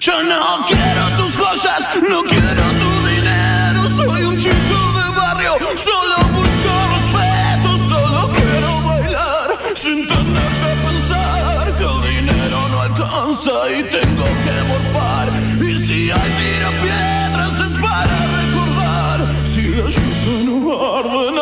Yo no quiero tus joyas, no quiero tu dinero. Soy un chico de barrio, solo busco respeto, solo quiero bailar sin tener que pensar que el dinero no alcanza y tengo que morfar. Y si hay tira piedras es para recordar. Si la lluvia no arde,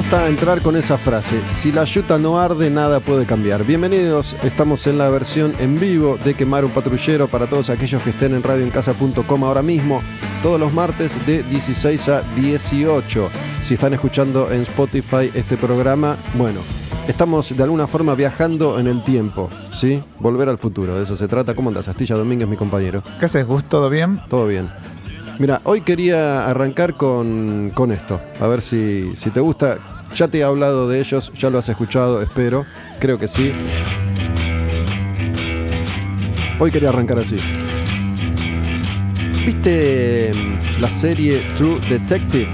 gusta entrar con esa frase. Si la yuta no arde, nada puede cambiar. Bienvenidos, estamos en la versión en vivo de Quemar un Patrullero para todos aquellos que estén en radioencasa.com ahora mismo, todos los martes de 16 a 18. Si están escuchando en Spotify este programa, bueno, estamos de alguna forma viajando en el tiempo, ¿sí? Volver al futuro, de eso se trata. ¿Cómo andas? Astilla Domínguez, mi compañero. ¿Qué haces, Gus? ¿Todo bien? Todo bien. Mira, hoy quería arrancar con, con esto. A ver si, si te gusta. Ya te he hablado de ellos, ya lo has escuchado, espero. Creo que sí. Hoy quería arrancar así. ¿Viste mm, la serie True Detective?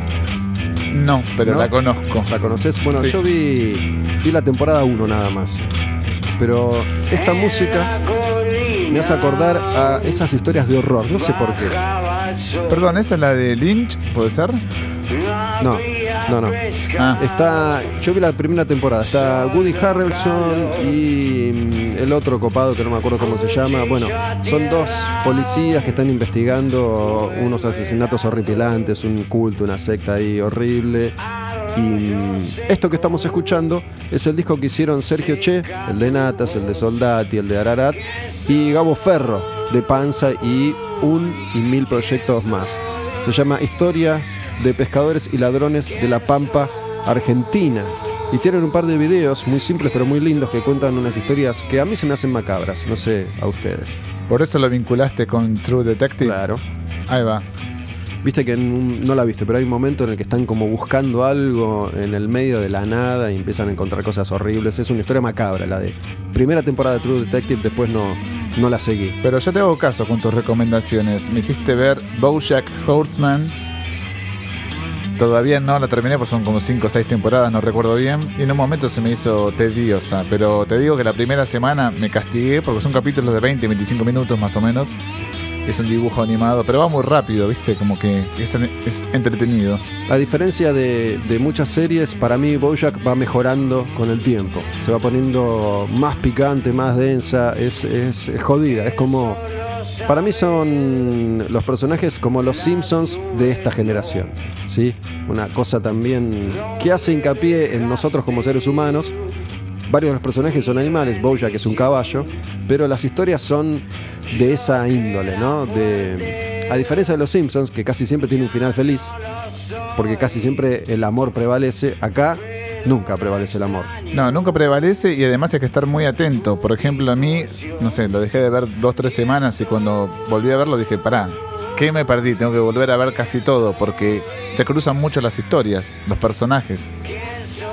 No, pero ¿No? la conozco. ¿La conoces? Bueno, Sí. yo vi, vi la temporada 1 nada más. Pero esta música me hace acordar a esas historias de horror. No sé por qué. Perdón, ¿esa es la de Lynch? ¿Puede ser? No, no, no. Está, yo vi la primera temporada, está Woody Harrelson y mm, el otro copado que no me acuerdo cómo se llama. Bueno, son dos policías que están investigando unos asesinatos horripilantes, un culto, una secta ahí horrible. Y mm, esto que estamos escuchando es el disco que hicieron Sergio Che, el de Natas, el de Soldati, el de Ararat, y Gabo Ferro, de Panza y un y mil proyectos más. Se llama Historias de pescadores y ladrones de la Pampa, Argentina. Y tienen un par de videos muy simples pero muy lindos que cuentan unas historias que a mí se me hacen macabras, no sé a ustedes. por eso lo vinculaste con True Detective. Claro. Ahí va. Viste que en un- no la viste, pero hay un momento en el que están como buscando algo en el medio de la nada y empiezan a encontrar cosas horribles. Es una historia macabra, la de primera temporada de True Detective, después no, no la seguí. Pero yo te hago caso con tus recomendaciones. Me hiciste ver Bojack Horseman. Todavía no la terminé, pues son como 5 o 6 temporadas, no recuerdo bien. Y en un momento se me hizo tediosa. Pero te digo que la primera semana me castigué porque son capítulos de 20, 25 minutos más o menos. Es un dibujo animado, pero va muy rápido, ¿viste? Como que es, entretenido. A diferencia de, muchas series, para mí Bojack va mejorando con el tiempo. Se va poniendo más picante, más densa, es, es- es jodida. Es como. Para mí son los personajes como los Simpsons de esta generación. ¿sí? Una cosa también que hace hincapié en nosotros como seres humanos. Varios de los personajes son animales, Bojack es un caballo, pero las historias son de esa índole, ¿no? De, a diferencia de los Simpsons, que casi siempre tiene un final feliz, porque casi siempre el amor prevalece, acá nunca prevalece el amor. No, nunca prevalece y además hay que estar muy atento. Por ejemplo, a mí, no sé, lo dejé de ver dos, tres semanas y cuando volví a verlo dije, pará, ¿qué me perdí? Tengo que volver a ver casi todo porque se cruzan mucho las historias, los personajes.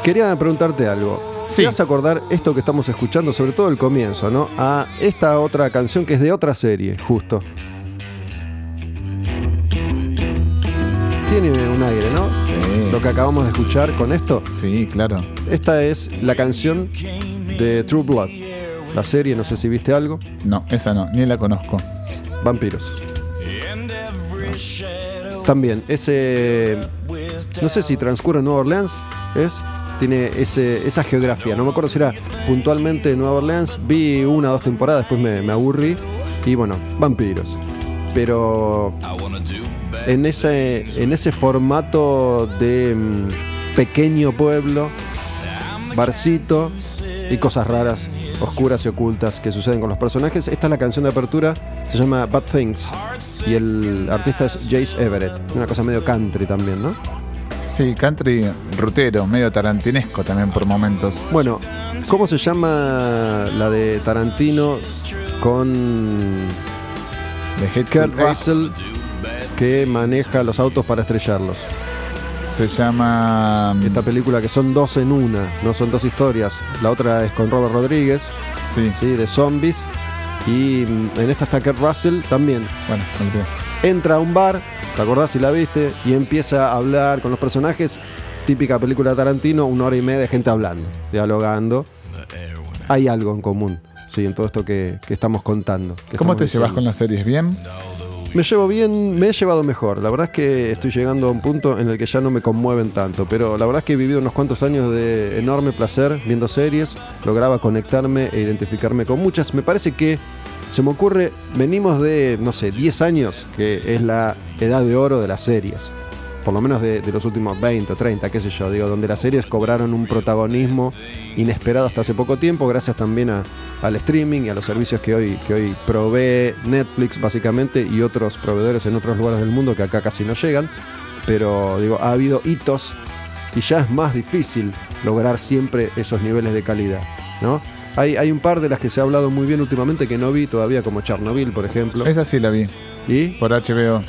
Quería preguntarte algo. Sí. ¿Te vas a acordar esto que estamos escuchando, sobre todo el comienzo, ¿no? A esta otra canción que es de otra serie, justo. Tiene un aire, ¿no? Sí, Lo que acabamos de escuchar con esto. sí, claro. Esta es la canción de True Blood. La serie, no sé si viste algo. No, esa no, ni la conozco. Vampiros. También, ese. No sé si transcurre en Nueva Orleans. Es. Tiene esa geografía. No me acuerdo si era puntualmente en Nueva Orleans. Vi una o dos temporadas, después me, me aburrí. Y bueno, vampiros. Pero. En ese, en ese formato de mm, pequeño pueblo, barcito y cosas raras, oscuras y ocultas que suceden con los personajes. Esta es la canción de apertura, se llama Bad Things. Y el artista es Jace Everett. Una cosa medio country también, ¿no? Sí, country rutero, medio tarantinesco también por momentos. Bueno, ¿cómo se llama la de Tarantino con De Kurt Russell que maneja los autos para estrellarlos? se llama... Esta película que son dos en una, no son dos historias. La otra es con Robert Rodríguez, Sí, ¿sí? de zombies. Y mm, en esta está Kurt Russell también. bueno, olvidé. Entra a un bar, ¿te acordás si la viste? Y empieza a hablar con los personajes. Típica película de Tarantino, una hora y media de gente hablando, dialogando. hay algo en común, sí, en todo esto que, que estamos contando. que ¿Cómo estamos te llevas con las series? ¿Bien? Me llevo bien, me he llevado mejor. La verdad es que estoy llegando a un punto en el que ya no me conmueven tanto. Pero la verdad es que he vivido unos cuantos años de enorme placer viendo series. Lograba conectarme e identificarme con muchas. Me parece que se me ocurre, venimos de, no sé, 10 años, que es la edad de oro de las series. Por lo menos de, los últimos 20 o 30, qué sé yo, digo, donde las series cobraron un protagonismo inesperado hasta hace poco tiempo, gracias también al streaming y a los servicios que hoy, que hoy provee Netflix básicamente y otros proveedores en otros lugares del mundo que acá casi no llegan. Pero digo, ha habido hitos y ya es más difícil lograr siempre esos niveles de calidad, ¿no? Hay, hay un par de las que se ha hablado muy bien últimamente que no vi todavía, como Chernobyl, por ejemplo. Esa sí la vi, ¿Y? por HBO.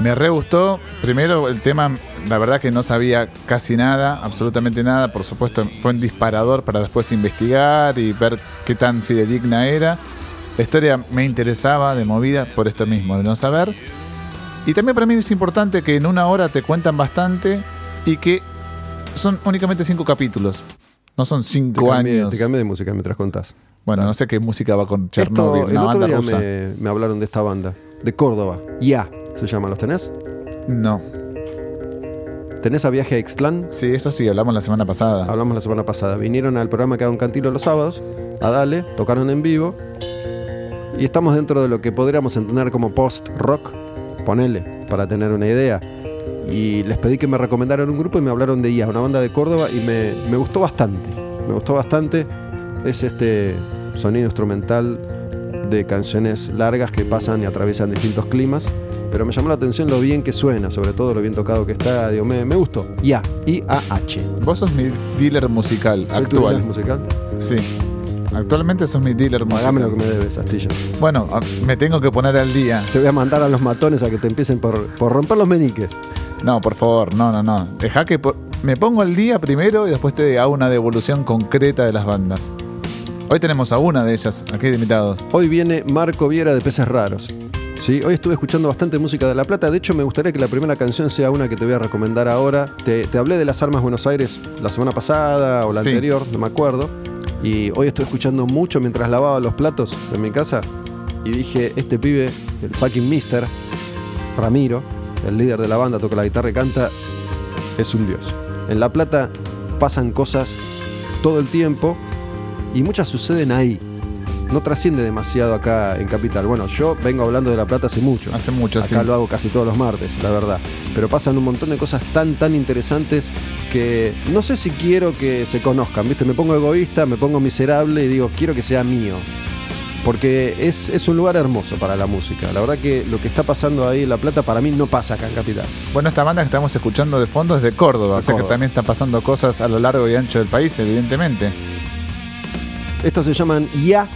Me re gustó. Primero, el tema, la verdad que no sabía casi nada, absolutamente nada. Por supuesto, fue un disparador para después investigar y ver qué tan fidedigna era. La historia me interesaba de movida por esto mismo, de no saber. Y también para mí es importante que en una hora te cuentan bastante y que son únicamente cinco capítulos. No son Te cinco cambié, años. te cambié de música mientras contás. Bueno, no sé qué música va con Esto, Chernobyl, el otro día rusa. me, me hablaron de esta banda, de Córdoba. Ya, se llama, ¿los tenés? No. ¿Tenés a Viaje a Ixtlán? Sí, eso sí, hablamos la semana pasada. Hablamos la semana pasada. Vinieron al programa que hago en Cantilo los sábados, a Dale, tocaron en vivo. Y estamos dentro de lo que podríamos entender como post-rock, ponele, para tener una idea. Y les pedí que me recomendaran un grupo y me hablaron de IA, una banda de Córdoba, y me, me gustó bastante. Me gustó bastante. Es este sonido instrumental de canciones largas que pasan y atraviesan distintos climas. Pero me llamó la atención lo bien que suena, sobre todo lo bien tocado que está. Digo, me, me gustó. IA, I-A-H. Vos sos mi dealer musical ¿Soy tu actual. dealer musical? Sí. Actualmente sos mi dealer musical. Pagame lo que me debes, Astilla. Bueno, me tengo que poner al día. Te voy a mandar a los matones a que te empiecen por, por romper los meniques. No, por favor, no, no, no. Deja que por- me pongo al día primero y después te hago una devolución concreta de las bandas. Hoy tenemos a una de ellas, aquí de invitados. Hoy viene Marco Viera de Peces Raros. Sí, hoy estuve escuchando bastante música de La Plata. De hecho, me gustaría que la primera canción sea una que te voy a recomendar ahora. Te, te hablé de las Armas Buenos Aires la semana pasada o la Sí. anterior, no me acuerdo. Y hoy estoy escuchando mucho mientras lavaba los platos en mi casa. Y dije, este pibe, el fucking Mister, Ramiro, el líder de la banda, toca la guitarra y canta, es un dios. En La Plata pasan cosas todo el tiempo y muchas suceden ahí. No trasciende demasiado acá en Capital. Bueno, yo vengo hablando de La Plata hace mucho. Hace mucho, sí. Acá lo hago casi todos los martes, la verdad. Pero pasan un montón de cosas tan, tan interesantes que no sé si quiero que se conozcan, ¿viste? Me pongo egoísta, me pongo miserable y digo, quiero que sea mío. Porque es, es un lugar hermoso para la música. La verdad que lo que está pasando ahí en La Plata para mí no pasa acá en Capital. Bueno, esta banda que estamos escuchando de fondo es de Córdoba, De o sea que también están pasando cosas a lo largo y ancho del país, evidentemente. Estos se llaman IA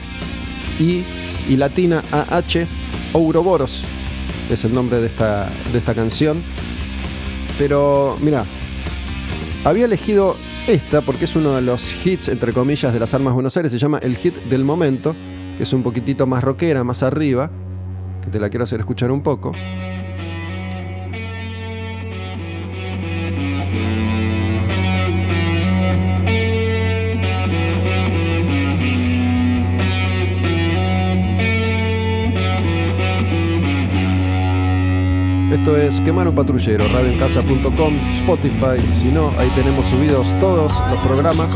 I y latina AH Ouroboros es el nombre de esta, de esta canción. Pero mira, había elegido esta porque es uno de los hits, entre comillas, de las Armas Buenos Aires. Se llama el hit del momento, que es un poquitito más rockera, más arriba, que te la quiero hacer escuchar un poco. Esto es Quemar un Patrullero, radioencasa.com, Spotify. Si no, ahí tenemos subidos todos los programas,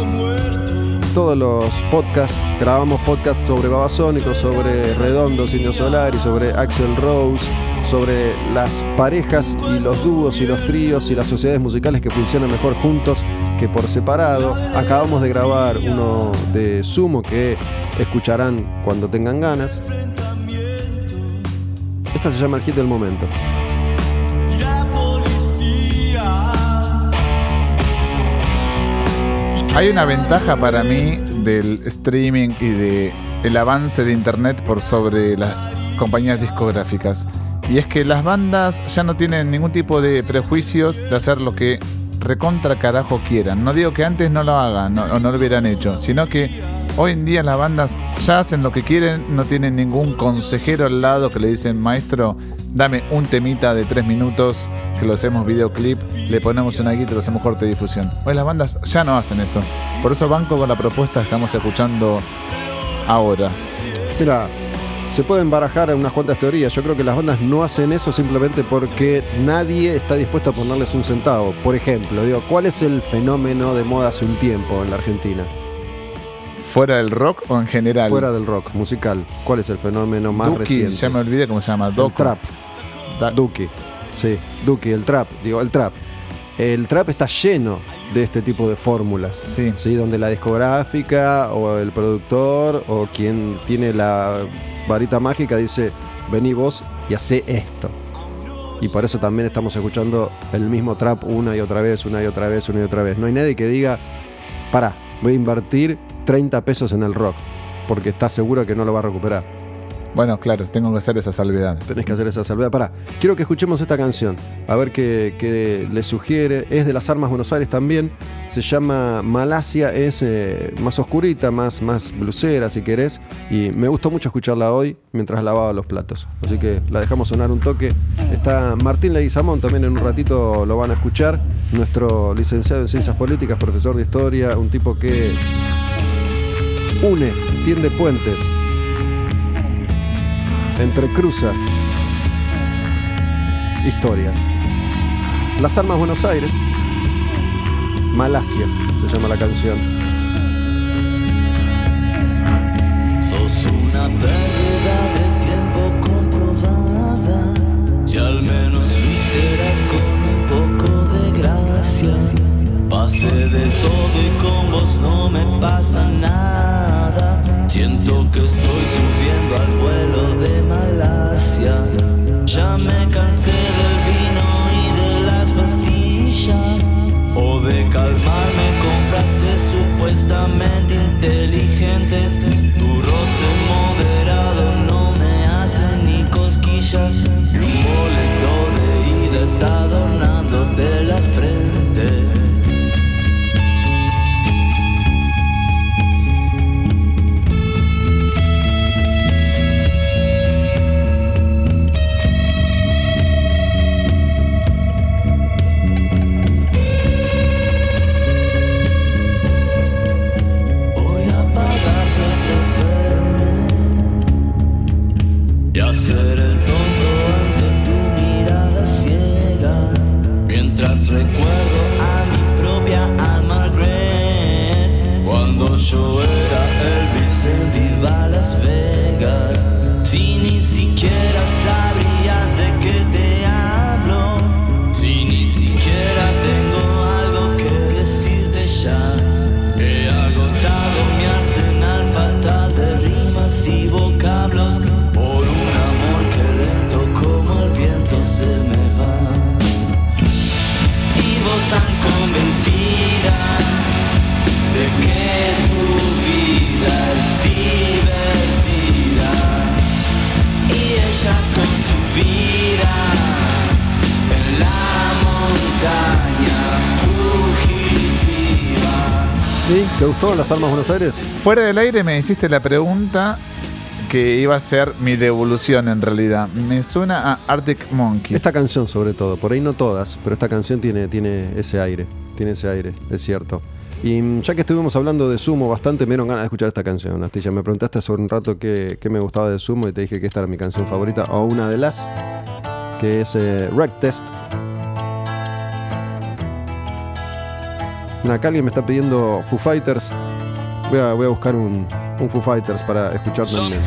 todos los podcasts. Grabamos podcasts sobre Babasónicos, sobre Redondos, Indio Solar y sobre Axel Rose, sobre las parejas y los dúos y los tríos y las sociedades musicales que funcionan mejor juntos que por separado. Acabamos de grabar uno de Sumo que escucharán cuando tengan ganas. Esta se llama el hit del momento. Hay una ventaja para mí del streaming y de el avance de internet por sobre las compañías discográficas. Y es que las bandas ya no tienen ningún tipo de prejuicios de hacer lo que recontra carajo quieran. No digo que antes no lo hagan o no lo hubieran hecho, sino que Hoy en día las bandas ya hacen lo que quieren, no tienen ningún consejero al lado que le dicen, maestro, dame un temita de tres minutos, que lo hacemos videoclip, le ponemos una guita lo hacemos corte de difusión. Hoy las bandas ya no hacen eso. Por eso banco con la propuesta que estamos escuchando ahora. Mira, se pueden barajar unas cuantas teorías. Yo creo que las bandas no hacen eso simplemente porque nadie está dispuesto a ponerles un centavo. Por ejemplo, digo, ¿cuál es el fenómeno de moda hace un tiempo en la Argentina? ¿Fuera del rock o en general? Fuera del rock, musical. ¿Cuál es el fenómeno más Duki, reciente? ya me olvidé cómo se llama. el Doco. trap. Da- Duki. Sí, Duki, el trap. Digo, el trap. El trap está lleno de este tipo de fórmulas. Sí. ¿sí? Donde la discográfica o el productor o quien tiene la varita mágica dice, vení vos y hacé esto. Y por eso también estamos escuchando el mismo trap una y otra vez, una y otra vez, una y otra vez. No hay nadie que diga, pará, voy a invertir 30 pesos en el rock, porque está seguro que no lo va a recuperar. Bueno, claro, tengo que hacer esa salvedad. Tenés que hacer esa salvedad. Pará, quiero que escuchemos esta canción, a ver qué, qué le sugiere. Es de las Armas Buenos Aires también. Se llama Malasia, es eh, más oscurita, más, más blusera si querés. Y me gustó mucho escucharla hoy mientras lavaba los platos. Así que la dejamos sonar un toque. Está Martín Leguizamón, también en un ratito lo van a escuchar. Nuestro licenciado en Ciencias Políticas, profesor de Historia, un tipo que une, tiende puentes, entrecruza historias. Las Armas Buenos Aires, Malasia se llama la canción. Sos una pérdida de tiempo comprobada. Si al menos lo hicieras con un poco de gracia. Pasé de todo y con vos no me pasa nada. Siento que estoy subiendo al vuelo de Malasia. Ya me cansé del vino y de las pastillas. O de calmarme con frases supuestamente inteligentes. Tu roce moderado no me hace ni cosquillas. Y un boleto de ida está adornándote la frente. Recuerdo a mi propia alma Grant, cuando yo era Elvis en Viva Las Vegas. Si ni siquiera sabrías ¿Te gustó Las Armas Buenos Aires? Fuera del aire me hiciste la pregunta que iba a ser mi devolución en realidad. Me suena a Arctic Monkeys. Esta canción sobre todo, por ahí no todas, pero esta canción tiene, tiene ese aire, tiene ese aire, es cierto. Y mm, ya que estuvimos hablando de Sumo bastante, me dieron ganas de escuchar esta canción, Astilla. Me preguntaste hace un rato qué, qué me gustaba de Sumo y te dije que esta era mi canción favorita, o una de las, que es eh, Wreck Test. Mira, acá alguien me está pidiendo Foo Fighters. Voy a, voy a buscar un, un Foo Fighters para escuchar también.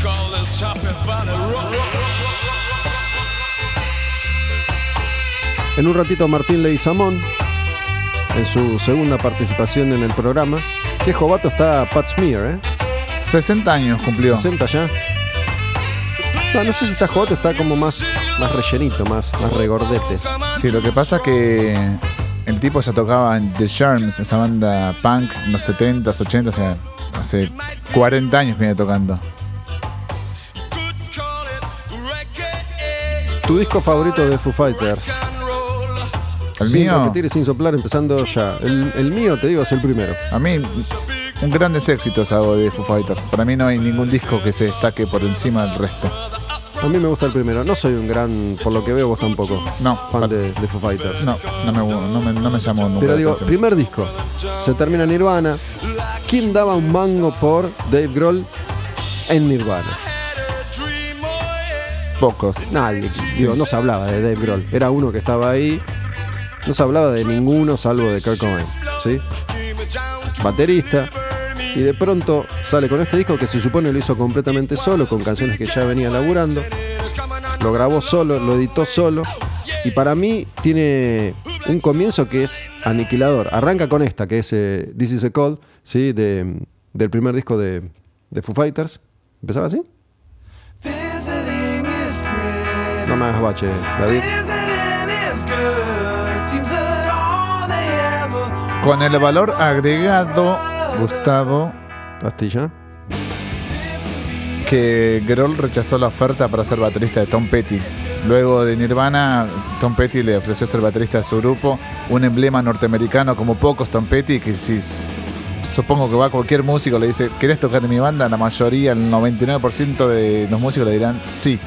En un ratito Martín Leguizamón, en su segunda participación en el programa. Qué jovato está Pat Smear, ¿eh? 60 años cumplió. 60 ya. No, no sé si está jovato, está como más, más rellenito, más, más regordete. Sí, lo que pasa es que el tipo ya tocaba en The Charms, esa banda punk, en los 70s, 80s, o sea, hace 40 años que viene tocando. Tu disco favorito de Foo Fighters. El Sin mío, repetir y sin soplar, empezando ya. El, el mío, te digo, es el primero. a mí, un grandes éxitos hago de Foo Fighters. Para mí no hay ningún disco que se destaque por encima del resto. A mí me gusta el primero. No soy un gran, por lo que veo, vos tampoco. No, Fan de, de Foo Fighters. No, no me, no me, no me llamó nunca Pero digo, primer disco. Se termina Nirvana. ¿Quién daba un mango por Dave Grohl en Nirvana? Pocos. Nadie. Digo, no se hablaba de Dave Grohl. Era uno que estaba ahí. No se hablaba de ninguno salvo de Kurt Cobain. ¿Sí? Baterista. Y de pronto sale con este disco que se supone lo hizo completamente solo, con canciones que ya venía laburando. Lo grabó solo, lo editó solo. Y para mí tiene un comienzo que es aniquilador. Arranca con esta, que es eh, This is a Call, ¿sí? De, del primer disco de, de Foo Fighters. ¿Empezaba así? No me hagas bache, David. Con el valor agregado, Gustavo, Pastilla. que Grohl rechazó la oferta para ser baterista de Tom Petty. Luego de Nirvana, Tom Petty le ofreció ser baterista de su grupo, un emblema norteamericano como pocos Tom Petty, que si supongo que va cualquier músico le dice, ¿querés tocar en mi banda? La mayoría, el 99% de los músicos le dirán sí.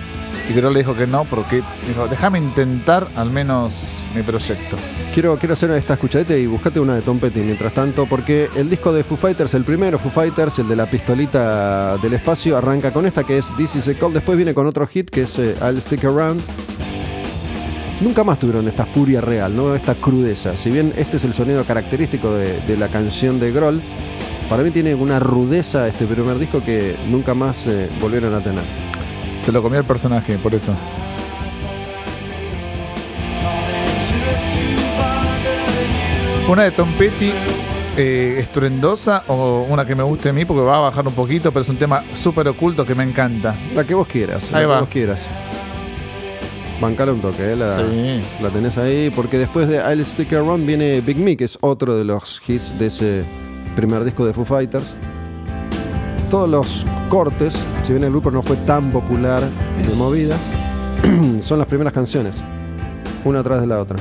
Y Grohl le dijo que no, porque dijo, déjame intentar al menos mi proyecto. Quiero, quiero hacer esta escuchadita y buscate una de Tom Petty mientras tanto, porque el disco de Foo Fighters, el primero Foo Fighters, el de la pistolita del espacio, arranca con esta que es This is a Call, después viene con otro hit que es eh, I'll Stick Around. Nunca más tuvieron esta furia real, ¿no? esta crudeza. Si bien este es el sonido característico de, de la canción de Grohl, para mí tiene una rudeza este primer disco que nunca más eh, volvieron a tener. Se lo comió el personaje, por eso. Una de Tom Petty, eh, estruendosa o una que me guste a mí porque va a bajar un poquito, pero es un tema súper oculto que me encanta. La que vos quieras, la Ahí que va. vos quieras. Bancala un toque, ¿eh? la, Sí. la tenés ahí, porque después de I'll Stick Around viene Big Me, que es otro de los hits de ese primer disco de Foo Fighters. Todos los cortes, si bien el grupo no fue tan popular de movida, son las primeras canciones, una atrás de la otra.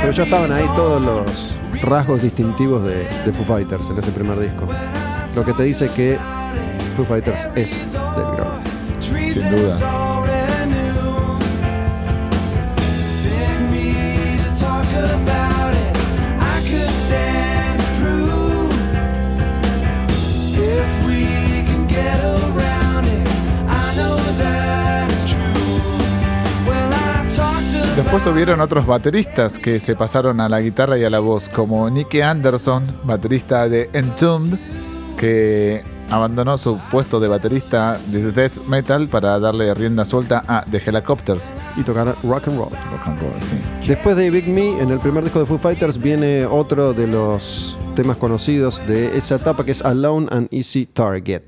Pero ya estaban ahí todos los rasgos distintivos de, de Foo Fighters en ese primer disco. Lo que te dice que Foo Fighters es del Grohl. Sin dudas. Después hubieron otros bateristas que se pasaron a la guitarra y a la voz, como Nicky Anderson, baterista de Entombed, que abandonó su puesto de baterista de death metal para darle rienda suelta a The Helicopters. Y tocar rock and roll. Rock and roll, sí. Después de Big Me, en el primer disco de Foo Fighters viene otro de los temas conocidos de esa etapa que es Alone and Easy Target.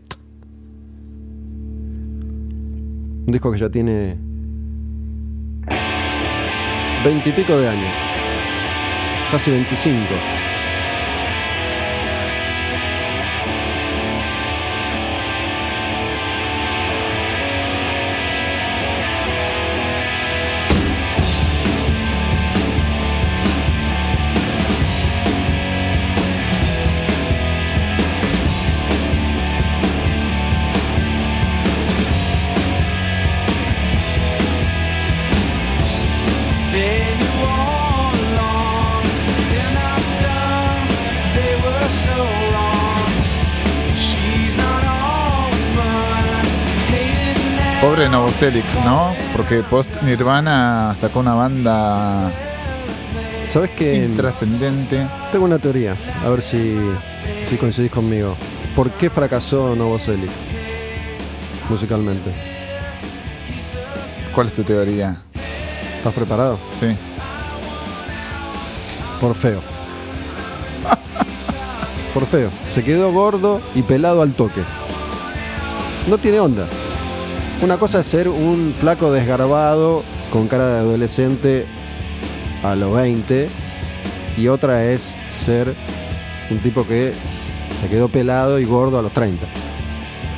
Un disco que ya tiene veintipico de años. Casi 25. Novoselic, ¿no? Porque post Nirvana sacó una banda ¿Sabes qué? intrascendente. Tengo una teoría, a ver si, si coincidís conmigo. ¿Por qué fracasó Novoselic musicalmente? ¿Cuál es tu teoría? ¿Estás preparado? Sí. Por feo. Por feo. Se quedó gordo y pelado al toque. No tiene onda. Una cosa es ser un flaco desgarbado con cara de adolescente a los 20 y otra es ser un tipo que se quedó pelado y gordo a los 30.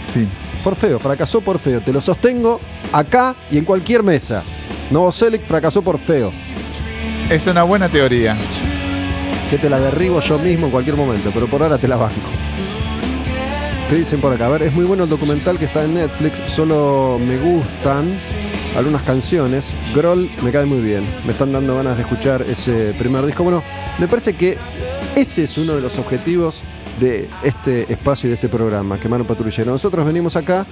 Sí. Por feo, fracasó por feo. Te lo sostengo acá y en cualquier mesa. Novoselic fracasó por feo. Es una buena teoría. que te la derribo yo mismo en cualquier momento, pero por ahora te la banco. ¿Qué dicen por acá? A ver, es muy bueno el documental que está en Netflix, solo me gustan algunas canciones. Groll me cae muy bien, me están dando ganas de escuchar ese primer disco. Bueno, me parece que ese es uno de los objetivos de este espacio y de este programa, Quemar un Patrullero. Nosotros venimos acá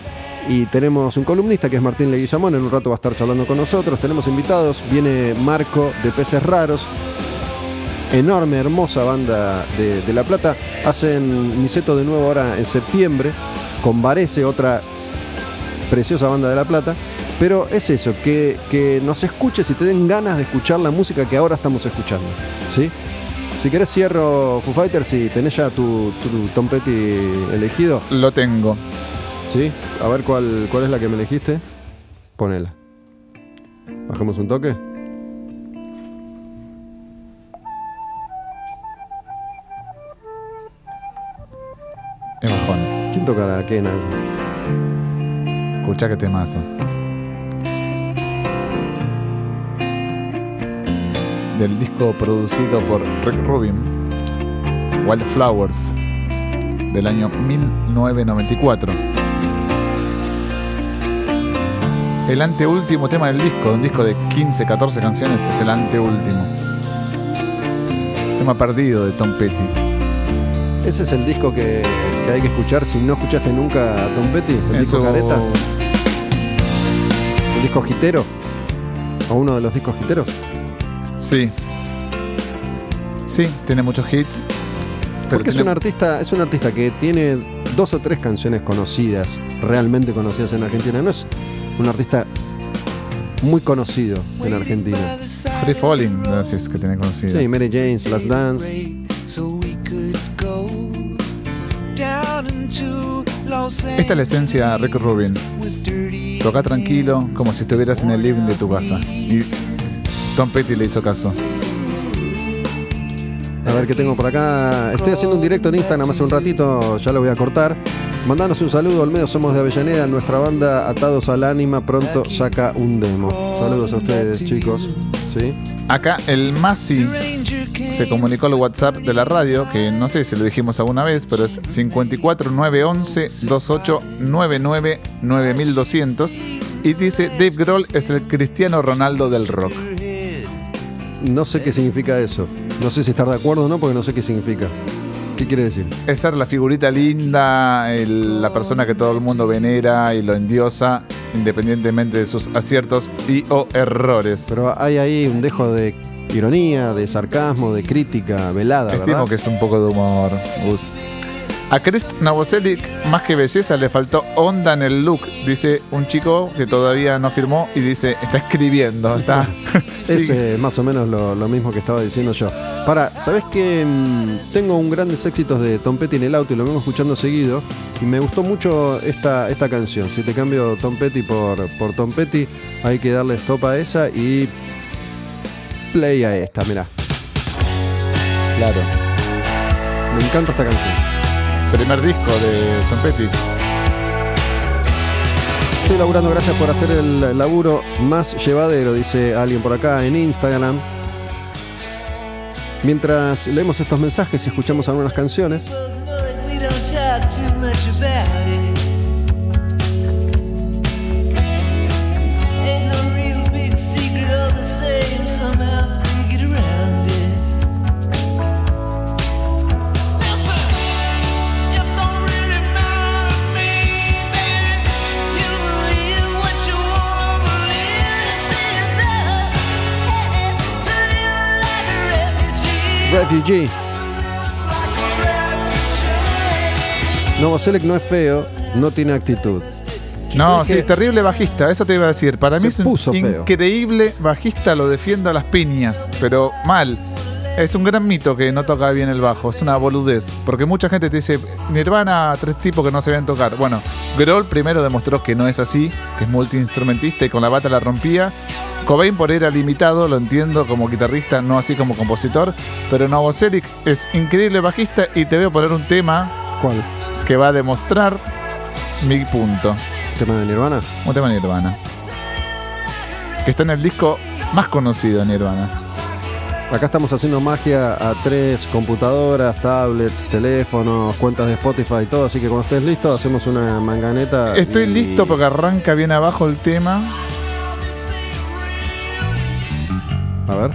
y tenemos un columnista que es Martín Leguizamón, en un rato va a estar charlando con nosotros. Tenemos invitados, viene Marco de Peces Raros, enorme, hermosa banda de, de La Plata. Hacen Niceto de nuevo ahora en septiembre, con Varese, otra preciosa banda de La Plata. Pero es eso, que, que nos escuches y te den ganas de escuchar la música que ahora estamos escuchando. ¿sí? Si querés cierro Foo Fighters y tenés ya tu, tu Tom Petty elegido. Lo tengo. ¿Sí? A ver cuál, cuál es la que me elegiste. Ponela. Bajemos un toque. ¿Quién toca la quena? Escucha que temazo. Del disco producido por Rick Rubin, Wildflowers, del año 1994. El anteúltimo tema del disco, de un disco de 15, 14 canciones, es el anteúltimo. Tema perdido de Tom Petty. Ese es el disco que, que hay que escuchar si no escuchaste nunca a Tom Petty, el disco careta, el disco gitero, o uno de los discos giteros. Sí. Sí, tiene muchos hits. Pero Porque es un artista, es un artista que tiene dos o tres canciones conocidas, realmente conocidas en Argentina. No es un artista muy conocido en Argentina. Free Falling, gracias que tiene conocido. Sí, Mary Jane's Last Dance. Esta es la esencia de Rick Rubin. Toca tranquilo, como si estuvieras en el living de tu casa. Y Tom Petty le hizo caso. A ver qué tengo por acá. Estoy haciendo un directo en Instagram hace un ratito, ya lo voy a cortar. Mandanos un saludo, Olmedo, somos de Avellaneda. Nuestra banda Atados al Ánima pronto saca un demo. Saludos a ustedes, chicos. ¿Sí? Acá el Masi se comunicó al WhatsApp de la radio, que no sé si lo dijimos alguna vez, pero es 54911 2899 9200 y dice Dave Grohl es el Cristiano Ronaldo del rock. No sé qué significa eso. No sé si estar de acuerdo o no, porque no sé qué significa. ¿Qué quiere decir? Es ser la figurita linda, el- la persona que todo el mundo venera y lo endiosa, independientemente de sus aciertos y o errores. Pero hay ahí un dejo de ironía, de sarcasmo, de crítica velada, Estimo ¿verdad? que es un poco de humor, Gus. A Krist Novoselic, más que belleza, le faltó onda en el look, dice un chico que todavía no firmó y dice, está escribiendo, está... Es Sí. eh, más o menos lo, lo mismo que estaba diciendo yo. Para, ¿sabes que Tengo un grandes éxitos de Tom Petty en el auto y lo vengo escuchando seguido. Y me gustó mucho esta, esta canción. Si te cambio Tom Petty por, por Tom Petty, hay que darle stop a esa y play a esta, mirá. Claro. Me encanta esta canción. Primer disco de Tom Petty. Estoy laburando, gracias por hacer el laburo más llevadero, dice alguien por acá en Instagram. Mientras leemos estos mensajes y escuchamos algunas canciones, refugee. Refugee. Novo Select no es feo, no tiene actitud. No, sí, terrible bajista, eso te iba a decir. Para mí es un puso feo. increíble bajista, lo defiendo a las piñas, pero mal. Es un gran mito que no toca bien el bajo, es una boludez. Porque mucha gente te dice, Nirvana, tres tipos que no sabían tocar. Bueno, Grohl primero demostró que no es así, que es multiinstrumentista y con la bata la rompía. Cobain por era limitado, lo entiendo como guitarrista, no así como compositor. Pero Novoselic es increíble bajista y te a poner un tema ¿Cuál? que va a demostrar mi punto. ¿Tema de Nirvana? Un tema de Nirvana. Que está en el disco más conocido de Nirvana. Acá estamos haciendo magia a tres computadoras, tablets, teléfonos, cuentas de Spotify y todo. Así que cuando estés listo, hacemos una manganeta. Estoy y- listo porque arranca bien abajo el tema. A ver.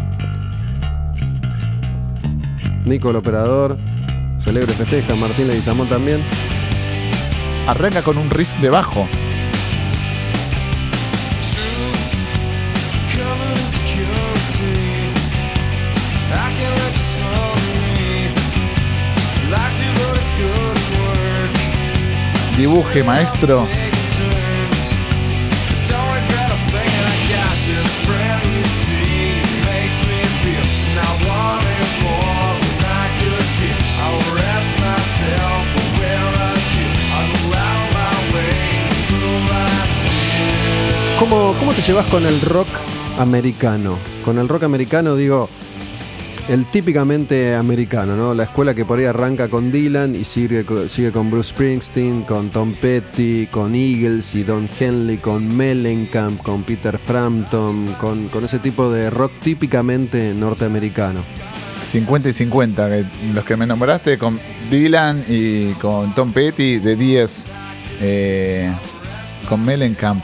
Nico, el operador. Celebre festeja. Martín Leguizamón también. Arranca con un riff de bajo. Dibuje, maestro. ¿Cómo, ¿Cómo te llevas con el rock americano? Con el rock americano digo, el típicamente americano, ¿no? La escuela que por ahí arranca con Dylan y sigue, sigue con Bruce Springsteen, con Tom Petty, con Eagles y Don Henley, con Mellencamp, con Peter Frampton, con, ese tipo de rock típicamente norteamericano. 50 y 50. que Los que me nombraste con Dylan y con Tom Petty de 10. eh, con Mellencamp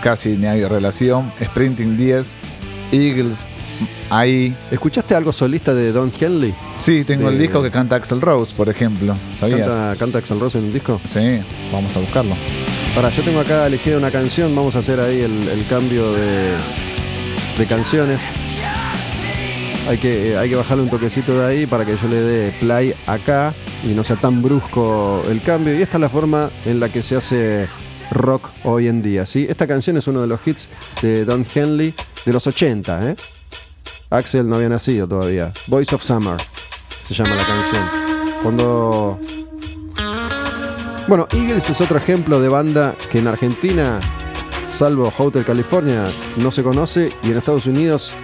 casi ni hay relación. Sprinting 10. Eagles ahí. ¿Escuchaste algo solista de Don Henley? Sí, tengo el disco que canta Axel Rose, por ejemplo. ¿Sabías? ¿Canta, canta Axl Rose en un disco? Sí, vamos a buscarlo. Para, yo tengo acá elegida una canción, vamos a hacer ahí el, el cambio de, de canciones. Hay que, eh, hay que bajarle un toquecito de ahí para que yo le dé play acá y no sea tan brusco el cambio. Y esta es la forma en la que se hace rock hoy en día. ¿sí? Esta canción es uno de los hits de Don Henley de los 80. ¿eh? Axel no había nacido todavía. Voice of Summer se llama la canción. Cuando bueno, Eagles es otro ejemplo de banda que en Argentina, salvo Hotel California, no se conoce y en Estados Unidos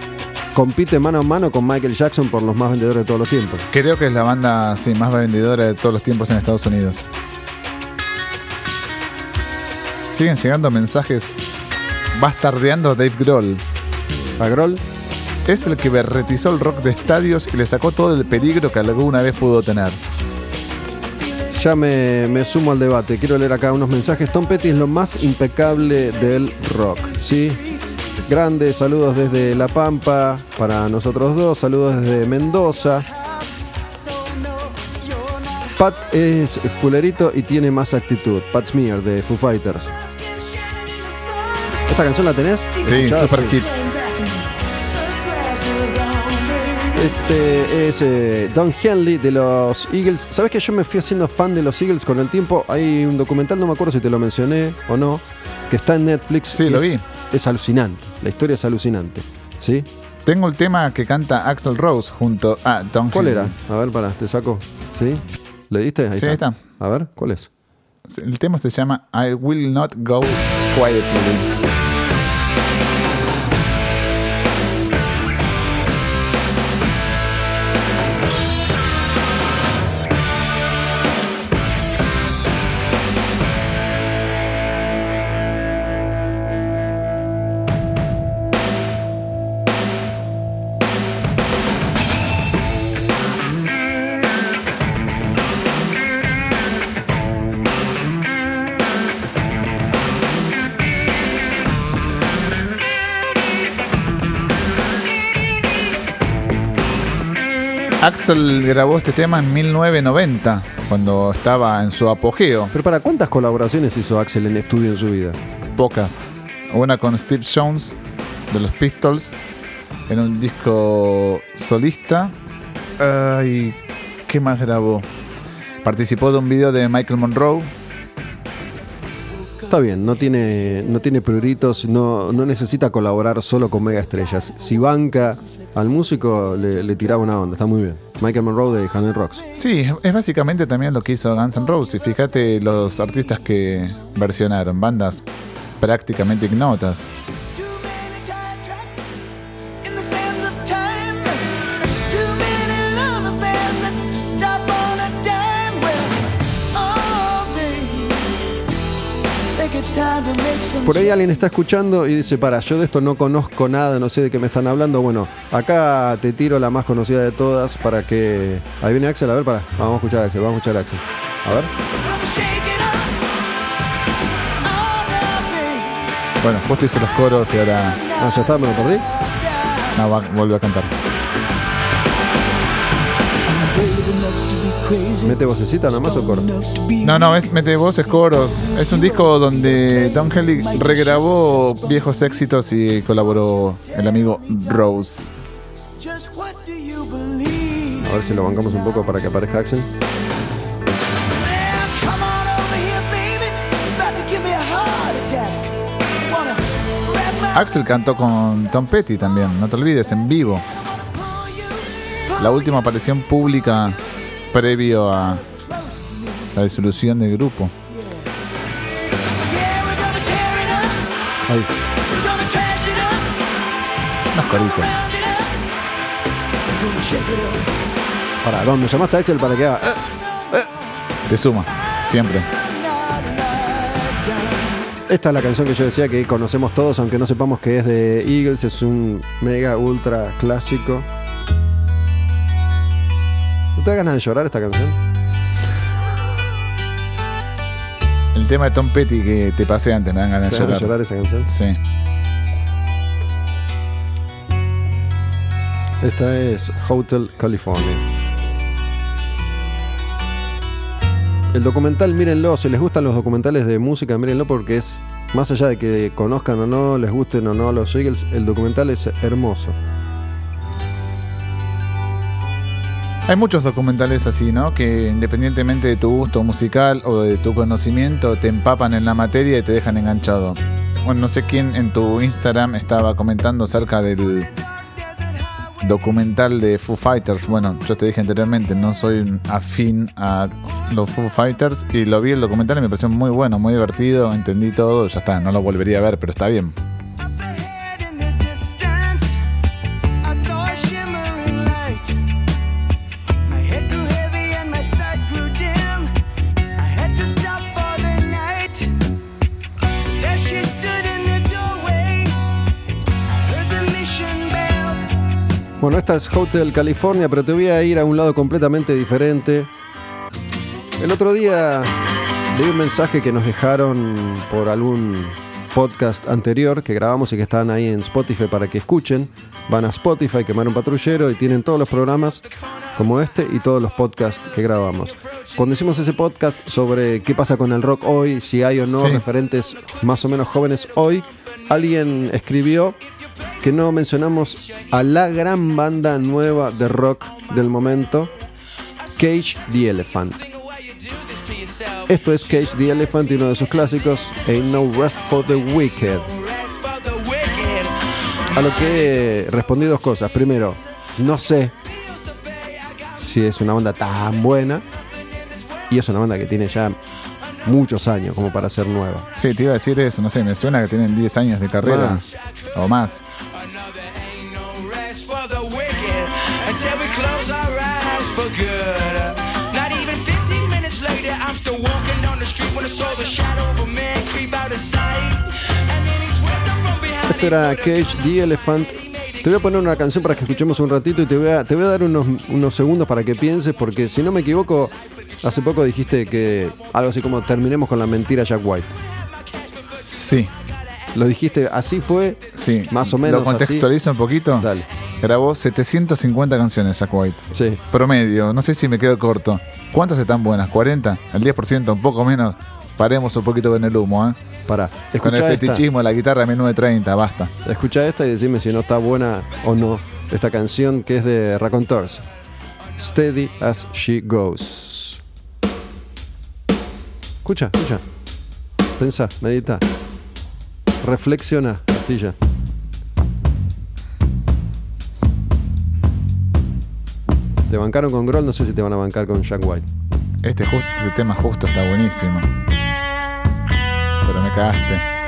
compite mano a mano con Michael Jackson por los más vendedores de todos los tiempos. Creo que es la banda sí, más vendedora de todos los tiempos en Estados Unidos. Siguen llegando mensajes bastardeando a Dave Grohl. A Grohl, Es el que berretizó el rock de estadios y le sacó todo el peligro que alguna vez pudo tener. ya me, me sumo al debate. Quiero leer acá unos mensajes. Tom Petty es lo más impecable del rock, ¿sí? Grandes saludos desde La Pampa para nosotros dos. Saludos desde Mendoza. Pat es fulerito y tiene más actitud. Pat Smear de Foo Fighters. ¿Esta canción la tenés? Sí, super hit. Este es eh, Don Henley de los Eagles. ¿Sabes que yo me fui haciendo fan de los Eagles con el tiempo? Hay un documental, no me acuerdo si te lo mencioné o no, que está en Netflix. Sí, lo es, vi. Es alucinante. La historia es alucinante. ¿Sí? Tengo el tema que canta Axel Rose junto a Tom ¿Cuál Henley. era? A ver, para, te saco. ¿Sí? ¿Le diste? Ahí Sí, ahí está. A ver, ¿cuál es? El tema se llama I Will Not Go Quietly. Axel grabó este tema en 1990, cuando estaba en su apogeo. Pero para cuántas colaboraciones hizo Axel en estudio en su vida? Pocas. Una con Steve Jones de los Pistols en un disco solista. Ay, ¿qué más grabó? Participó de un video de Michael Monroe. Está bien, no tiene, no tiene pruritos, no, no necesita colaborar solo con mega estrellas. Si banca al músico, le, tiraba una onda, está muy bien. Michael Monroe de Hanoi Rocks. Sí, es básicamente también lo que hizo Guns N' Roses. Fíjate los artistas que versionaron, bandas prácticamente ignotas. Por ahí alguien está escuchando y dice, para, yo de esto no conozco nada, no sé de qué me están hablando. Bueno, acá te tiro la más conocida de todas para que... Ahí viene Axel, a ver, para. Vamos a escuchar a Axel, vamos a escuchar a Axel. A ver. Bueno, justo hice los coros y ahora Ah, ya está, me lo perdí. no, va, a cantar. ¿Mete vocecita nomás o coro? No, no, es mete voces, coros. Es un disco donde Tom Helly regrabó viejos éxitos y colaboró el amigo Rose. A ver si lo bancamos un poco para que aparezca Axel. Axel cantó con Tom Petty también, no te olvides, en vivo. La última aparición pública previo a la disolución del grupo. Ahí. Unos coritos. Para, ¿dónde llamaste a Axel para que haga? Eh, Te suma, siempre. Esta es la canción que yo decía que conocemos todos, aunque no sepamos que es de Eagles. Es un mega ultra clásico. ¿No te da ganas de llorar esta canción? El tema de Tom Petty que te pasé antes, me dan ganas ¿Te de llorar. de llorar esa canción? Sí. Esta es Hotel California. El documental, mírenlo, si les gustan los documentales de música, mírenlo porque es, más allá de que conozcan o no, les gusten o no los Eagles, el documental es hermoso. Hay muchos documentales así, ¿no? Que independientemente de tu gusto musical o de tu conocimiento, te empapan en la materia y te dejan enganchado. Bueno, no sé quién en tu Instagram estaba comentando acerca del documental de Foo Fighters. Bueno, yo te dije anteriormente, no soy afín a los Foo Fighters y lo vi el documental y me pareció muy bueno, muy divertido, entendí todo, ya está, no lo volvería a ver, pero está bien. Bueno, esta es Hotel California, pero te voy a ir a un lado completamente diferente. El otro día leí un mensaje que nos dejaron por algún podcast anterior que grabamos y que están ahí en Spotify para que escuchen. Van a Spotify, quemar un patrullero y tienen todos los programas como este y todos los podcasts que grabamos. Cuando hicimos ese podcast sobre qué pasa con el rock hoy, si hay o no Sí. referentes más o menos jóvenes hoy, alguien escribió que no mencionamos a la gran banda nueva de rock del momento, Cage the Elephant. Esto es Cage the Elephant y uno de sus clásicos, Ain't No Rest for the Wicked. A lo que respondí dos cosas. Primero, no sé si es una banda tan buena. Y es una banda que tiene ya muchos años como para ser nueva. Sí, te iba a decir eso, no sé, me suena que tienen 10 años de carrera o más. For good. Not even 15 minutes later, I'm still walking on the street when I saw the shadow of a man creep out of sight. And then he swept up from behind. Este era Cage the Elephant. Te voy a poner una canción para que escuchemos un ratito y te voy a, te voy a dar unos, unos segundos para que pienses, porque si no me equivoco, hace poco dijiste que algo así como terminemos con la mentira Jack White. Sí, Lo dijiste, así fue, sí. Más o menos ¿Lo contextualizo un poquito? Dale. Grabó 750 canciones White. Sí. Promedio, no sé si me quedo corto. ¿Cuántas están buenas? ¿40? ¿El 10%? ¿Un poco menos? Paremos un poquito con el humo, ¿eh? Para. Con el esta, fetichismo de la guitarra 1930, basta. escucha esta y decime si no está buena o no esta canción que es de Raconteurs. Steady as she goes. Escucha, escucha. Pensa, medita. Reflexiona, Castilla. Te bancaron con Grohl, no sé si te van a bancar con Jack White. Este, just- este tema justo está buenísimo. Pero me cagaste.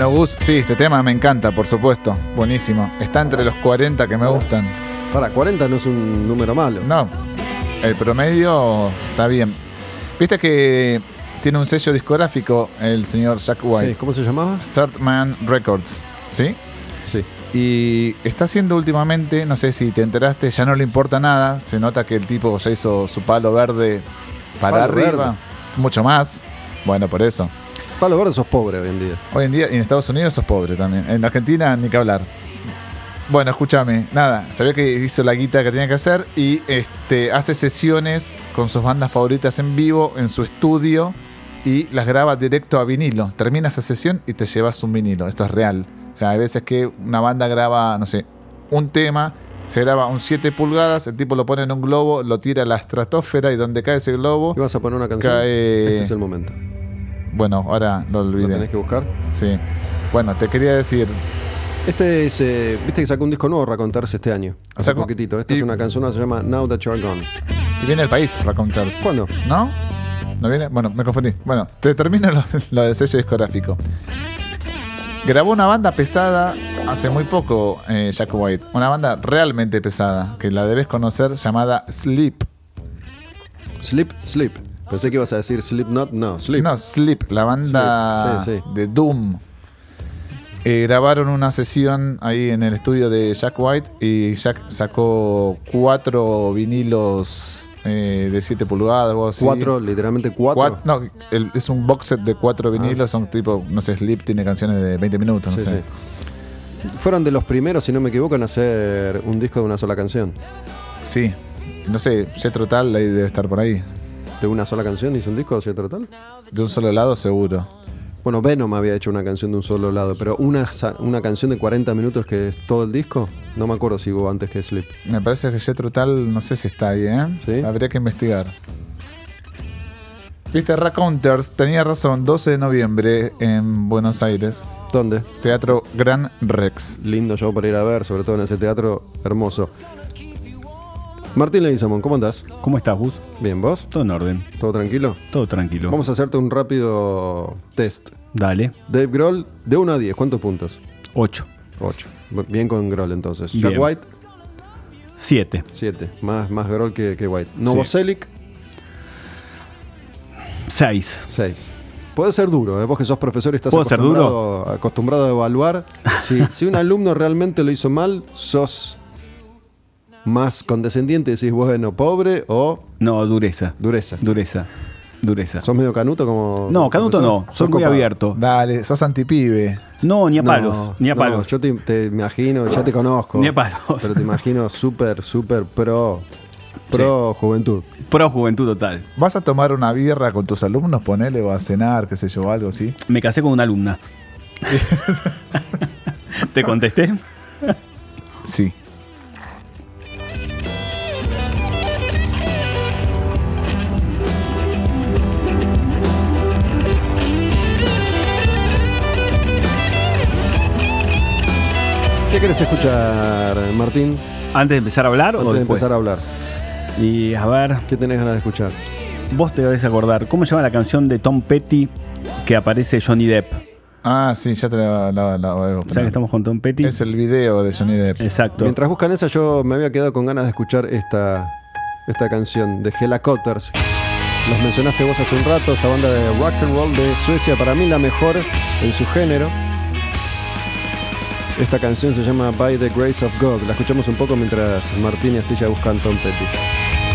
Bueno, Gus, sí, este tema me encanta, por supuesto. Buenísimo. Está entre los 40 que me gustan. Para, 40 no es un número malo. No, el promedio está bien. Viste que tiene un sello discográfico el señor Jack Sí, White. ¿Cómo se llamaba? Third Man Records, ¿sí? Sí. Y está haciendo últimamente, no sé si te enteraste, ya no le importa nada. Se nota que el tipo ya hizo su palo verde para Palo arriba. verde. Mucho más. Bueno, por eso. Palo Verde sos pobre hoy en día. Hoy en día, y en Estados Unidos sos pobre también. En Argentina, ni que hablar. Bueno, escúchame, nada, sabía que hizo la guita que tenía que hacer y este, hace sesiones con sus bandas favoritas en vivo en su estudio y las graba directo a vinilo. Termina esa sesión y te llevas un vinilo. Esto es real. O sea, hay veces que una banda graba, no sé, un tema, se graba un 7 pulgadas, el tipo lo pone en un globo, lo tira a la estratosfera y donde cae ese globo, ¿Y vas a poner una canción? Cae- Este es el momento. Bueno, ahora lo Lo olvidé. tenés que buscar. Sí. Bueno, te quería decir, Este es, eh, viste que sacó un disco nuevo, Racontarse, este año. Hace Sacó- poquitito. Esta y- es una canción que se llama Now That You're Gone. Y viene al país, Racontars. ¿Cuándo? ¿No? ¿No viene? Bueno, me confundí. Bueno, te termino lo, lo del sello discográfico. Grabó una banda pesada hace muy poco, eh, Jack White. Una banda realmente pesada, que la debes conocer, llamada Sleep. Sleep, Sleep. Pensé que ibas a decir Sleep Not, no, Sleep. No, Sleep, la banda Sleep, sí, sí. de Doom. Eh, grabaron una sesión ahí en el estudio de Jack White y Jack sacó cuatro vinilos eh, de 7 pulgadas o así. Cuatro, literalmente cuatro. Cuat- no, el- es un box set de cuatro vinilos, son tipo, no sé, Sleep tiene canciones de 20 minutos, no Sí, sé. sí. Fueron de los primeros, si no me equivoco, en hacer un disco de una sola canción. Sí. No sé, Jetro Tal ahí debe estar por ahí. ¿De una sola canción hizo un disco de otro tal? De un solo lado, seguro. Bueno, Venom había hecho una canción de un solo lado, pero una, una canción de 40 minutos que es todo el disco, no me acuerdo si hubo antes que Sleep. Me parece que Jetro Tal, no sé si está ahí, ¿eh? ¿Sí? Habría que investigar. Viste, Raconteurs tenía razón, 12 de noviembre en Buenos Aires, ¿Dónde? Teatro Gran Rex. Lindo show para ir a ver, sobre todo en ese teatro hermoso. Martín Leguizamón, ¿cómo andás? ¿Cómo estás, Gus? Bien, ¿vos? Todo en orden, ¿Todo tranquilo? todo tranquilo. Vamos a hacerte un rápido test. Dale, Dave Grohl, de 1 a 10, ¿cuántos puntos? 8, 8. Bien con Grohl entonces. Jack. White, 7, 7. Más, más Grohl que, que White. Novoselic, 6. 6. Puede ser duro, ¿eh? vos que sos profesor y estás ¿Puedo ser acostumbrado, acostumbrado a evaluar. Si, si un alumno realmente lo hizo mal, sos más condescendiente y decís, bueno, pobre o No, dureza. dureza. Dureza. Dureza. ¿Sos medio canuto como.? No, Canuto profesor? no, ¿Sos soy muy copado? abierto. Dale, sos antipibe. No, ni a No, palos, ni a no, palos. yo te, te imagino, ya te conozco. Ni a palos. Pero te imagino súper, súper pro. Pro juventud. Pro juventud total. ¿Vas a tomar una birra con tus alumnos, ponele, o a cenar, qué sé yo, algo así? Me casé con una alumna. ¿Te contesté? Sí. ¿Qué querés escuchar, Martín? Antes de empezar a hablar Antes o de después. empezar a hablar. Y a ver, ¿Qué tenés ganas de escuchar? vos te debes acordar. ¿Cómo se llama la canción de Tom Petty que aparece Johnny Depp? Ah, sí, ya te la, la- la voy a O poner. sea que estamos con Tom Petty. Es el video de Johnny Depp. Exacto. Mientras buscan esa, yo me había quedado con ganas de escuchar esta, esta canción de Helacotters. Los mencionaste vos hace un rato, esta banda de rock and roll de Suecia, para mí la mejor en su género. Esta canción se llama By the Grace of God. La escuchamos un poco mientras Martín y Astilla buscan Tom Petty.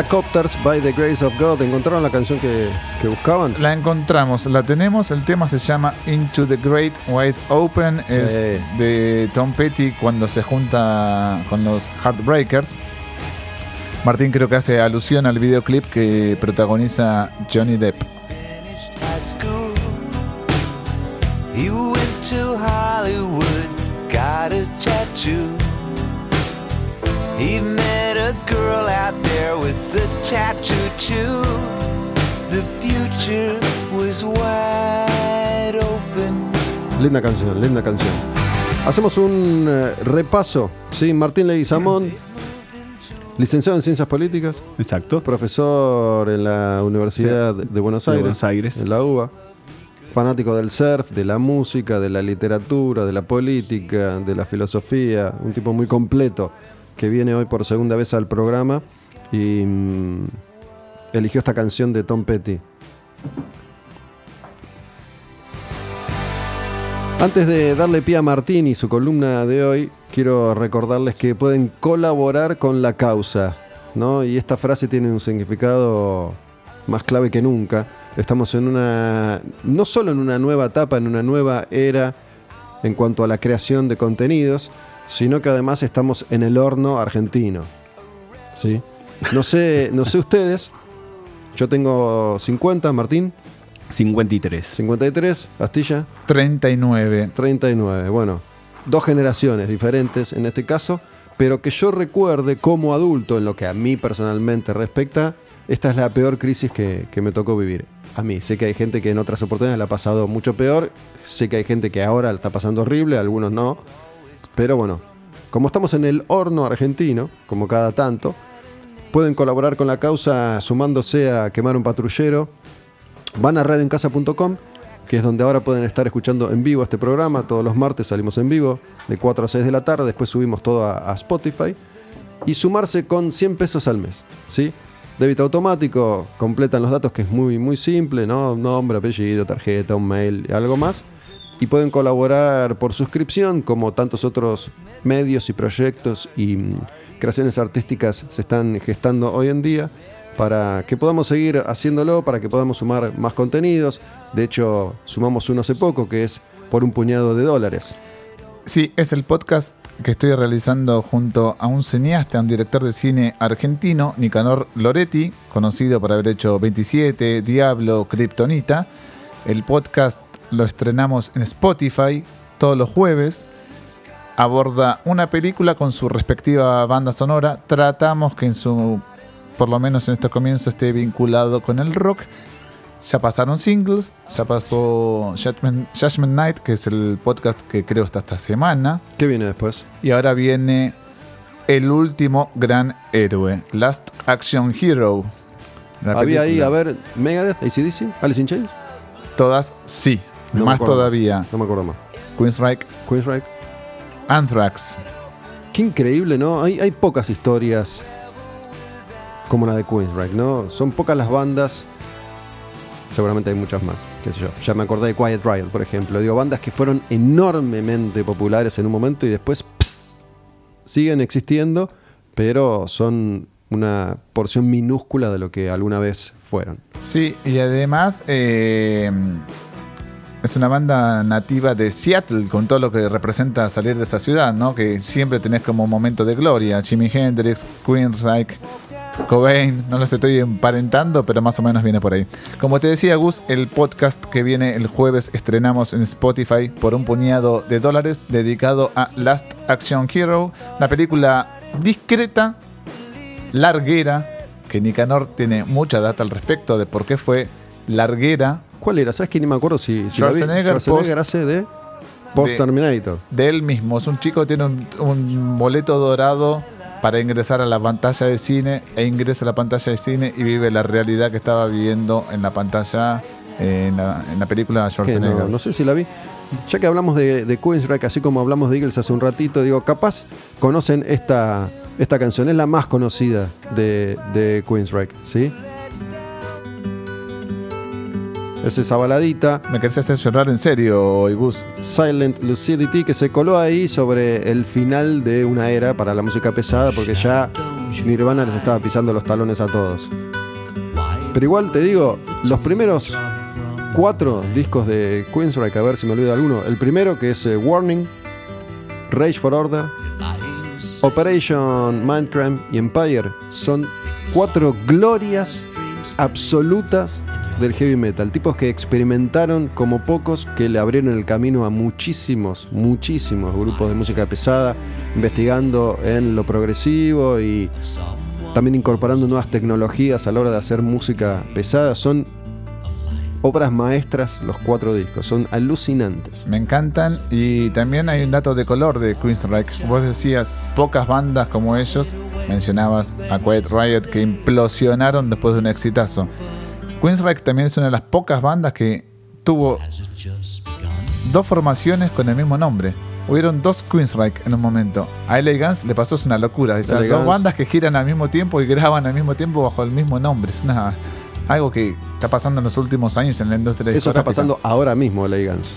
Helicopters by the Grace of God. ¿Encontraron la canción que, que buscaban? La encontramos, la tenemos. El tema se llama Into the Great Wide Open. Sí. Es de Tom Petty cuando se junta con los Heartbreakers. Martín creo que hace alusión al videoclip que protagoniza Johnny Depp. Tattoo too. The future was wide open. Linda canción, linda canción. Hacemos un eh, repaso. Sí, Martín Leguizamón, licenciado en Ciencias Políticas, Exacto. profesor en la Universidad de Buenos De Aires, Buenos Aires. en la UBA, fanático del surf, de la música, de la literatura, de la política, de la filosofía, un tipo muy completo que viene hoy por segunda vez al programa y mm, eligió esta canción de Tom Petty. Antes de darle pie a Martín y su columna de hoy, quiero recordarles que pueden colaborar con la causa, ¿no? Y esta frase tiene un significado más clave que nunca. Estamos en una, no solo en una nueva etapa, en una nueva era en cuanto a la creación de contenidos, sino que además estamos en el horno argentino. ¿Sí? No sé, no sé ustedes. Yo tengo 50, Martín, 53. 53, Astilla. 39. 39. Bueno, dos generaciones diferentes en este caso, pero que yo recuerde como adulto, en lo que a mí personalmente respecta, esta es la peor crisis que, que me tocó vivir. A mí, sé que hay gente que en otras oportunidades la ha pasado mucho peor, sé que hay gente que ahora la está pasando horrible, algunos no, pero bueno, como estamos en el horno argentino, como cada tanto, pueden colaborar con la causa sumándose a quemar un patrullero, van a radioencasa.com, que es donde ahora pueden estar escuchando en vivo este programa. Todos los martes salimos en vivo, de 4 a 6 de la tarde, después subimos todo a, Spotify. Y sumarse con 100 pesos al mes, ¿sí? Débito automático, completan los datos, que es muy, muy simple, ¿no? Nombre, apellido, tarjeta, un mail algo más. Y pueden colaborar por suscripción, como tantos otros medios y proyectos y creaciones artísticas se están gestando hoy en día para que podamos seguir haciéndolo, para que podamos sumar más contenidos. De hecho, sumamos uno hace poco, que es por un puñado de dólares. Sí, es el podcast que estoy realizando junto a un cineasta, un director de cine argentino, Nicanor Loretti, conocido por haber hecho 27, Diablo, Kryptonita. El podcast lo estrenamos en Spotify todos los jueves. Aborda una película con su respectiva banda sonora. Tratamos que en su, por lo menos en estos comienzos, esté vinculado con el rock. Ya pasaron singles, ya pasó Judgment, Judgment Night, que es el podcast que creo está esta semana. ¿Qué viene después? Y ahora viene el último gran héroe, Last Action Hero. Había ahí, a ver, Megadeth, ACDC, Alice in Chains. Todas sí, No más acuerdo todavía. No me acuerdo más. Queensryche, Queensryche. Anthrax. Qué increíble, ¿no? Hay, hay pocas historias como la de Queensryche, ¿no? Son pocas las bandas. Seguramente hay muchas más, qué sé yo. Ya me acordé de Quiet Riot, por ejemplo. Digo, bandas que fueron enormemente populares en un momento y después pss, siguen existiendo, pero son una porción minúscula de lo que alguna vez fueron. Sí, y además eh, es una banda nativa de Seattle, con todo lo que representa salir de esa ciudad, ¿no? Que siempre tenés como momento de gloria. Jimi Hendrix, Queensryche, Cobain, no los estoy emparentando, pero más o menos viene por ahí. Como te decía Gus, el podcast que viene el jueves estrenamos en Spotify por un puñado de dólares dedicado a Last Action Hero, la película discreta, larguera, que Nicanor tiene mucha data al respecto de por qué fue larguera ¿Cuál era? ¿Sabes que ni me acuerdo si, si la vi? Schwarzenegger, Schwarzenegger post- hace de Post Terminator. de él mismo. Es un chico que tiene un, un boleto dorado para ingresar a la pantalla de cine e ingresa a la pantalla de cine y vive la realidad que estaba viviendo en la pantalla en la, en la película Schwarzenegger. no, no sé si la vi. Ya que hablamos de, de Queensryche, así como hablamos de Eagles hace un ratito, digo, capaz conocen esta, esta canción, es la más conocida de, de Queensryche, ¿sí? Es esa baladita. Me querés hacer llorar en serio, Gus. Silent Lucidity que se coló ahí sobre el final de una era para la música pesada porque ya Nirvana les estaba pisando los talones a todos. Pero igual te digo, los primeros cuatro discos de Queensryche, a ver si me olvido alguno. El primero que es eh, Warning, Rage for Order, Operation Mindcrime y Empire son cuatro glorias absolutas del heavy metal. Tipos que experimentaron como pocos, que le abrieron el camino a muchísimos, muchísimos grupos de música pesada, investigando en lo progresivo y también incorporando nuevas tecnologías a la hora de hacer música pesada. Son obras maestras los cuatro discos, son alucinantes. Me encantan y también hay un dato de color de Queensryche. Vos decías pocas bandas como ellos, mencionabas a Quiet Riot que implosionaron después de un exitazo. Queensryche también es una de las pocas bandas que tuvo dos formaciones con el mismo nombre. Hubieron dos Queensryche en un momento. A LA Guns le pasó es una locura. O sea, LA dos Guns. bandas que giran al mismo tiempo y graban al mismo tiempo bajo el mismo nombre. Es una, algo que está pasando en los últimos años en la industria Eso está pasando ahora mismo, Elegance.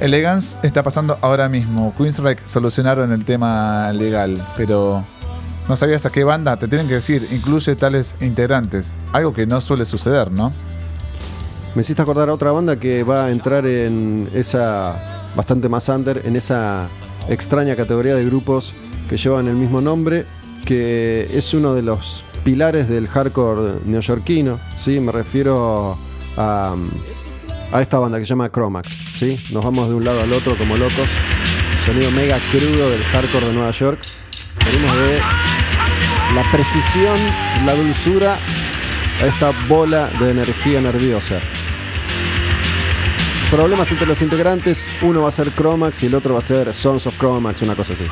Elegance está pasando ahora mismo. Queensryche solucionaron el tema legal, pero no sabías a qué banda. Te tienen que decir, incluye tales integrantes. Algo que no suele suceder, ¿no? Me hiciste acordar a otra banda que va a entrar en esa, bastante más under, en esa extraña categoría de grupos que llevan el mismo nombre, que es uno de los pilares del hardcore neoyorquino, ¿sí? Me refiero a, a esta banda que se llama Chromax, ¿sí? Nos vamos de un lado al otro como locos. Sonido mega crudo del hardcore de Nueva York. Venimos de la precisión, la dulzura a esta bola de energía nerviosa. Problemas entre los integrantes, uno va a ser Chromax y el otro va a ser Sons of Chromax, una cosa así.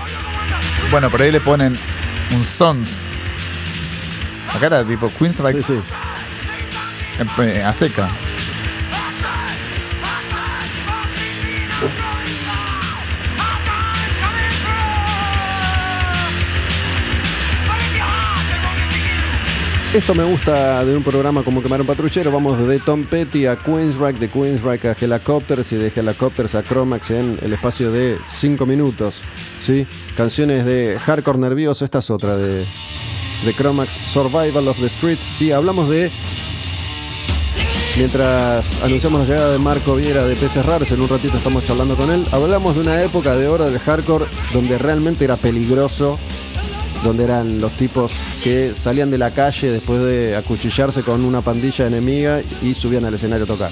Bueno, por ahí le ponen un Sons. Acá era tipo Queensryche Sí, sí. eh, a seca. Esto me gusta de un programa como Quemar un Patrullero. Vamos de Tom Petty a Queensryche, de Queensryche a Helicopters y de Helicopters a Chromax en el espacio de 5 minutos. ¿sí? Canciones de hardcore nervioso. Esta es otra de, de Chromax, Survival of the Streets. Sí, hablamos de. Mientras anunciamos la llegada de Marco Viera de Peces Raros, en un ratito estamos charlando con él. Hablamos de una época de oro del hardcore donde realmente era peligroso donde eran los tipos que salían de la calle después de acuchillarse con una pandilla enemiga y subían al escenario a tocar.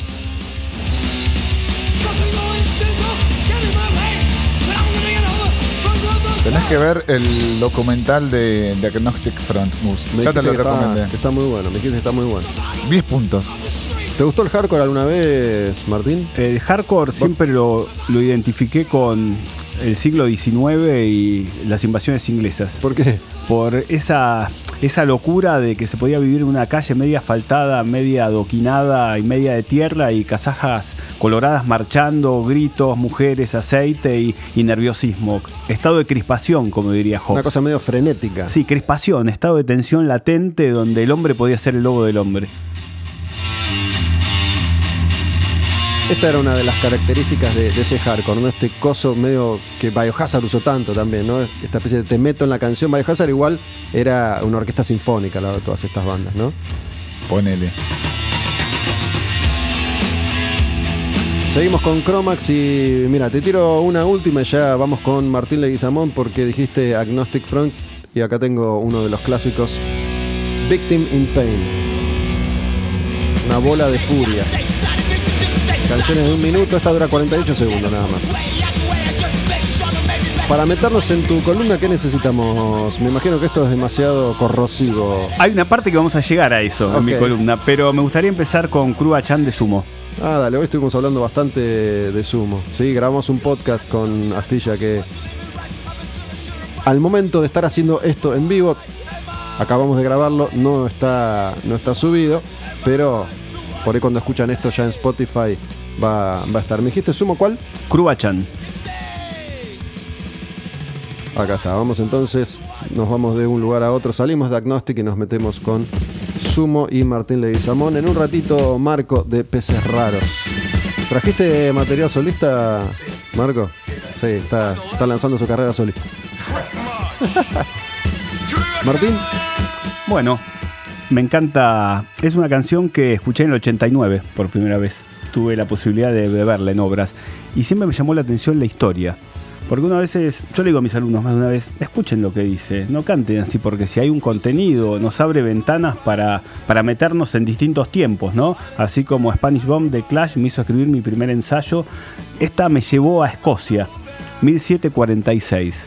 Tenés que ver el documental de, de Agnostic Front. Me Ya te lo que está- recomendé. que está muy bueno, me dijiste que está muy bueno. 10 puntos. ¿Te gustó el hardcore alguna vez, Martín? El hardcore siempre lo, lo identifiqué con el siglo XIX y las invasiones inglesas. ¿Por qué? Por esa, esa locura de que se podía vivir en una calle media asfaltada, media adoquinada y media de tierra y casajas coloradas marchando, gritos, mujeres, aceite y, y nerviosismo. Estado de crispación, como diría Una Hobbes. cosa medio frenética. Sí, crispación, estado de tensión latente donde el hombre podía ser el lobo del hombre. Esta era una de las características de, de ese hardcore, ¿no? Este coso medio que Biohazard usó tanto también, ¿no? Esta especie de te meto en la canción. Biohazard igual era una orquesta sinfónica, la de todas estas bandas, ¿no? Ponele. Seguimos con Chromax y mira, te tiro una última y ya vamos con Martín Leguizamón porque dijiste Agnostic Front y acá tengo uno de los clásicos, Victim in Pain. Una bola de furia. Canciones de un minuto, esta dura 48 segundos nada más. Para meternos en tu columna, ¿qué necesitamos? Me imagino que esto es demasiado corrosivo. Hay una parte que vamos a llegar a eso en mi columna, pero me gustaría empezar con Crua Chan de Sumo. Ah, dale, hoy estuvimos hablando bastante de sumo. Sí, grabamos un podcast con Astilla que al momento de estar haciendo esto en vivo, acabamos de grabarlo, no está, no está subido, pero por ahí cuando escuchan esto ya en Spotify va, va a estar. ¿Me dijiste sumo cuál? Crua Chan. Acá está, vamos entonces, nos vamos de un lugar a otro, salimos de Agnostic y nos metemos con Sumo y Martín Leguizamón. En un ratito, Marco de Peces Raros. ¿Trajiste material solista, Marco? Sí, está, está lanzando su carrera solista. Martín, Bueno, me encanta. Es una canción que escuché en el 89 por primera vez. Tuve la posibilidad de, de verla en obras. Y siempre me llamó la atención la historia. Porque una vez, es- yo le digo a mis alumnos más de una vez, escuchen lo que dice, no canten así, porque si hay un contenido, nos abre ventanas para, para meternos en distintos tiempos, ¿no? Así como Spanish Bomb de Clash me hizo escribir mi primer ensayo, esta me llevó a Escocia, 1746.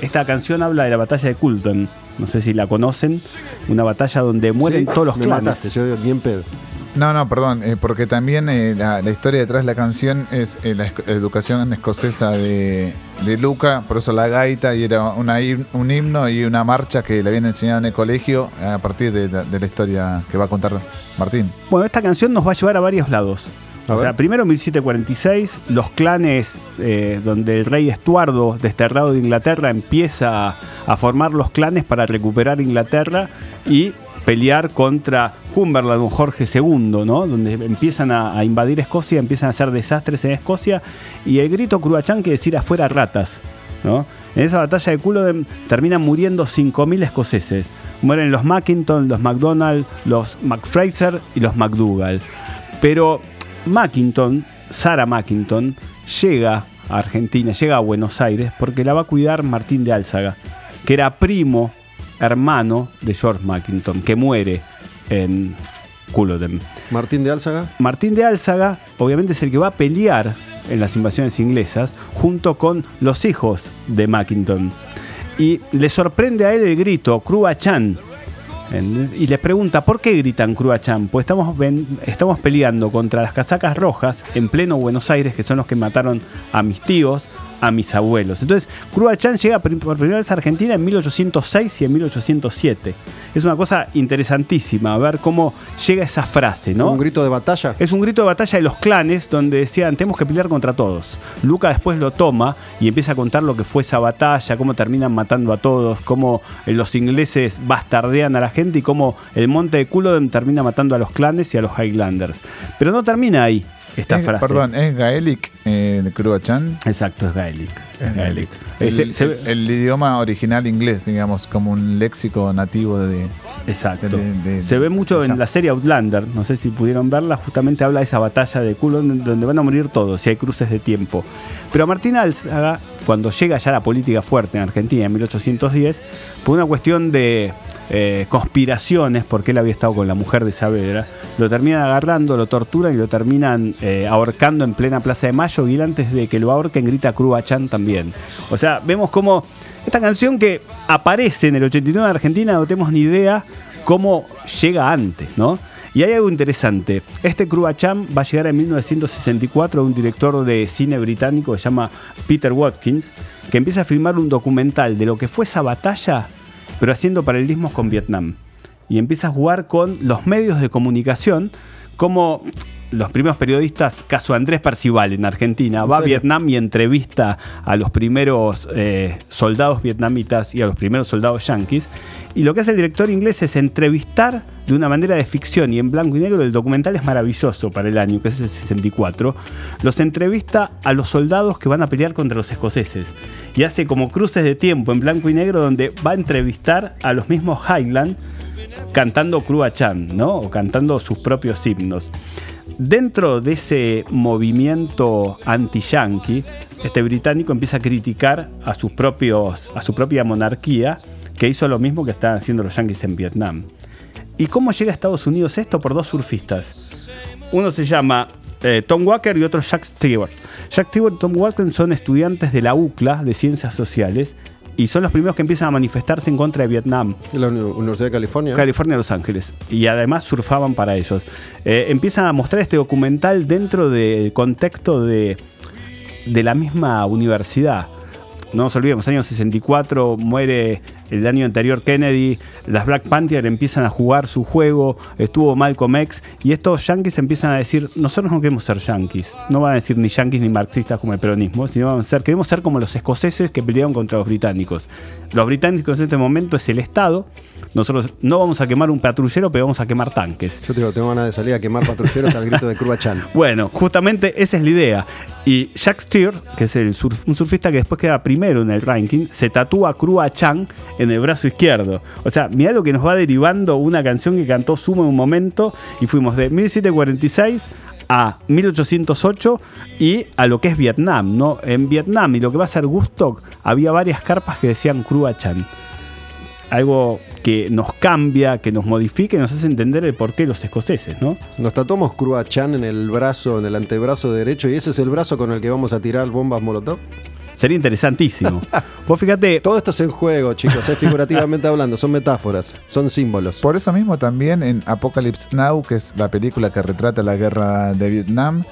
Esta canción habla de la batalla de Culton, no sé si la conocen, una batalla donde mueren sí, todos los me clanes. mataste, yo digo, bien pedo. No, no, perdón, eh, porque también eh, la, la historia detrás de la canción es eh, la educación escocesa de, de Luca, por eso la gaita, y era una, un himno y una marcha que le habían enseñado en el colegio a partir de la, de la historia que va a contar Martín. Bueno, esta canción nos va a llevar a varios lados. A o ver. sea, primero en 1746, los clanes eh, donde el rey Estuardo, desterrado de Inglaterra, empieza a formar los clanes para recuperar Inglaterra y pelear contra Humberland o Jorge II, ¿no? Donde empiezan a, invadir Escocia, empiezan a hacer desastres en Escocia y el grito cruachán quiere decir afuera ratas, ¿no? En esa batalla de Culloden terminan muriendo 5.000 escoceses. Mueren los Mackinton, los MacDonald, los MacFraser y los MacDougall. Pero Mackinton, Sarah Mackinton, llega a Argentina, llega a Buenos Aires porque la va a cuidar Martín de Álzaga, que era primo, hermano de George Mackinton, que muere en Culloden. Martín de Álzaga. Martín de Álzaga, obviamente, es el que va a pelear en las invasiones inglesas junto con los hijos de Mackinton. Y le sorprende a él el grito, Cruachan. Y le pregunta, ¿por qué gritan Cruachan? Pues estamos, ven- estamos peleando contra las casacas rojas en pleno Buenos Aires, que son los que mataron a mis tíos, a mis abuelos. Entonces, Cruachan llega por primera vez a Argentina en 1806 y en 1807. Es una cosa interesantísima ver cómo llega esa frase, ¿no? Un grito de batalla. Es un grito de batalla de los clanes donde decían tenemos que pelear contra todos. Luca después lo toma y empieza a contar lo que fue esa batalla, cómo terminan matando a todos, cómo eh, los ingleses bastardean a la gente y cómo el monte de Culloden termina matando a los clanes y a los Highlanders. Pero no termina ahí esta Es- frase. Perdón, ¿es Gaelic eh, Cruachan? Exacto, es Gaelic. Es Gaelic. El, idioma original inglés, digamos, como un léxico nativo de... Exacto. de- de- Se ve mucho allá. en la serie Outlander, no sé si pudieron verla, justamente habla de esa batalla de Culloden donde van a morir todos y hay cruces de tiempo. Pero Martín Álzaga, cuando llega ya la política fuerte en Argentina en 1810, por una cuestión de eh, conspiraciones, porque él había estado con la mujer de Saavedra, lo terminan agarrando, lo torturan y lo terminan eh, ahorcando en plena Plaza de Mayo y antes de que lo ahorquen grita Cruachan también. O sea, vemos como esta canción que aparece en el 89 en Argentina, no tenemos ni idea cómo llega antes, ¿no? Y hay algo interesante. Este Cruachan va a llegar en 1964 a un director de cine británico que se llama Peter Watkins, que empieza a filmar un documental de lo que fue esa batalla, pero haciendo paralelismos con Vietnam. Y empieza a jugar con los medios de comunicación, como los primeros periodistas, caso Andrés Percival en Argentina, ¿En va a? Vietnam y entrevista a los primeros eh, soldados vietnamitas y a los primeros soldados yanquis. Y lo que hace el director inglés es entrevistar de una manera de ficción y en blanco y negro. El documental es maravilloso para el año, que es el 64. Los entrevista a los soldados que van a pelear contra los escoceses. Y hace como cruces de tiempo en blanco y negro donde va a entrevistar a los mismos Highland cantando Cruachan, ¿no? O cantando sus propios himnos. Dentro de ese movimiento anti-yankee, este británico empieza a criticar a, sus propios, a su propia monarquía, que hizo lo mismo que estaban haciendo los yankees en Vietnam. ¿Y cómo llega a Estados Unidos esto? Por dos surfistas. Uno se llama eh, Tom Walker y otro Jack Stewart. Jack Stewart y Tom Walker son estudiantes de la UCLA de Ciencias Sociales y son los primeros que empiezan a manifestarse en contra de Vietnam. La Uni- Universidad de California. California, Los Ángeles. Y además surfaban para ellos. Eh, empiezan a mostrar este documental dentro del contexto de, de la misma universidad. No nos olvidemos, año 64 muere el año anterior Kennedy, las Black Panther empiezan a jugar su juego, estuvo Malcolm X, y estos yankees empiezan a decir, nosotros no queremos ser yankees, no van a decir ni yankees ni marxistas como el peronismo, sino vamos a ser, queremos ser como los escoceses que pelearon contra los británicos. Los británicos en este momento es el Estado, nosotros no vamos a quemar un patrullero, pero vamos a quemar tanques. Yo te digo, tengo ganas de salir a quemar patrulleros al grito de Curva Chan. Bueno, justamente esa es la idea. Y Jack Steer, que es el surf- un surfista que después queda primero en el ranking, se tatúa Crua Chan en el brazo izquierdo. O sea, mirá lo que nos va derivando una canción que cantó Sumo en un momento y fuimos de 1746 a 1808 y a lo que es Vietnam, ¿no? En Vietnam y lo que va a ser Gustock, había varias carpas que decían Crua Chan. Algo que nos cambia, que nos modifica y nos hace entender el porqué los escoceses, ¿no? Nos tatuamos Crua Chan en el brazo, en el antebrazo derecho, y ese es el brazo con el que vamos a tirar bombas molotov. Sería interesantísimo. Vos fíjate, Todo esto es en juego, chicos, es figurativamente hablando, son metáforas, son símbolos. Por eso mismo también en Apocalypse Now, que es la película que retrata la guerra de Vietnam,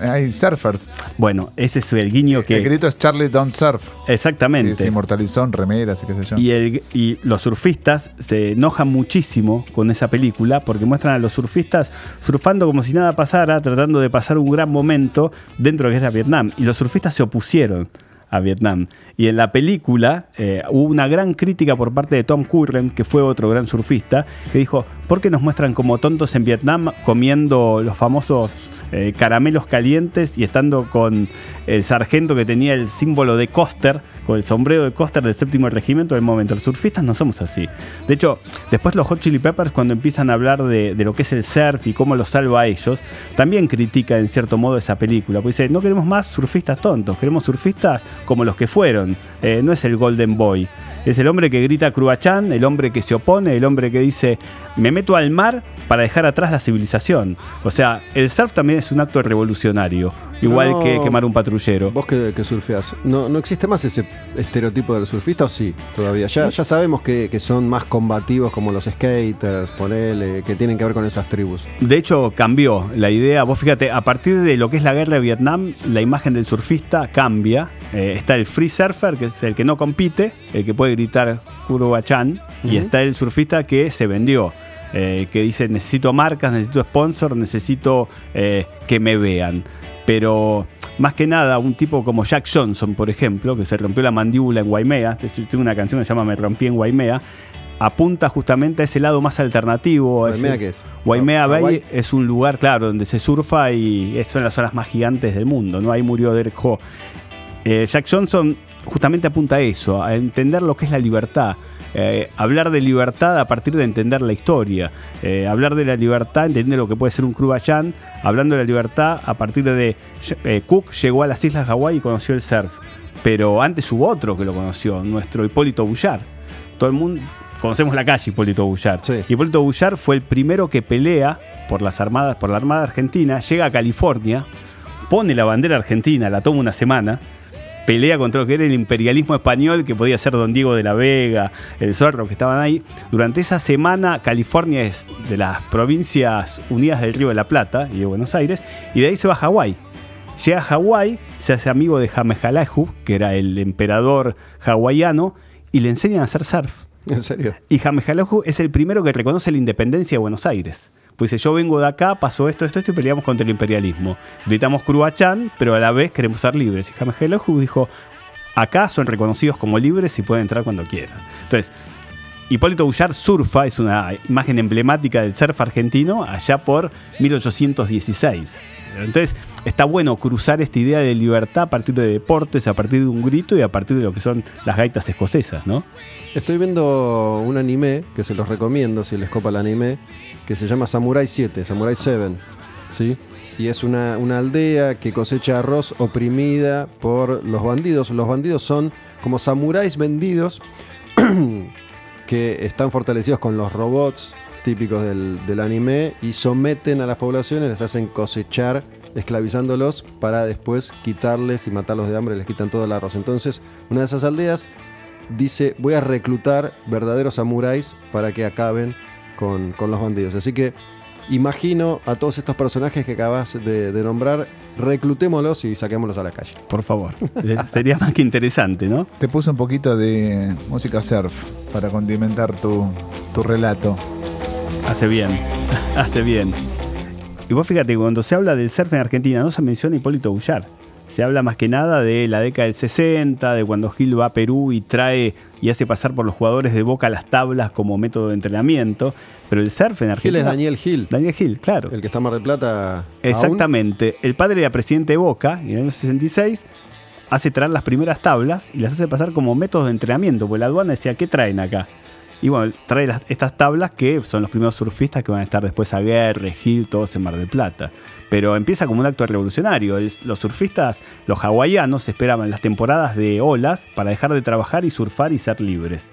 hay surfers. bueno, ese es el guiño El que... grito es Charlie Don't Surf. Que se Exactamente. inmortalizó en remeras y qué sé yo. Y, el- y los surfistas se enojan muchísimo con esa película porque muestran a los surfistas surfando como si nada pasara, tratando de pasar un gran momento dentro de lo que era Vietnam. Y los surfistas se opusieron a Vietnam. Y en la película eh, hubo una gran crítica por parte de Tom Curren, que fue otro gran surfista, que dijo, ¿por qué nos muestran como tontos en Vietnam comiendo los famosos eh, caramelos calientes y estando con el sargento que tenía el símbolo de Coster, con el sombrero de Coster del séptimo regimiento del momento? Los surfistas no somos así. De hecho, después los Hot Chili Peppers, cuando empiezan a hablar de, lo que es el surf y cómo los salva a ellos, también critica en cierto modo esa película. Porque dice, no queremos más surfistas tontos, queremos surfistas como los que fueron. Eh, no es el Golden Boy. Es el hombre que grita Cruachan, el hombre que se opone, el hombre que dice, me meto al mar para dejar atrás la civilización. O sea, el surf también es un acto revolucionario, igual No. que quemar un patrullero. Vos que, que surfeás, ¿no, ¿no existe más ese estereotipo del surfista o sí? Todavía. Ya, ya sabemos que, que son más combativos como los skaters, ponele, que tienen que ver con esas tribus. De hecho, cambió la idea. Vos fíjate, a partir de lo que es la guerra de Vietnam, la imagen del surfista cambia. Eh, está el free surfer, que es el que no compite, el que puede gritar Chan, y está el surfista que se vendió. eh, que dice necesito marcas, necesito sponsor, necesito eh, que me vean. Pero más que nada, un tipo como Jack Johnson, por ejemplo, que se rompió la mandíbula en Waimea, tengo una canción que se llama Me rompí en Waimea, apunta justamente a ese lado más alternativo. ¿Waimea ese- qué es? Waimea Bay es un lugar, claro, donde se surfa y son las olas más gigantes del mundo, ¿no? Ahí murió Derek Ho. Eh, Jack Johnson justamente apunta a eso, a entender lo que es la libertad. Eh, hablar de libertad a partir de entender la historia. Eh, hablar de la libertad, entender lo que puede ser un Krubayan. Hablando de la libertad a partir de eh, Cook llegó a las Islas Hawái y conoció el surf. Pero antes hubo otro que lo conoció, nuestro Hipólito Bullar. Todo el mundo conocemos la calle Hipólito Bullar. Sí. Hipólito Bullar fue el primero que pelea por las armadas, por la Armada Argentina, llega a California, pone la bandera argentina, la toma una semana, pelea contra lo que era el imperialismo español, que podía ser Don Diego de la Vega, el Zorro, que estaban ahí. Durante esa semana, California es de las provincias unidas del Río de la Plata y de Buenos Aires, y de ahí se va a Hawái. Llega a Hawái, se hace amigo de Jamejalahu, que era el emperador hawaiano, y le enseñan a hacer surf. ¿En serio? Y es el primero que reconoce la independencia de Buenos Aires. Pues dice, yo vengo de acá, pasó esto, esto, esto y peleamos contra el imperialismo. Gritamos Cruachan, pero a la vez queremos ser libres. Y Jamejalahu dijo, acá son reconocidos como libres y pueden entrar cuando quieran. Entonces, Hipólito Bullar surfa, es una imagen emblemática del surf argentino, allá por 1816. Entonces, está bueno cruzar esta idea de libertad a partir de deportes, a partir de un grito y a partir de lo que son las gaitas escocesas, ¿no? Estoy viendo un anime que se los recomiendo si les copa el anime, que se llama Samurai 7, Samurai 7, ¿sí? Y es una, una aldea que cosecha arroz oprimida por los bandidos. Los bandidos son como samuráis vendidos que están fortalecidos con los robots típicos del, del anime y someten a las poblaciones, les hacen cosechar esclavizándolos para después quitarles y matarlos de hambre, les quitan todo el arroz. Entonces, una de esas aldeas dice, voy a reclutar verdaderos samuráis para que acaben con, con los bandidos. Así que imagino a todos estos personajes que acabas de, de nombrar, reclutémoslos y saquémoslos a la calle. Por favor. Eh, Sería más que interesante, ¿no? Te puse un poquito de música surf para condimentar tu, tu relato. Hace bien, hace bien. Y vos fíjate, cuando se habla del surf en Argentina no se menciona Hipólito Bullar. Se habla más que nada de la década del 60, de cuando Gil va a Perú y trae y hace pasar por los jugadores de Boca las tablas como método de entrenamiento. Pero el surf en Gil Argentina... es Daniel Gil, Daniel Gil, claro. el que está en Mar del Plata. aún. Exactamente. El padre era presidente de Boca y en el año 66 hace traer las primeras tablas y las hace pasar como métodos de entrenamiento, porque la aduana decía, ¿qué traen acá? Y bueno, trae las- estas tablas que son los primeros surfistas que van a estar después a Guerre, Gil, todos en Mar del Plata. Pero empieza como un acto revolucionario. Los surfistas, los hawaianos, esperaban las temporadas de olas para dejar de trabajar y surfar y ser libres.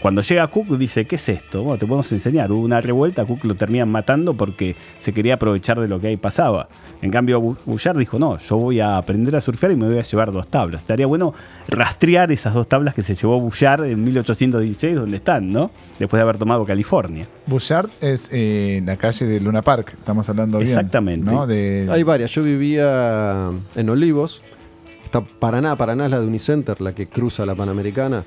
Cuando llega Cook dice, ¿qué es esto? Bueno, te podemos enseñar. Hubo una revuelta, Cook lo terminan matando porque se quería aprovechar de lo que ahí pasaba. En cambio, Bu- Bullard dijo, no, yo voy a aprender a surfear y me voy a llevar dos tablas. Estaría bueno rastrear esas dos tablas que se llevó Bullard en 1816, donde están, ¿no? Después de haber tomado California. Bouchard es eh, la calle de Luna Park, estamos hablando bien. Exactamente. ¿no? De, Hay varias. Yo vivía en Olivos. Está Paraná, Paraná es la de Unicenter, la que cruza la Panamericana.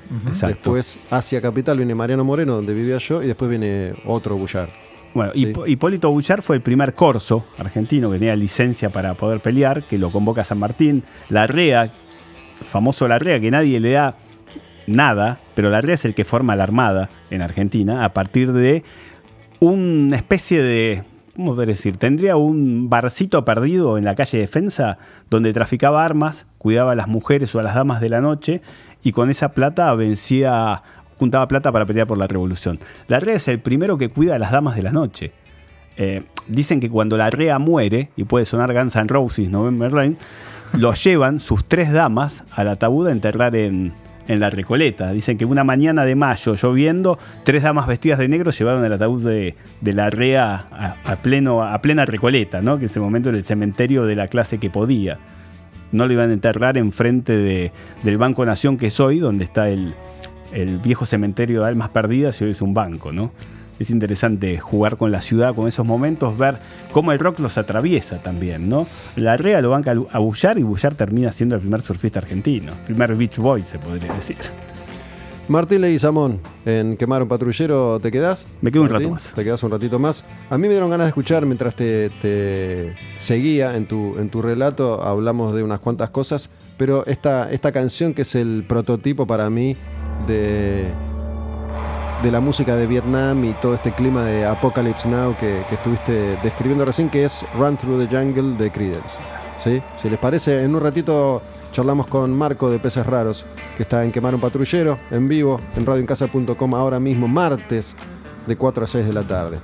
Después hacia Capital viene Mariano Moreno, donde vivía yo, y después viene otro Bullard. Bueno, Sí. Hipólito Bullard fue el primer corso argentino que tenía licencia para poder pelear, que lo convoca a San Martín. La REA, famoso La REA, que nadie le da nada, pero la REA es el que forma la Armada en Argentina a partir de una especie de. ¿Cómo decir? Tendría un barcito perdido en la calle Defensa donde traficaba armas, cuidaba a las mujeres o a las damas de la noche y con esa plata vencía, juntaba plata para pelear por la revolución. La REA es el primero que cuida a las damas de la noche. Eh, dicen que cuando la REA muere, y puede sonar Guns N' Roses, November Rain, lo llevan sus tres damas al ataúd a enterrar en, en la Recoleta. Dicen que una mañana de mayo, lloviendo, tres damas vestidas de negro llevaron el ataúd de, de la REA a, a pleno, a plena Recoleta, ¿no? que en ese momento era el cementerio de la clase que podía. No lo iban a enterrar enfrente de, del Banco Nación que es hoy, donde está el, el viejo cementerio de almas perdidas y hoy es un banco, ¿no? Es interesante jugar con la ciudad, con esos momentos, ver cómo el rock los atraviesa también, ¿no? La REA lo banca a Bullar y Bullar termina siendo el primer surfista argentino, primer Beach Boy, se podría decir. Martín Leguizamón, en Quemar un Patrullero, ¿te quedás? Me quedo un rato más. Te quedás un ratito más. A mí me dieron ganas de escuchar mientras te, te seguía en tu, en tu relato, hablamos de unas cuantas cosas, pero esta, esta canción que es el prototipo para mí de, de la música de Vietnam y todo este clima de Apocalypse Now que, que estuviste describiendo recién, que es Run Through the Jungle de Creedence. ¿Sí? Si les parece, en un ratito charlamos con Marco de Peces Raros, que está en Quemar un Patrullero, en vivo, en radioencasa.com ahora mismo, martes, de 4 a 6 de la tarde.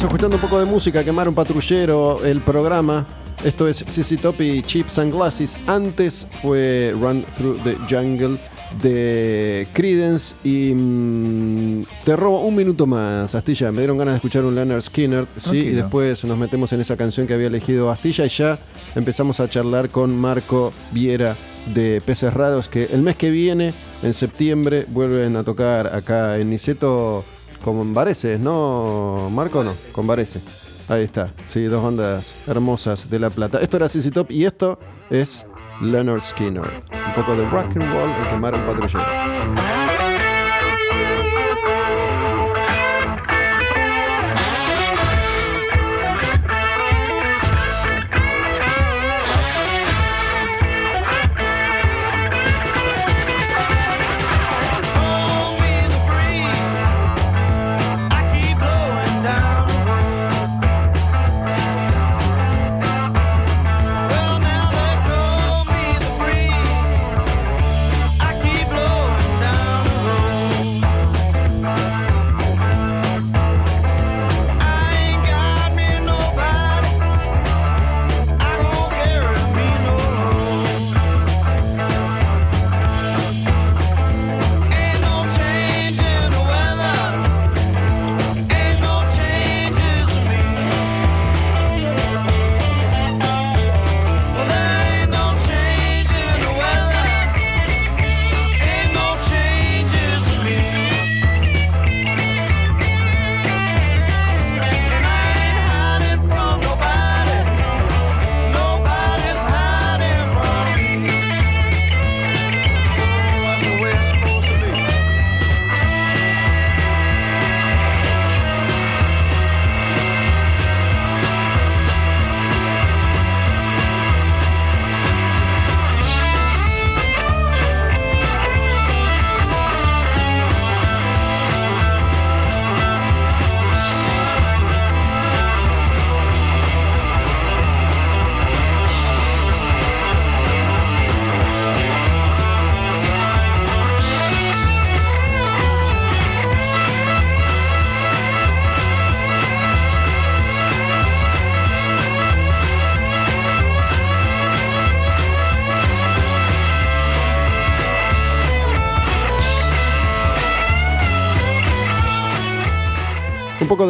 Estamos escuchando un poco de música, quemar un patrullero, el programa. Esto es CC Top y Cheap Sunglasses. Antes fue Run Through the Jungle de Credence y mm, te robo un minuto más, Astilla. Me dieron ganas de escuchar un Leonard Skinner, sí, y después nos metemos en esa canción que había elegido Astilla y ya empezamos a charlar con Marco Viera de Peces Raros que el mes que viene, en septiembre, vuelven a tocar acá en Niceto con Vareces, ¿no? Marco no, con Varese. Ahí está, sí, dos bandas hermosas de La Plata. Esto era CC Top y esto es Leonard Skinner. Un poco de rock and roll, el quemar un.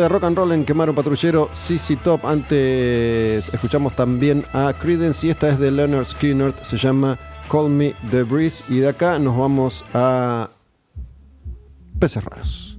De rock and roll en Quemar un Patrullero, CC Top. Antes escuchamos también a Credence y esta es de Leonard Skinner, se llama Call Me the Breeze. Y de acá nos vamos a Peces Raros.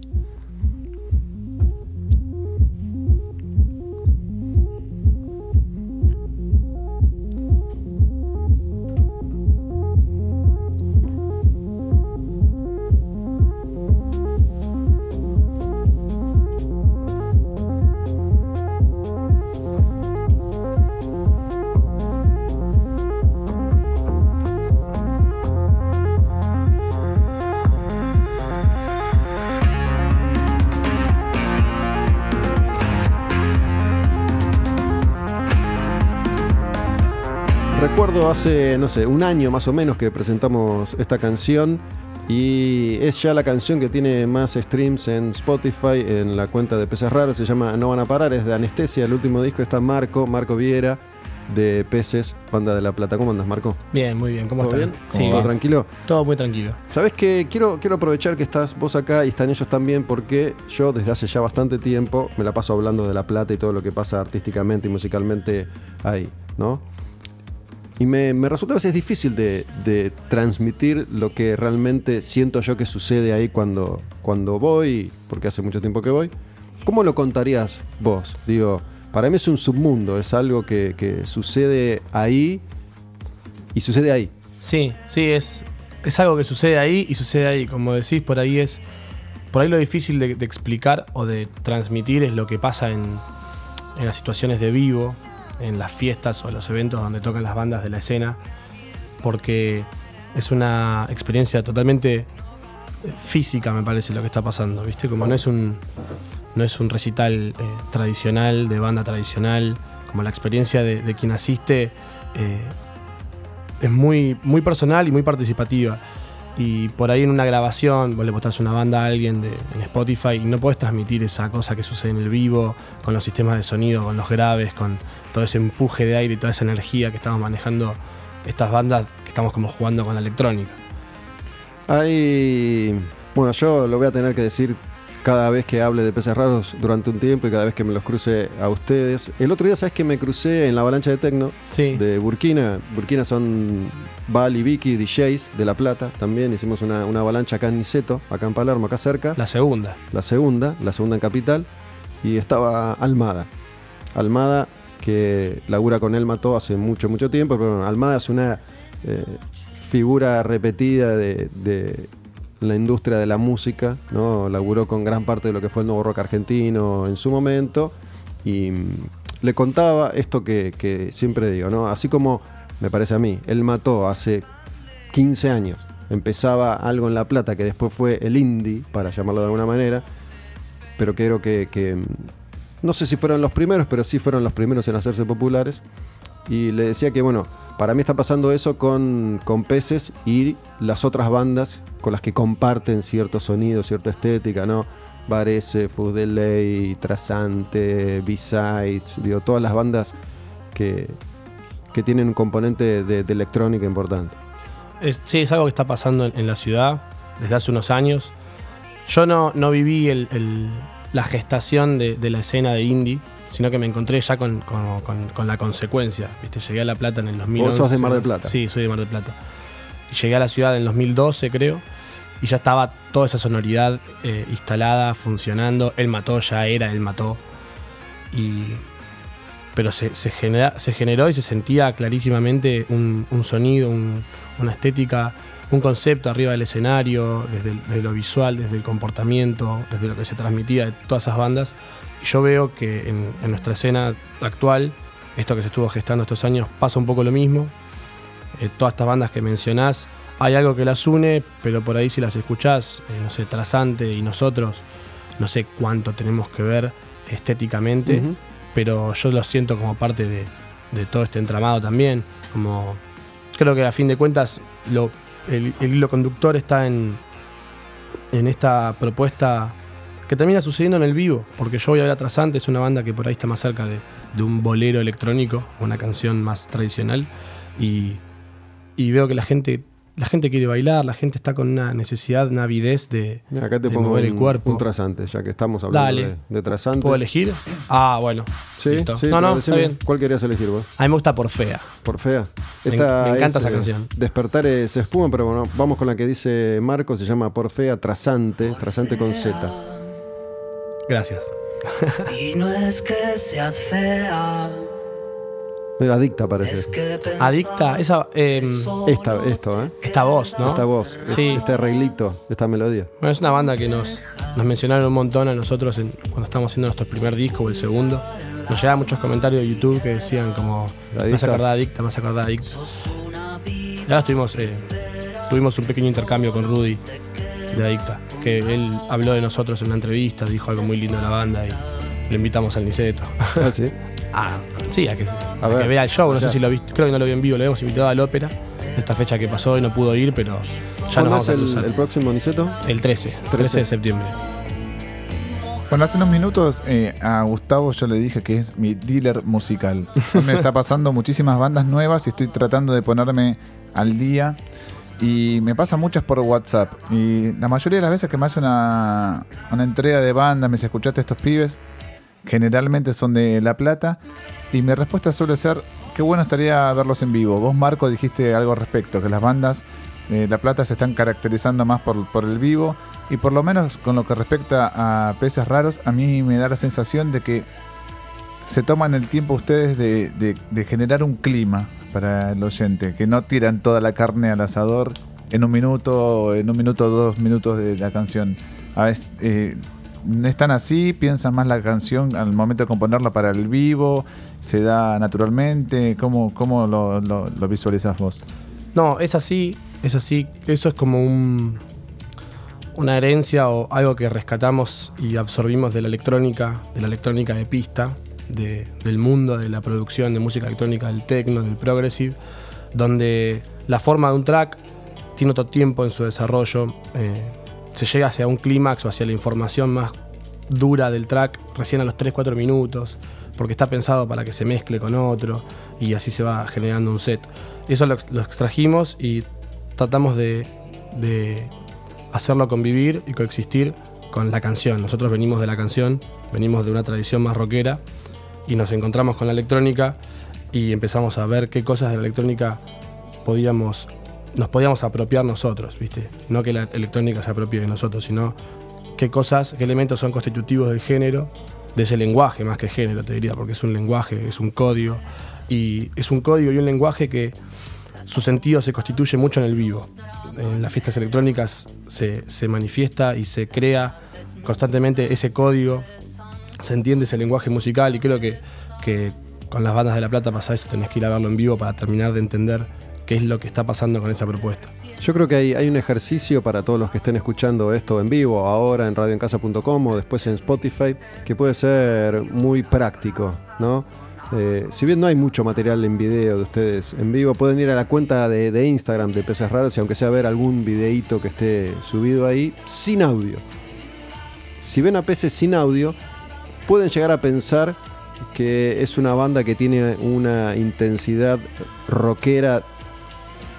Recuerdo hace, no sé, un año más o menos que presentamos esta canción y es ya la canción que tiene más streams en Spotify en la cuenta de Peces Raros. Se llama No Van a Parar, es de Anestesia. El último disco está Marco, Marco Viera de Peces, Banda de la Plata. ¿Cómo andas, Marco? Bien, muy bien. ¿Cómo ¿Todo están? bien? Sí, ¿Todo bien. tranquilo? todo muy tranquilo. Sabes que quiero, quiero aprovechar que estás vos acá y están ellos también porque yo desde hace ya bastante tiempo me la paso hablando de La Plata y todo lo que pasa artísticamente y musicalmente ahí, ¿no? Y me, resulta a veces difícil de, transmitir lo que realmente siento yo que sucede ahí cuando, cuando voy, porque hace mucho tiempo que voy. ¿Cómo lo contarías vos? Digo, para mí es un submundo, es algo que, que sucede ahí y sucede ahí. Sí, sí, es, es algo que sucede ahí y sucede ahí. Como decís, por ahí es. Por ahí lo difícil de, de explicar o de transmitir es lo que pasa en, en las situaciones de vivo, en las fiestas o los eventos donde tocan las bandas de la escena. Porque es una experiencia totalmente física, me parece, lo que está pasando. ¿Viste? Como no es un. No es un recital eh, tradicional, de banda tradicional, como la experiencia de, de quien asiste eh, es muy, muy personal y muy participativa. Y por ahí en una grabación, vos le mostrás una banda a alguien de, en Spotify y no podés transmitir esa cosa que sucede en el vivo, con los sistemas de sonido, con los graves, con todo ese empuje de aire y toda esa energía que estamos manejando estas bandas que estamos como jugando con la electrónica. Hay. Bueno, yo lo voy a tener que decir cada vez que hable de peces raros durante un tiempo y cada vez que me los cruce a ustedes. El otro día, ¿sabes que me crucé en la avalancha de Tecno Sí, de Burkina? Burkina son Val y Vicky, DJs de La Plata. También hicimos una, una avalancha acá en Niceto, acá en Palermo, acá cerca. la segunda. la segunda, la segunda en Capital, y estaba Almada. Almada, que labura con él mató hace mucho, mucho tiempo, pero bueno, Almada es una eh, figura repetida de, de la industria de la música, ¿no? Laburó con gran parte de lo que fue el nuevo rock argentino en su momento, y mm, le contaba esto que, que siempre digo, ¿no? Así como me parece a mí, él mató hace 15 años. Empezaba algo en La Plata que después fue el indie, para llamarlo de alguna manera, pero creo que, mm, no sé si fueron los primeros, pero sí fueron los primeros en hacerse populares. Y le decía que, bueno, para mí está pasando eso con, con Peces y las otras bandas con las que comparten cierto sonido, cierta estética, ¿no? Varese, Fus Delay, Trasante, B-Sides, digo, todas las bandas que, que tienen un componente de, electrónica importante. Sí, es algo que está pasando en, la ciudad desde hace unos años. Yo no, no viví el- la gestación de la escena de indie, sino que me encontré ya con, con- con- con la consecuencia. ¿viste? Llegué a La Plata en el 2011. sos de Mar del Plata. Sí, soy de Mar del Plata. Y llegué a la ciudad en el 2012, creo, y ya estaba toda esa sonoridad eh, instalada, funcionando. Él mató, ya era, él mató. Y pero se, se genera- se generó y se sentía clarísimamente un, un sonido, un- una estética, un concepto arriba del escenario, desde, el- desde lo visual, desde el comportamiento, desde lo que se transmitía de todas esas bandas. Yo veo que en, en nuestra escena actual, esto que se estuvo gestando estos años, pasa un poco lo mismo. Eh, todas estas bandas que mencionás, hay algo que las une, pero por ahí si las escuchás, eh, no sé, Trasante y nosotros, no sé cuánto tenemos que ver estéticamente pero yo lo siento como parte de, de todo este entramado también. Como creo que a fin de cuentas lo, el, el hilo conductor está en, en esta propuesta que termina sucediendo en el vivo, porque yo voy a ver a Trasante, es una banda que por ahí está más cerca de, de un bolero electrónico, una canción más tradicional, y, y veo que la gente, la gente quiere bailar, la gente está con una necesidad, una avidez de, Mira, acá te de pongo mover un, el cuerpo. un trasante, ya que estamos hablando Dale. de, de trasante. ¿Puedo elegir? Ah, bueno. Sí, listo. sí, no, no, está bien. ¿Cuál querías elegir vos? A mí me gusta por fea. Por fea. Me- Esta me encanta es, esa eh, canción. Despertar es espuma, pero bueno, vamos con la que dice Marco, se llama Por fea, trasante, trasante con Z. Gracias. Y no es que seas fea, Adicta es parece. que Adicta, esa, eh, Esta, esto, ¿eh? esta voz, ¿no? Esta voz, Sí. este arreglito, esta melodía. Bueno, es una banda que nos, nos mencionaron un montón a nosotros en- cuando estábamos haciendo nuestro primer disco o el segundo. Nos llegaban muchos comentarios de YouTube que decían como, acordado de Adicta, acordado de Adicta. Y ahora estuvimos, eh, tuvimos un pequeño intercambio con Rudy de Adicta, que él habló de nosotros en una entrevista, dijo algo muy lindo de la banda y lo invitamos al Niceto. Ah, sí. a, sí, a que, a ver, que vea el show. No ya. sé si lo viste, creo que no lo vi en vivo, lo hemos invitado al ópera. Esta fecha que pasó y no pudo ir, pero ya nos ¿Cuándo vamos es a el, cruzar. el próximo Niceto? El 13, 13 de septiembre. Bueno, hace unos minutos eh, a Gustavo yo le dije que es mi dealer musical. Me está pasando muchísimas bandas nuevas y estoy tratando de ponerme al día. Y me pasa muchas por WhatsApp. Y la mayoría de las veces que me hace una, una entrega de bandas, me ¿escuchaste estos pibes? Generalmente son de La Plata. Y mi respuesta suele ser, qué bueno estaría verlos en vivo. Vos, Marco, dijiste algo al respecto, que las bandas de La Plata se están caracterizando más por, por el vivo. Y por lo menos con lo que respecta a peces raros, a mí me da la sensación de que se toman el tiempo ustedes de, de- de generar un clima para el oyente, que no tiran toda la carne al asador en un minuto, en un minuto dos minutos de la canción. A veces, eh, no están así, piensan más la canción al momento de componerla para el vivo, se da naturalmente, ¿cómo, cómo lo, lo, lo visualizas vos? No, es así, es así. Eso es como un, una herencia o algo que rescatamos y absorbimos de la electrónica, de la electrónica de pista, de- del mundo de la producción de música electrónica, del techno, del progressive, donde la forma de un track tiene otro tiempo en su desarrollo, eh, se llega hacia un clímax o hacia la información más dura del track recién a los 3-4 minutos, porque está pensado para que se mezcle con otro y así se va generando un set. Eso lo, lo extrajimos y tratamos de, de hacerlo convivir y coexistir con la canción. Nosotros venimos de la canción, venimos de una tradición más rockera y nos encontramos con la electrónica y empezamos a ver qué cosas de la electrónica podíamos, nos podíamos apropiar nosotros, ¿viste? No que la electrónica se apropie de nosotros, sino qué cosas, qué elementos son constitutivos del género, de ese lenguaje más que género, te diría, porque es un lenguaje, es un código. Y es un código y un lenguaje que su sentido se constituye mucho en el vivo. En las fiestas electrónicas se, se manifiesta y se crea constantemente ese código, se entiende ese lenguaje musical y creo que, que con las bandas de La Plata pasa eso, tenés que ir a verlo en vivo para terminar de entender qué es lo que está pasando con esa propuesta. Yo creo que hay, hay un ejercicio para todos los que estén escuchando esto en vivo, ahora en radioencasa.com o después en Spotify, que puede ser muy práctico, ¿no? Eh, si bien no hay mucho material en video de ustedes en vivo, pueden ir a la cuenta de, de Instagram de Peces Raros y aunque sea ver algún videíto que esté subido ahí, sin audio. Si ven a Peces sin audio, pueden llegar a pensar que es una banda que tiene una intensidad rockera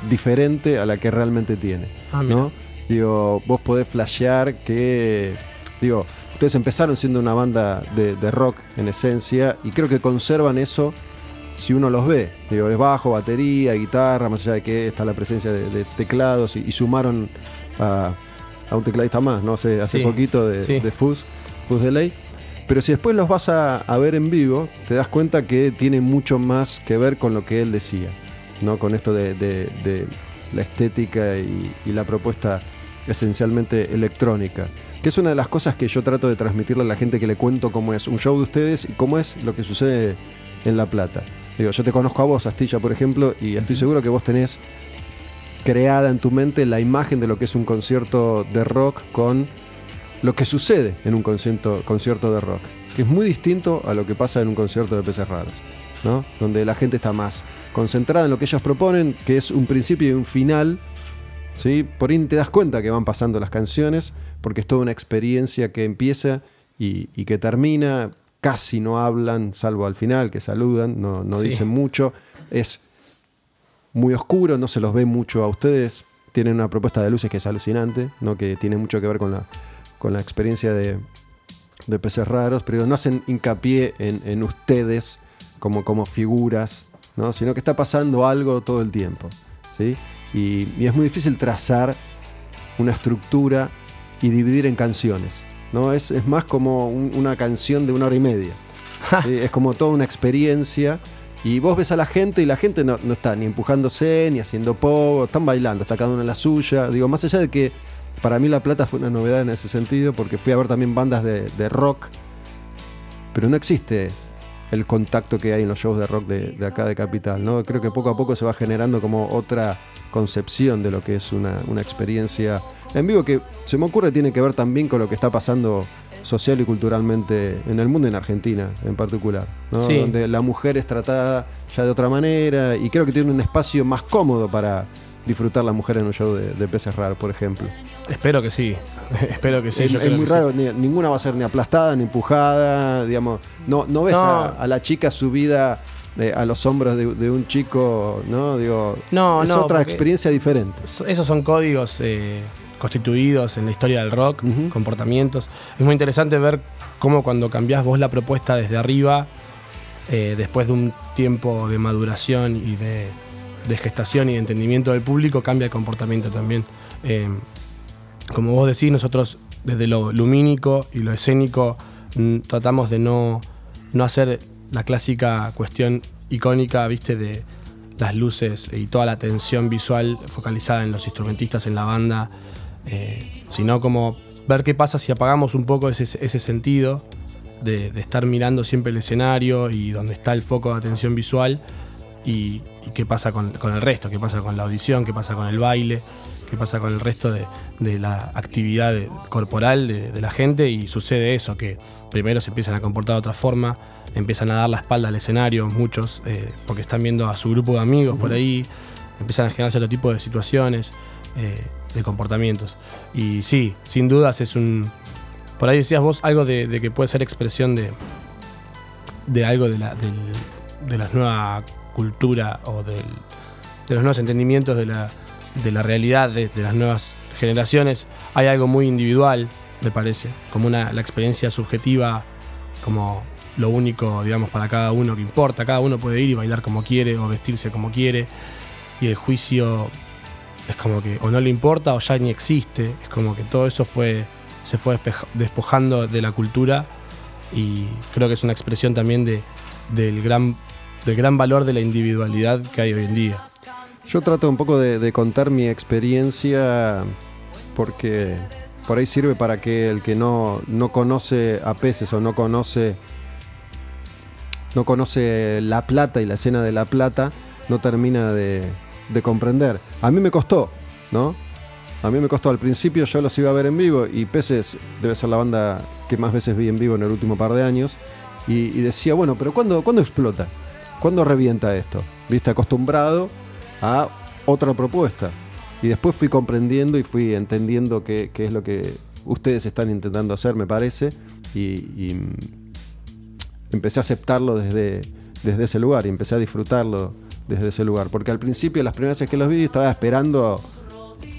diferente a la que realmente tiene. Ah. ¿no? Digo, vos podés flashear que. Digo, ustedes empezaron siendo una banda de, de rock en esencia y creo que conservan eso si uno los ve. Digo, es bajo, batería, guitarra, más allá de que está la presencia de, de teclados y, y sumaron a, a un tecladista más, ¿no? Hace, hace Sí, poquito de, sí. de Fuzz, Fuzz Delay. Pero si después los vas a, a ver en vivo, te das cuenta que tiene mucho más que ver con lo que él decía, ¿no? Con esto de, de- de la estética y, y la propuesta esencialmente electrónica. Que es una de las cosas que yo trato de transmitirle a la gente que le cuento cómo es un show de ustedes y cómo es lo que sucede en La Plata. Digo, yo te conozco a vos, Astilla, por ejemplo, y estoy seguro que vos tenés creada en tu mente la imagen de lo que es un concierto de rock con lo que sucede en un concierto, concierto de rock, que es muy distinto a lo que pasa en un concierto de peces raros, ¿no? donde la gente está más concentrada en lo que ellos proponen, que es un principio y un final. ¿sí? Por ahí te das cuenta que van pasando las canciones, porque es toda una experiencia que empieza y, y que termina. Casi no hablan, salvo al final, que saludan, no, no Sí. dicen mucho. Es muy oscuro, no se los ve mucho a ustedes. Tienen una propuesta de luces que es alucinante, ¿no? que tiene mucho que ver con la, con la experiencia de, de peces raros, pero no hacen hincapié en, en ustedes como, como figuras, ¿no? sino que está pasando algo todo el tiempo. ¿sí? Y, y es muy difícil trazar una estructura y dividir en canciones. ¿no? Es, es más como un- una canción de una hora y media. ¿sí? Es como toda una experiencia. Y vos ves a la gente y la gente no, no está ni empujándose, ni haciendo pogo, están bailando, está cada uno en la suya. Digo, más allá de que para mí La Plata fue una novedad en ese sentido, porque fui a ver también bandas de, de rock, pero no existe el contacto que hay en los shows de rock de, de acá de Capital. ¿no? Creo que poco a poco se va generando como otra concepción de lo que es una, una experiencia en vivo que se me ocurre tiene que ver también con lo que está pasando social y culturalmente en el mundo en Argentina en particular, ¿no? Sí. donde la mujer es tratada ya de otra manera y creo que tiene un espacio más cómodo para disfrutar la mujer en un show de, de peces raros, por ejemplo. Espero que sí. Espero que sí. es yo es creo muy que sí. raro, ni- ninguna va a ser ni aplastada ni empujada, digamos, no, no ves No. A, a la chica subida eh, a los hombros de, de un chico, ¿no? Digo, No, es no, otra porque- experiencia diferente. So- Esos son códigos eh, constituidos en la historia del rock, Ujú. comportamientos. Es muy interesante ver cómo cuando cambiás vos la propuesta desde arriba, eh, después de un tiempo de maduración y de, de gestación y de entendimiento del público, cambia el comportamiento también. Eh, como vos decís, nosotros desde lo lumínico y lo escénico mm, tratamos de no, no hacer la clásica cuestión icónica, viste, de las luces y toda la atención visual focalizada en los instrumentistas, en la banda, eh, sino como ver qué pasa si apagamos un poco ese, sentido de, de estar mirando siempre el escenario y donde está el foco de atención visual y, y qué pasa con, con el resto, qué pasa con la audición, qué pasa con el baile, qué pasa con el resto de, de la actividad de- corporal de, de la gente y sucede eso, que primero se empiezan a comportar de otra forma, empiezan a dar la espalda al escenario, muchos, eh, porque están viendo a su grupo de amigos por ahí, empiezan a generarse otro tipo de situaciones, eh, de comportamientos. Y sí, sin dudas es un... Por ahí decías vos algo de, que puede ser expresión de, de algo de la, de la nueva cultura o del- de los nuevos entendimientos de la, de la realidad de, de las nuevas generaciones. Hay algo muy individual, me parece, como una, la experiencia subjetiva, como lo único, digamos, para cada uno que importa. Cada uno puede ir y bailar como quiere o vestirse como quiere. Y el juicio es como que o no le importa o ya ni existe. Es como que todo eso fue se fue despojando de la cultura y creo que es una expresión también de, del, gran, del gran valor de la individualidad que hay hoy en día. Yo trato un poco de, contar mi experiencia porque por ahí sirve para que el que no, no conoce a peces o no conoce no conoce La Plata y la escena de La Plata no termina de, de comprender. A mí me costó, ¿no? A mí me costó al principio, yo los iba a ver en vivo y Peces debe ser la banda que más veces vi en vivo en el último par de años. Y, y decía, bueno, pero ¿cuándo, ¿cuándo explota? ¿Cuándo revienta esto? Viste, acostumbrado a otra propuesta. Y después fui comprendiendo y fui entendiendo qué, qué es lo que ustedes están intentando hacer, me parece. Y, y, empecé a aceptarlo desde, desde ese lugar y empecé a disfrutarlo desde ese lugar. Porque al principio, las primeras veces que los vi, estaba esperando.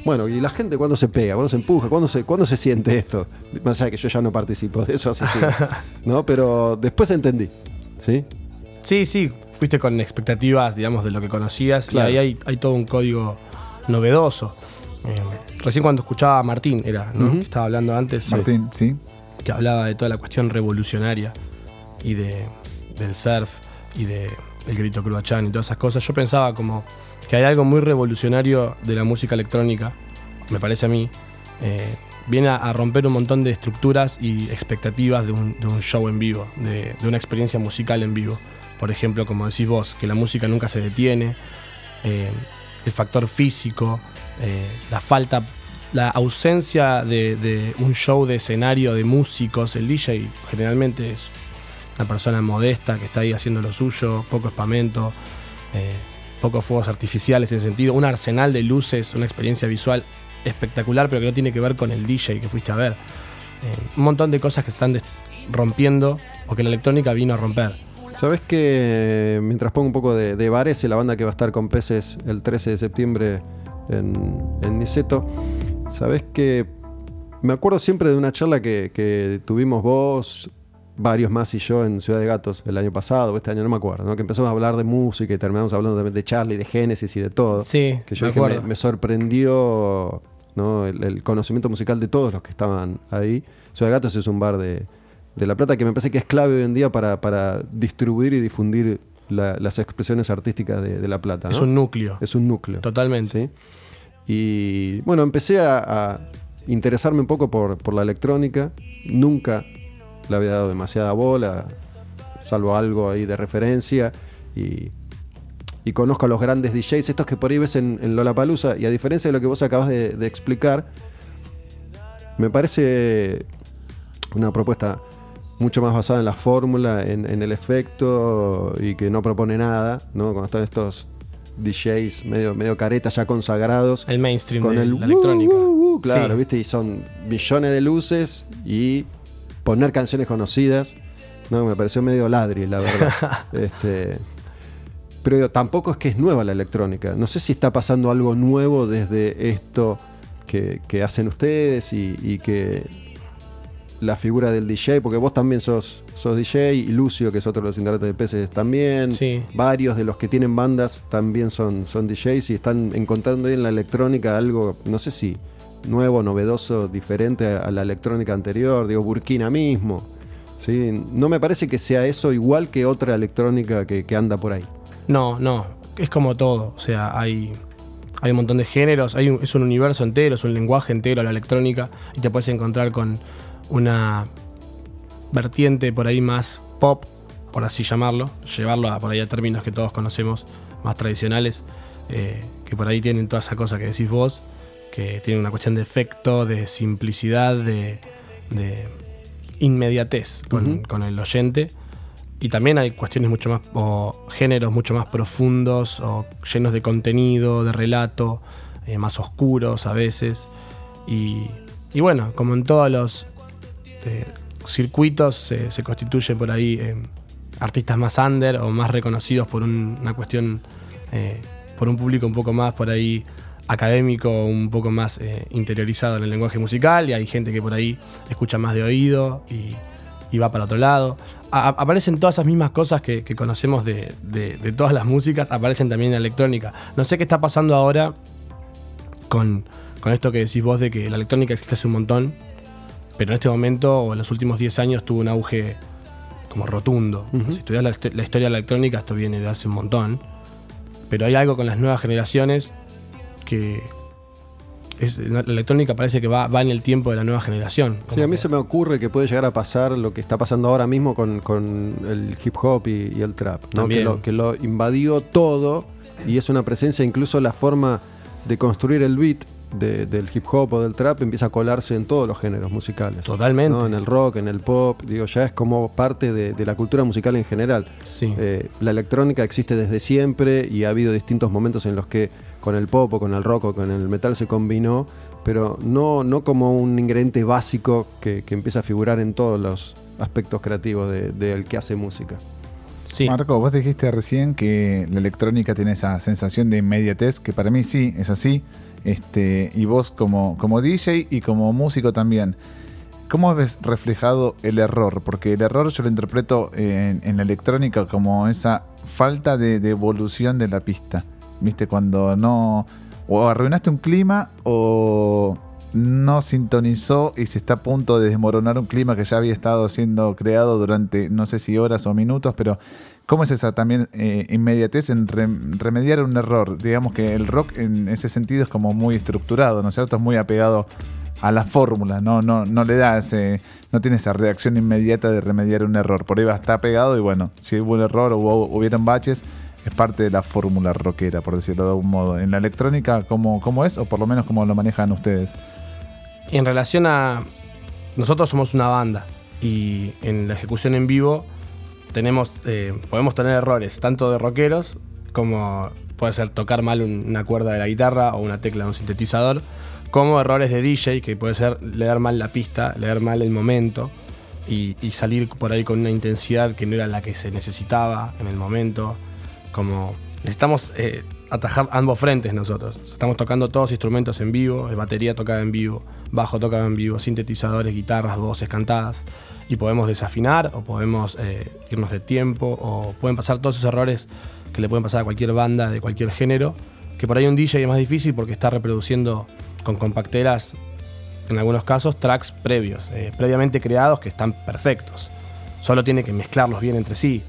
Bueno, y la gente cuando se pega, cuando se empuja, cuando se, cuándo se siente esto. Más allá de que yo ya no participo de eso hace siglos, ¿no? Pero después entendí. ¿Sí? Sí, sí, fuiste con expectativas, digamos, de lo que conocías Claro. y ahí hay, hay todo un código novedoso. Eh, recién cuando escuchaba a Martín, era, ¿no? Que estaba hablando antes, Martín, ¿sí? que hablaba de toda la cuestión revolucionaria y de, del surf y de el grito cruachán y todas esas cosas. Yo pensaba como que hay algo muy revolucionario de la música electrónica, me parece a mí. eh, viene a, a romper un montón de estructuras y expectativas de un, de un show en vivo, de, de una experiencia musical en vivo. Por ejemplo, como decís vos, que la música nunca se detiene, eh, el factor físico, eh, la falta, la ausencia de, un show de escenario de músicos. El DJ generalmente es una persona modesta que está ahí haciendo lo suyo, poco espamento, eh, pocos fuegos artificiales en sentido, un arsenal de luces, una experiencia visual espectacular, pero que no tiene que ver con el DJ que fuiste a ver. Un montón de cosas que están rompiendo o que la electrónica vino a romper. Sabes que mientras pongo un poco de, de Varese, la banda que va a estar con Peces el 13 de septiembre en, en Niceto, sabes que me acuerdo siempre de una charla que, que tuvimos vos, varios más y yo en Ciudad de Gatos el año pasado, o este año no me acuerdo, ¿no? que empezamos a hablar de música y terminamos hablando de, de Charlie, de Génesis y de todo. Sí, que yo me dije, me, acuerdo. me sorprendió ¿no? el, el conocimiento musical de todos los que estaban ahí. Ciudad de Gatos es un bar de, de La Plata que me parece que es clave hoy en día para, para distribuir y difundir la- las expresiones artísticas de, de La Plata. Es un núcleo. Es un núcleo. Totalmente. ¿sí? Y bueno, empecé a, a interesarme un poco por, por la electrónica. Nunca le había dado demasiada bola, salvo algo ahí de referencia. Y, y conozco a los grandes DJs, estos que por ahí ves en, en Lollapalooza. Y a diferencia de lo que vos acabas de, de explicar, me parece una propuesta mucho más basada en la fórmula, en, en el efecto y que no propone nada, ¿no? Cuando están estos DJs medio, medio caretas ya consagrados. El mainstream con de el la electrónica. uh, uh, uh, claro, Sí. ¿viste? Y son millones de luces y poner canciones conocidas. No, me pareció medio ladri, la verdad. este, pero digo, tampoco es que es nueva la electrónica. No sé si está pasando algo nuevo desde esto que, que hacen ustedes y, y que la figura del DJ, porque vos también sos, sos DJ y Lucio, que es otro de los integrantes de Peces, también. Sí. Varios de los que tienen bandas también son, son DJs y están encontrando ahí en la electrónica algo, no sé si nuevo, novedoso, diferente a, la electrónica anterior. Digo, Burkina mismo. ¿sí? No me parece que sea eso igual que otra electrónica que, que anda por ahí. No, no. Es como todo. O sea, hay, hay un montón de géneros. Hay un- es un universo entero, es un lenguaje entero la electrónica. Y te puedes encontrar con una vertiente por ahí más pop, por así llamarlo. Llevarlo a, por ahí a términos que todos conocemos, más tradicionales. eh, que por ahí tienen toda esa cosa que decís vos. Que tienen una cuestión de efecto, de simplicidad, de, de inmediatez con el oyente. Y también hay cuestiones mucho más, o géneros mucho más profundos, o llenos de contenido, de relato, eh, más oscuros a veces. Y, y bueno, como en todos los eh, circuitos, se- constituyen por ahí eh, artistas más under o más reconocidos por un- una cuestión, eh, por un público un poco más por ahí académico, un poco más eh, interiorizado en el lenguaje musical. Y hay gente que por ahí escucha más de oído y, va para otro lado. Aparecen todas esas mismas cosas que, conocemos de todas las músicas, aparecen también en la electrónica. No sé qué está pasando ahora con, con esto que decís vos de que la electrónica existe hace un montón, pero en este momento o en los últimos 10 años tuvo un auge como rotundo. Si estudias la, hist- la historia de la electrónica, esto viene de hace un montón. Pero hay algo con las nuevas generaciones que es- la electrónica parece que va, va en el tiempo de la nueva generación. Sí, a mí se me ocurre que puede llegar a pasar lo que está pasando ahora mismo con, con el hip hop y, y el trap, ¿no? que, lo, que lo invadió todo y es una presencia, incluso la forma de construir el beat de- del hip hop o del trap empieza a colarse en todos los géneros musicales. Totalmente. ¿no? En el rock, en el pop, digo, ya es como parte de, de la cultura musical en general. Sí. Eh, la electrónica existe desde siempre y ha habido distintos momentos en los que con el pop o con el rock o con el metal se combinó, pero no, no como un ingrediente básico que, que empieza a figurar en todos los aspectos creativos de- del que hace música. sí. Marco, vos dijiste recién que la electrónica tiene esa sensación de inmediatez, que para mí sí, es así. Este, y vos como, como DJ y como músico también. ¿Cómo ves reflejado el error? Porque el error yo lo interpreto en, en la electrónica como esa falta de, de evolución de la pista. ¿Viste? Cuando no. O arruinaste un clima o no sintonizó y se está a punto de desmoronar un clima que ya había estado siendo creado durante no sé si horas o minutos, pero ¿cómo es esa también eh, inmediatez en rem- remediar un error? Digamos que el rock en ese sentido es como muy estructurado, ¿no es cierto? Es muy apegado a la fórmula, no, no, no le da ese, no tiene esa reacción inmediata de remediar un error. Por ahí va, está pegado y bueno, si hubo un error o hubo, hubieron baches, es parte de la fórmula rockera, por decirlo de algún modo. En la electrónica, ¿cómo, ¿cómo es? O por lo menos cómo lo manejan ustedes. En relación a. Nosotros somos una banda y en la ejecución en vivo tenemos, eh, podemos tener errores, tanto de rockeros como puede ser tocar mal un- una cuerda de la guitarra o una tecla de un sintetizador, como errores de DJ, que puede ser leer mal la pista, leer mal el momento y, y salir por ahí con una intensidad que no era la que se necesitaba en el momento. Como necesitamos eh, atajar ambos frentes nosotros. Estamos tocando todos instrumentos en vivo, batería tocada en vivo, bajo tocado en vivo, sintetizadores, guitarras, voces cantadas. Y podemos desafinar o podemos eh, irnos de tiempo o pueden pasar todos esos errores que le pueden pasar a cualquier banda de cualquier género. Que por ahí un DJ es más difícil porque está reproduciendo con compacteras, en algunos casos, tracks previos, eh, previamente creados que están perfectos. Solo tiene que mezclarlos bien entre sí.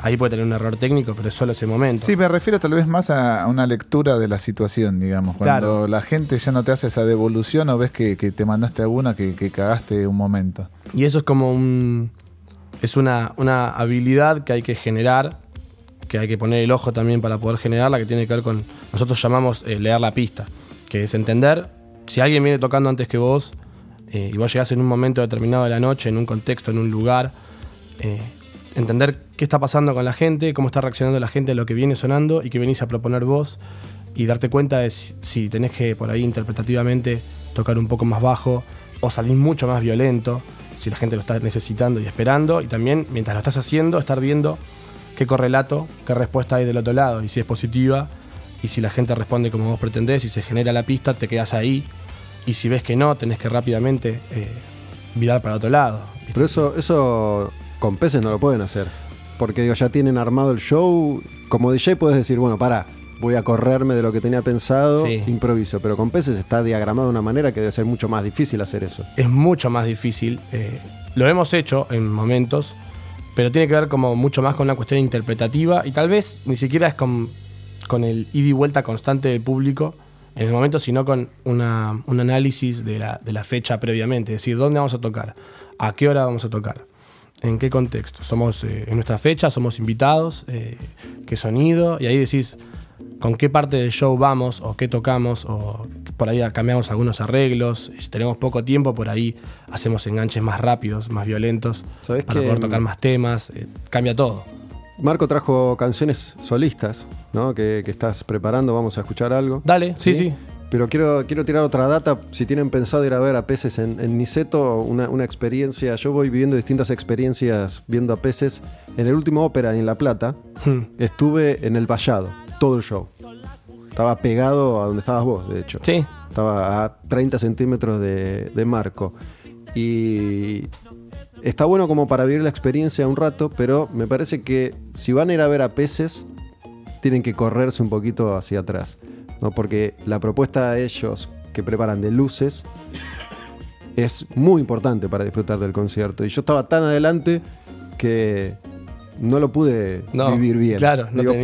Ahí puede tener un error técnico, pero es solo ese momento. Sí, me refiero tal vez más a una lectura de la situación, digamos. Cuando Claro. la gente ya no te hace esa devolución o ves que, que te mandaste alguna que, que cagaste un momento. Y eso es como un. Es una, una habilidad que hay que generar, que hay que poner el ojo también para poder generarla, que tiene que ver con. Nosotros llamamos eh, leer la pista, que es entender si alguien viene tocando antes que vos, eh, y vos llegás en un momento determinado de la noche, en un contexto, en un lugar, eh, entender qué está pasando con la gente, cómo está reaccionando la gente a lo que viene sonando y que venís a proponer vos y darte cuenta de si, tenés que por ahí interpretativamente tocar un poco más bajo o salir mucho más violento, si la gente lo está necesitando y esperando, y también mientras lo estás haciendo, estar viendo qué correlato, qué respuesta hay del otro lado, y si es positiva, y si la gente responde como vos pretendés, y se genera la pista, te quedas ahí, y si ves que no, tenés que rápidamente eh, virar para otro lado. Pero eso, eso con peces no lo pueden hacer. Porque digo, ya tienen armado el show. Como DJ puedes decir, bueno, pará, voy a correrme de lo que tenía pensado, Sí. improviso. Pero con peces está diagramado de una manera que debe ser mucho más difícil hacer eso. es mucho más difícil. eh, lo hemos hecho en momentos, pero tiene que ver como mucho más con una cuestión interpretativa y tal vez ni siquiera es con, con el ida y vuelta constante del público en el momento, sino con una- un análisis de la, de la fecha previamente. Es decir, ¿dónde vamos a tocar? ¿A qué hora vamos a tocar? ¿En qué contexto? ¿Somos eh, en nuestra fecha? ¿Somos invitados? Eh, ¿Qué sonido? Y ahí decís, con qué parte del show vamos o qué tocamos o por ahí cambiamos algunos arreglos. Si tenemos poco tiempo, por ahí hacemos enganches más rápidos, más violentos ¿Sabés para que, poder tocar más temas. eh, cambia todo. Marco trajo canciones solistas, ¿no? Que, que estás preparando, vamos a escuchar algo. Dale, sí, sí. Pero quiero, quiero tirar otra data. Si tienen pensado ir a ver a peces en, en Niceto, una, una experiencia. Yo voy viviendo distintas experiencias viendo a peces. En el último ópera en La Plata, Hmm. estuve en el vallado, todo el show. Estaba pegado a donde estabas vos, de hecho. Sí. Estaba a 30 centímetros de, de Marco. Y está bueno como para vivir la experiencia un rato, pero me parece que si van a ir a ver a peces, tienen que correrse un poquito hacia atrás. ¿No? Porque la propuesta de ellos que preparan de luces es muy importante para disfrutar del concierto. Y yo estaba tan adelante que no lo pude No, vivir bien. claro, no Digo,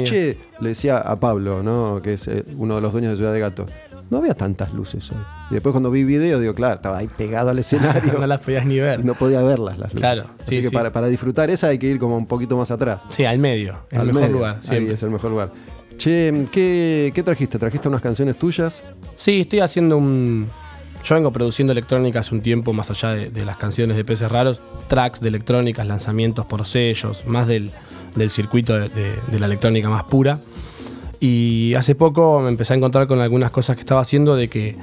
le decía a Pablo, ¿no? que es eh, uno de los dueños de Ciudad de Gato, no había tantas luces hoy. Y después cuando vi video, digo, claro, estaba ahí pegado al escenario. no las podías ni ver. no podía verlas las luces. Claro, Así sí, que sí. Para, para disfrutar esa hay que ir como un poquito más atrás. Sí, al medio. El Al mejor medio. lugar. Ahí siempre. es el mejor lugar. Che, ¿qué, trajiste? ¿Trajiste unas canciones tuyas? Sí, estoy haciendo un. Yo vengo produciendo electrónica hace un tiempo, más allá de, las canciones de peces raros, tracks de electrónicas, lanzamientos por sellos, más del, circuito de, la electrónica más pura. Y hace poco me empecé a encontrar con algunas cosas que estaba haciendo de que,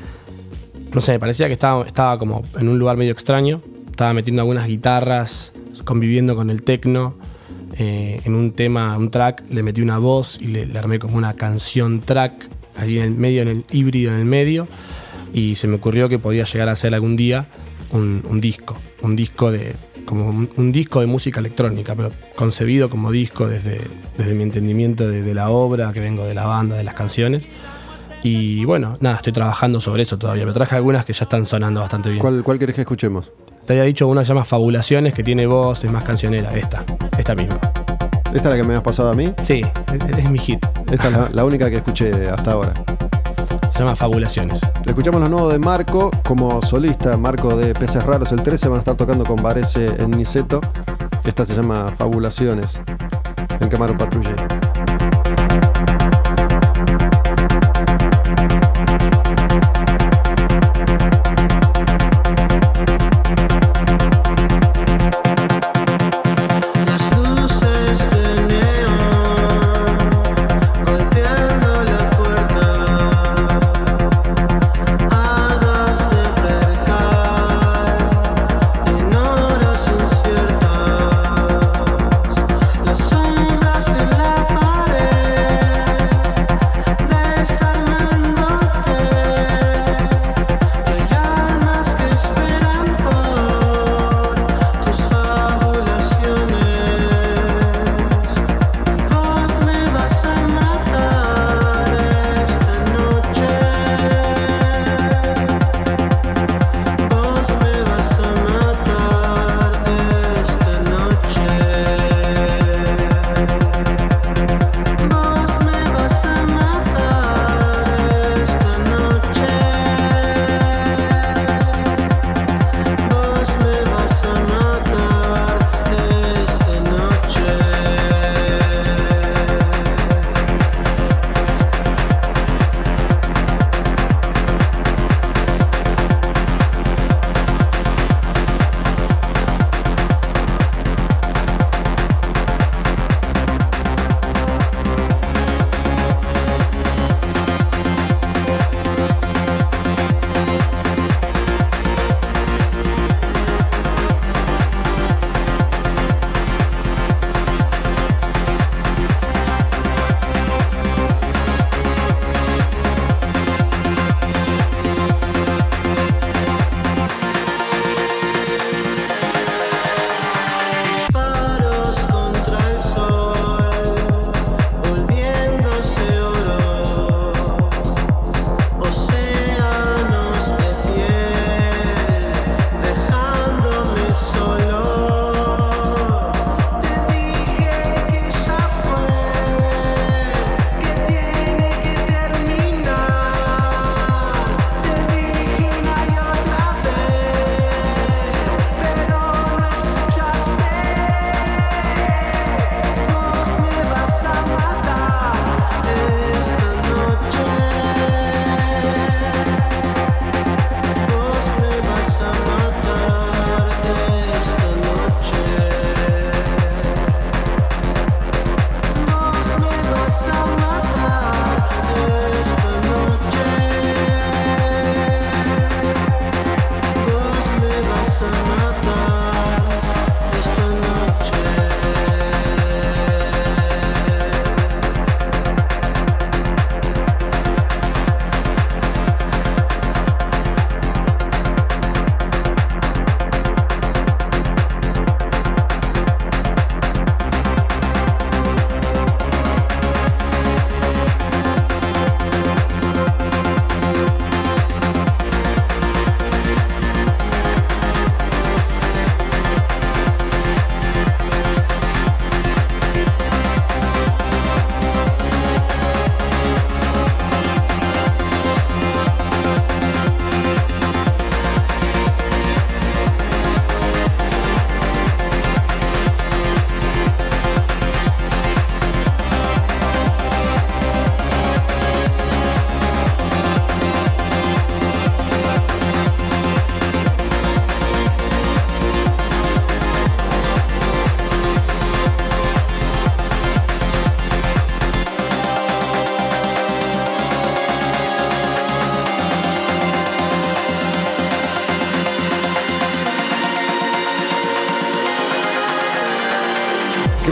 no sé, me parecía que estaba, estaba como en un lugar medio extraño. Estaba metiendo algunas guitarras, conviviendo con el tecno. Eh, en un tema, un track, le metí una voz y le, le armé como una canción track ahí en el medio, en el híbrido en el medio. Y se me ocurrió que podía llegar a hacer algún día un, un disco. Un disco de. como un, un disco de música electrónica, pero concebido como disco desde, desde mi entendimiento de, de la obra, que vengo de la banda, de las canciones. Y bueno, nada, estoy trabajando sobre eso todavía. Me traje algunas que ya están sonando bastante bien. ¿Cuál, cuál querés que escuchemos? Te había dicho una que se llama Fabulaciones, que tiene voz, es más cancionera. Esta, esta misma. ¿Esta es la que me has pasado a mí? Sí, es, es mi hit. Esta es la, la única que escuché hasta ahora. Se llama Fabulaciones. Escuchamos lo nuevo de Marco como solista. Marco de Peces Raros. El 13 van a estar tocando con Varese en Niceto. Esta se llama Fabulaciones en Camaro Patrullero.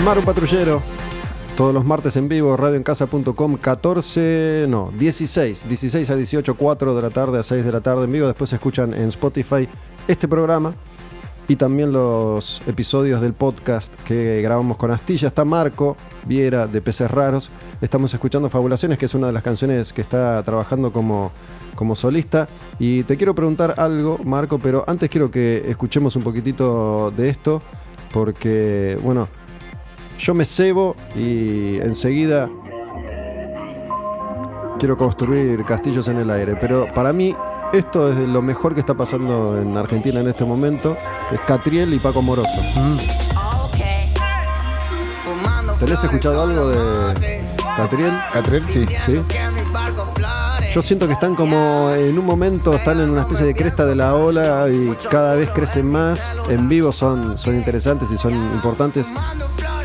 Quemar un patrullero. Todos los martes en vivo, radioencasa.com, 14, no, 16, 16 a 18, 4 de la tarde a 6 de la tarde en vivo. Después se escuchan en Spotify este programa y también los episodios del podcast que grabamos con Astilla. Está Marco Viera de Peces Raros. Estamos escuchando Fabulaciones, que es una de las canciones que está trabajando como, como solista. Y te quiero preguntar algo, Marco, pero antes quiero que escuchemos un poquitito de esto, porque, bueno, yo me cebo y enseguida quiero construir castillos en el aire. Pero para mí, esto es lo mejor que está pasando en Argentina en este momento. Es Catriel y Paco Moroso. ¿Tenés escuchado algo de Catriel? Catriel, sí. Sí. Yo siento que están como en un momento, están en una especie de cresta de la ola y cada vez crecen más. En vivo son, son interesantes y son importantes.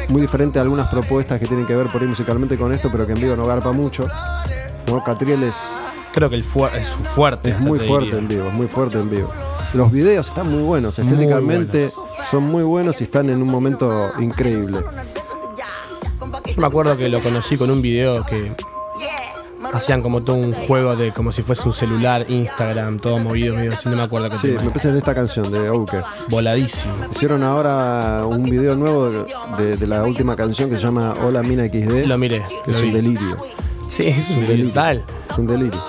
Muy diferente a algunas propuestas que tienen que ver por ahí musicalmente con esto, pero que en vivo no garpa mucho. ¿no? Catriel es, Creo que el fu- es fuerte. es muy te fuerte diría. en vivo, es muy fuerte en vivo. Los videos están muy buenos, Muy estéticamente son muy buenos y están en un momento increíble. Yo me acuerdo que lo conocí con un video que hacían como todo un juego de como si fuese un celular, Instagram, todo movido, medio así, no me acuerdo qué Sí, tema. me parece de esta canción de Ouke. Voladísimo. Hicieron ahora un video nuevo de, de- de la última canción que se llama Hola Mina XD. Lo miré. que es un delirio. Sí, es un un delirio. delirio. Es un delirio.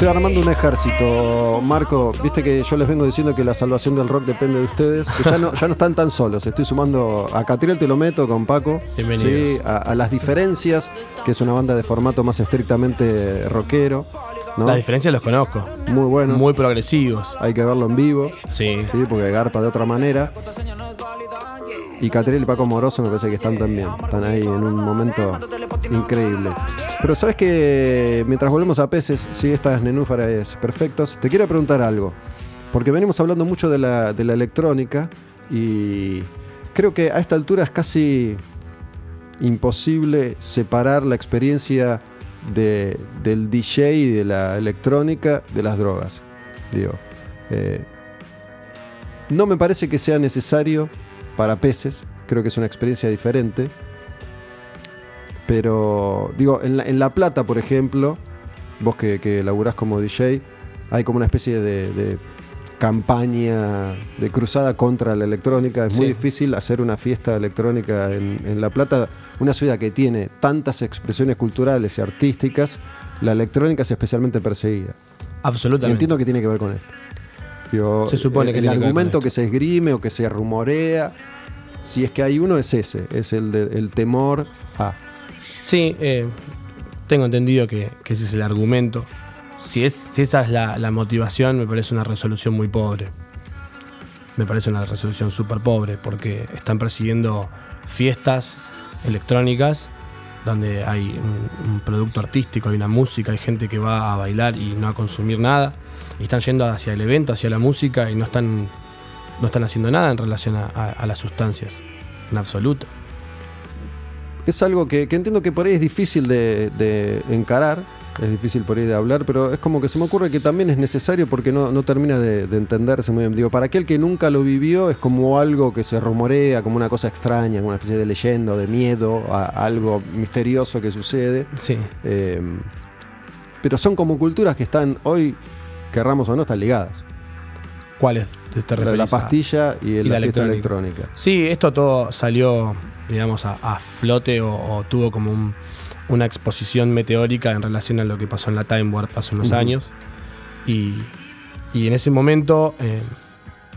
Estoy armando un ejército, Marco. Viste que yo les vengo diciendo que la salvación del rock depende de ustedes. Que ya no, ya no están tan solos. Estoy sumando a Catriel, te lo meto con Paco. Bienvenidos. Sí, a, a las diferencias, que es una banda de formato más estrictamente rockero. ¿no? Las diferencias los conozco. Muy buenos. Muy progresivos. Hay que verlo en vivo. Sí. Sí, porque garpa de otra manera. Y Catriel y Paco Moroso me parece que están también. Están ahí en un momento increíble. Pero sabes que mientras volvemos a peces, sí, estas nenúfares perfectos, te quiero preguntar algo. Porque venimos hablando mucho de la, de la electrónica y creo que a esta altura es casi imposible separar la experiencia de- del DJ y de la electrónica de las drogas. Digo, eh, no me parece que sea necesario para peces, creo que es una experiencia diferente. Pero, digo, en La, en La Plata, por ejemplo, vos que, que laburás como DJ, hay como una especie de, de campaña de cruzada contra la electrónica. Es muy difícil hacer una fiesta electrónica en, en La Plata, una ciudad que tiene tantas expresiones culturales y artísticas. La electrónica es especialmente perseguida. Y Absolutamente. entiendo que tiene que ver con esto. Digo, Se supone el, que el que argumento que, se esgrime o que se rumorea, si es que hay uno, es ese, es el, de- el temor a. Sí, eh, tengo entendido que, ese es el argumento. Si, es, si esa es la, motivación, me parece una resolución muy pobre. Me parece una resolución súper pobre porque están persiguiendo fiestas electrónicas donde hay un, producto artístico, hay una música, hay gente que va a bailar y no a consumir nada. Y están yendo hacia el evento, hacia la música y no están, no están haciendo nada en relación a las sustancias, en absoluto. Es algo que, que entiendo que por ahí es difícil de, de encarar, es difícil por ahí de hablar, pero es como que se me ocurre que también es necesario porque no, no termina de, de entenderse muy bien. Digo, para aquel que nunca lo vivió es como algo que se rumorea, como una cosa extraña, como una especie de leyenda o de miedo a, a algo misterioso que sucede. Sí. Eh, pero son como culturas que están hoy, querramos o no, están ligadas. ¿Cuáles te, te La, la pastilla y, el- y la, la fiesta electrónica. electrónica. Sí, esto todo salió, digamos, a, a flote o, o tuvo como un- una exposición meteórica en relación a lo que pasó en la Time Warp hace unos Ujú. años. Y, y en ese momento eh,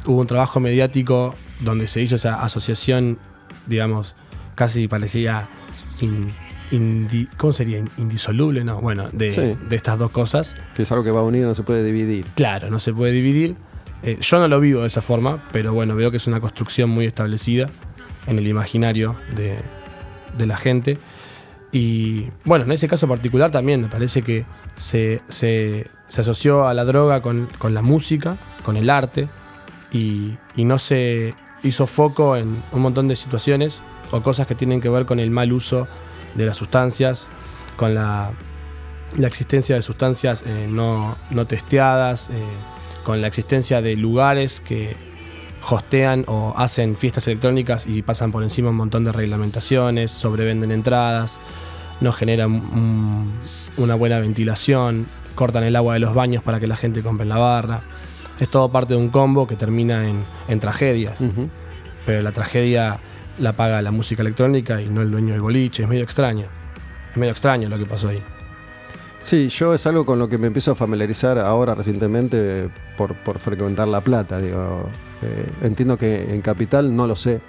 hubo un trabajo mediático donde se hizo esa asociación, digamos, casi parecía in- indi- ¿cómo sería? In- Indisoluble, ¿no? Bueno, de, Sí. de estas dos cosas. Que es algo que va unido, no se puede dividir. Claro, no se puede dividir. Eh, yo no lo vivo de esa forma, pero bueno, veo que es una construcción muy establecida en el imaginario de, de la gente. Y bueno, en ese caso particular también me parece que se, se- asoció a la droga con, con la música, con el arte, y, y no, se, hizo foco en un montón de situaciones o cosas que tienen que ver con el mal uso de las sustancias, con la, la existencia de sustancias eh, no, no testeadas, eh, con la existencia de lugares que hostean o hacen fiestas electrónicas y pasan por encima un montón de reglamentaciones, sobrevenden entradas, no generan un- una buena ventilación, cortan el agua de los baños para que la gente compre en la barra. Es todo parte de un combo que termina en, en tragedias. Pero la tragedia la paga la música electrónica y no el dueño del boliche. Es medio extraño. Es medio extraño lo que pasó ahí. Sí, yo es algo con lo que me empiezo a familiarizar ahora recientemente por, por frecuentar La Plata. Digo, Eh, entiendo que en Capital no lo sé,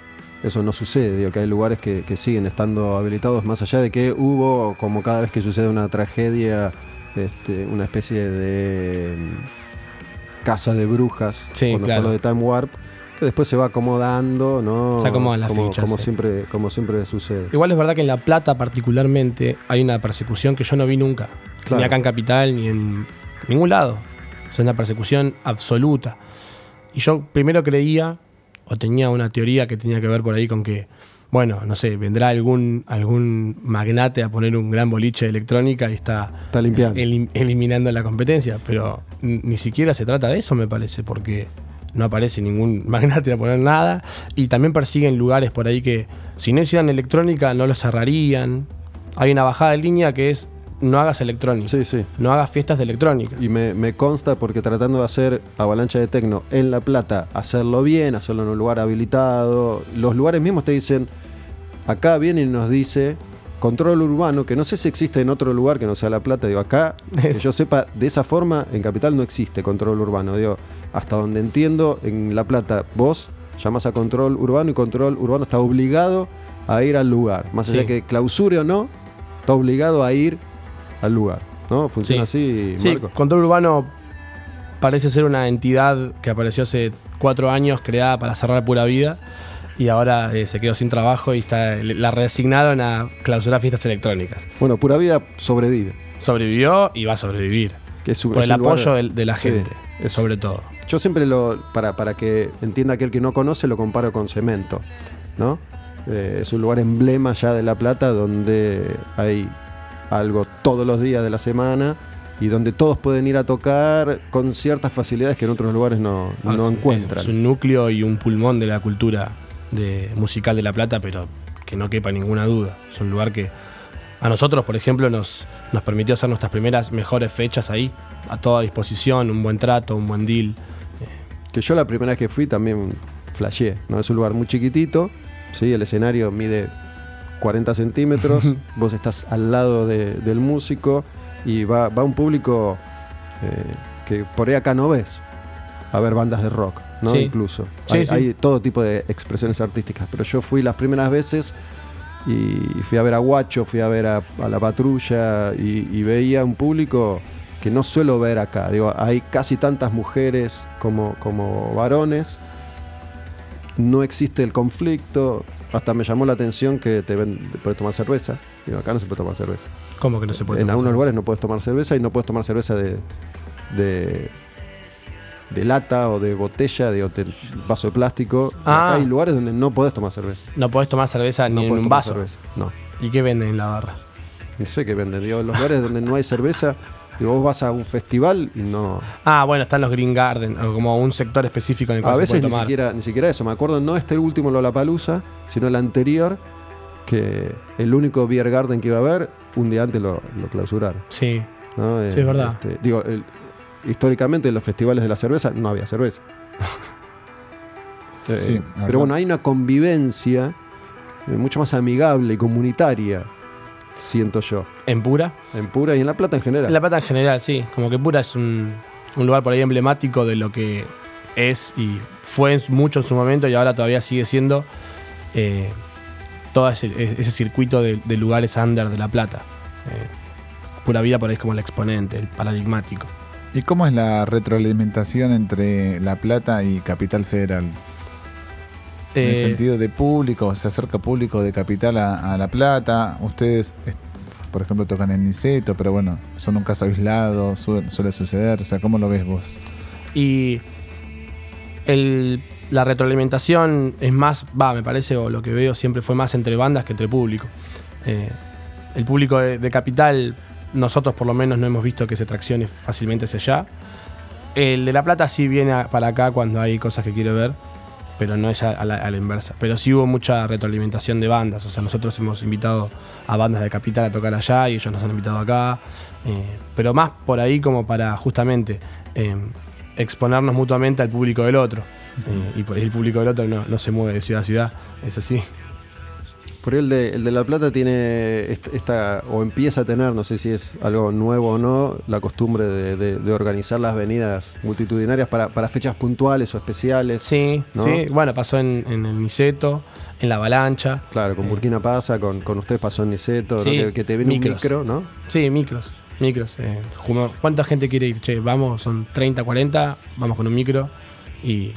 eso no sucede. Digo que hay lugares que, que siguen estando habilitados, más allá de que hubo, como cada vez que sucede una tragedia, este, una especie de mm, casa de brujas, Sí, cuando claro. fue lo de Time Warp, que después se va acomodando, ¿no? Se acomodan las como, fichas, como sí. siempre, como siempre sucede. Igual es verdad que en La Plata particularmente hay una persecución que yo no vi nunca. Claro. Ni acá en Capital, ni en ningún lado. Es una persecución absoluta. Y yo primero creía, o tenía una teoría que tenía que ver por ahí con que, bueno, no sé, vendrá algún, algún magnate a poner un gran boliche de electrónica y está, Está limpiando. elim- eliminando la competencia. Pero ni siquiera se trata de eso, me parece, porque no aparece ningún magnate a poner nada. Y también persiguen lugares por ahí que, si no hicieran electrónica, no los cerrarían. Hay una bajada de línea que es no hagas electrónica. Sí, sí. No hagas fiestas de electrónica. Y me, me consta porque tratando de hacer avalancha de tecno en La Plata, hacerlo bien, hacerlo en un lugar habilitado, los lugares mismos te dicen, acá viene y nos dice control urbano, que no sé si existe en otro lugar que no sea La Plata, digo, acá, que yo sepa, de esa forma en Capital no existe control urbano, digo, hasta donde entiendo, en La Plata vos llamas a control urbano y control urbano está obligado a ir al lugar, más allá Sí. que clausure o no, está obligado a ir al lugar, ¿no? Funciona así, Sí, Marco. Control Urbano parece ser una entidad que apareció hace cuatro años, creada para cerrar pura vida, y ahora eh, se quedó sin trabajo y está, la reasignaron a clausurar fiestas electrónicas. Bueno, Pura Vida sobrevive. Sobrevivió y va a sobrevivir. Que es un- Por es el apoyo de, la Sí, gente, es- sobre todo. Yo siempre lo, para, para que entienda aquel que no conoce, lo comparo con cemento, ¿no? Eh, es un lugar emblema ya de La Plata donde hay algo todos los días de la semana y donde todos pueden ir a tocar con ciertas facilidades que en otros lugares no, Ah, no encuentran. Es un núcleo y un pulmón de la cultura de, musical de La Plata, pero que no quepa ninguna duda. Es un lugar que a nosotros, por ejemplo, nos, nos permitió hacer nuestras primeras mejores fechas ahí, a toda disposición, un buen trato, un buen deal. Que yo la primera vez que fui también flasheé, ¿no? Es un lugar muy chiquitito, ¿sí? El escenario mide 40 centímetros, vos estás al lado de- del músico y va, va un público eh, que por ahí acá no ves. A ver bandas de rock, ¿no? Sí. Incluso. Sí, hay, sí. hay todo tipo de expresiones artísticas, pero yo fui las primeras veces y fui a ver a Guacho, fui a ver a, a La Patrulla y, y veía un público que no suelo ver acá. Digo, hay casi tantas mujeres como, como varones. No existe el conflicto. Hasta me llamó la atención que te ven, puedes tomar cerveza. Digo, acá no se puede tomar cerveza. ¿Cómo que no se puede en tomar algunos cerveza? lugares no puedes tomar cerveza y no puedes tomar cerveza de, de, de lata o de botella, de, de vaso de plástico. Ah. Acá hay lugares donde no puedes tomar cerveza. No podés tomar cerveza No ni en podés un vaso. cerveza. No. ¿Y qué venden en la barra? No sé qué venden. Digo, en los lugares donde no hay cerveza, digo, vos vas a un festival y no. Ah, bueno, están los Green Garden, o como un sector específico en el cual A se veces puede ni tomar. siquiera, ni siquiera eso. Me acuerdo, no este último Lollapalooza, sino el anterior, que el único Beer Garden que iba a haber, un día antes lo, lo clausuraron. Sí, ¿no? Sí, es verdad. este, digo, el- históricamente en los festivales de la cerveza no había cerveza. Eh, Sí, pero acá- bueno, hay una convivencia eh, mucho más amigable y comunitaria, siento yo. en Pura. En Pura y en La Plata en general. En La Plata en general, sí. Como que Pura es un, un lugar por ahí emblemático de lo que es y fue mucho en su momento y ahora todavía sigue siendo eh, todo ese, ese circuito de, de lugares under de La Plata. Eh, Pura Vida por ahí es como el exponente, el paradigmático. ¿Y cómo es la retroalimentación entre La Plata y Capital Federal? En el Eh, sentido de público, se acerca público de Capital a, a La Plata. Ustedes, por ejemplo, tocan en Niceto, pero bueno, son un caso aislado, su- suele suceder. O sea, ¿cómo lo ves vos? Y el la retroalimentación es más, va, me parece, o lo que veo siempre fue más entre bandas que entre público. Eh, el público de, de Capital, nosotros por lo menos no hemos visto que se traccione fácilmente hacia allá. El de La Plata sí viene a- para acá cuando hay cosas que quiere ver, pero no es a, a la, a la inversa. Pero sí hubo mucha retroalimentación de bandas, o sea, nosotros hemos invitado a bandas de Capital a tocar allá y ellos nos han invitado acá. eh, pero más por ahí como para justamente eh, exponernos mutuamente al público del otro. Eh, y el público del otro no, no se mueve de ciudad a ciudad, es así. Por el de, el de La Plata tiene est- esta, o empieza a tener, no sé si es algo nuevo o no, la costumbre de, de- de organizar las venidas multitudinarias para, para fechas puntuales o especiales. Sí, ¿no? sí. Bueno, pasó en, en el Niceto, en la Avalancha. Claro, con Eh, Burkina pasa, con, con ustedes pasó en Niceto, ¿no? Sí, que, que te viene micros. un micro, ¿no? Sí, micros. Micros. eh, ¿Cuánta gente quiere ir? Che, vamos, son 30, 40, vamos con un micro y,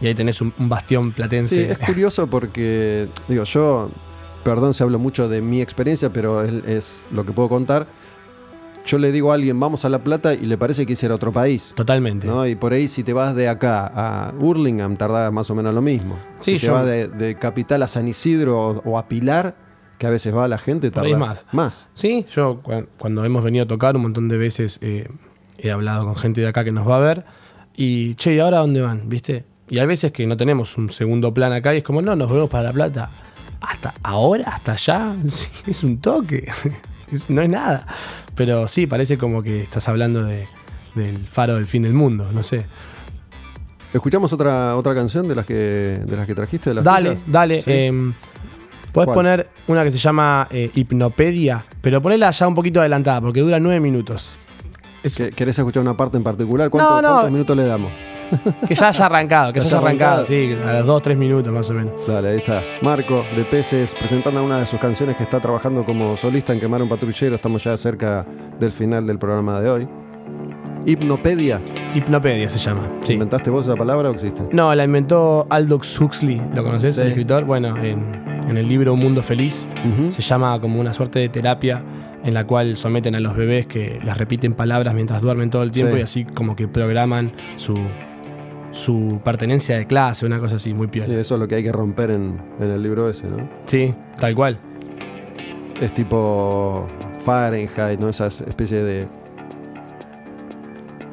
y ahí tenés un, un bastión Sí, platense. es curioso porque, digo, yo, perdón si hablo mucho de mi experiencia, pero es, es lo que puedo contar. Yo le digo a alguien, vamos a La Plata, y le parece que irse a otro país. Totalmente. ¿no? Y por ahí, si te vas de acá a Hurlingham, tardás más o menos lo mismo. Sí, si te yo- vas de, de Capital a San Isidro o, o a Pilar, que a veces va la gente, tardás más. más. Sí, yo cu- cuando hemos venido a tocar un montón de veces eh, he hablado con gente de acá que nos va a ver y, che, ¿y ahora dónde van? ¿Viste? Y hay veces que no tenemos un segundo plan acá y es como, no, nos vemos para La Plata. ¿Hasta ahora? ¿Hasta allá? Es un toque. No es nada. Pero sí, parece como que estás hablando de, del faro del fin del mundo, no sé. ¿Escuchamos otra, otra canción de las que, de las que trajiste? De las Dale, dale. ¿Sí? em, Podés ¿Cuál? poner una que se llama eh, Hipnopedia, pero ponela ya un poquito adelantada porque dura nueve minutos. Es- ¿Que- ¿Querés escuchar una parte en particular? ¿Cuánto- No, no. ¿Cuántos minutos le damos? Que ya haya arrancado, que Ya ya haya arrancado, arrancado. sí, a los 2, 3 minutos más o menos. Dale, ahí está. Marco de Peces presentando una de sus canciones que está trabajando como solista en Quemar un Patrullero. Estamos ya cerca del final del programa de hoy. Hipnopedia. Hipnopedia se llama. Sí. ¿Inventaste vos esa palabra o existe? No, la inventó Aldous Huxley, ¿lo conoces? Sí. El escritor. Bueno, en, en el libro Un Mundo Feliz se llama como una suerte de terapia en la cual someten a los bebés que les repiten palabras mientras duermen todo el tiempo Sí. y así como que programan su, su pertenencia de clase, una cosa así muy piola. eso es lo que hay que romper en, en el libro ese, ¿no? Sí, tal cual. Es tipo Fahrenheit, ¿no? Esas especies de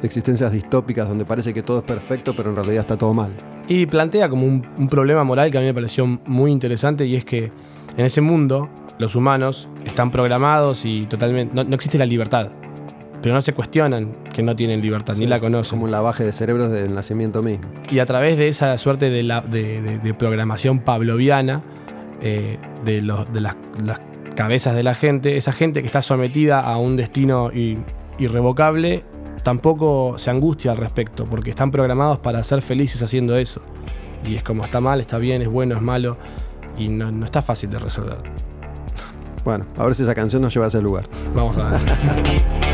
de existencias distópicas donde parece que todo es perfecto, pero en realidad está todo mal. Y plantea como un, un problema moral que a mí me pareció muy interesante y es que en ese mundo los humanos están programados y totalmente... No, no existe la libertad, pero no se cuestionan que no tienen libertad, ni la conocen. Como un lavaje de cerebros del nacimiento mismo. Y a través de esa suerte de, la- de- de- de programación pavloviana eh, de, los- de las, las cabezas de la gente, esa gente que está sometida a un destino i- irrevocable, tampoco se angustia al respecto, porque están programados para ser felices haciendo eso. Y es como está mal, está bien, es bueno, es malo, y no, no está fácil de resolver. Bueno, a ver si esa canción nos lleva a ese lugar. Vamos a ver.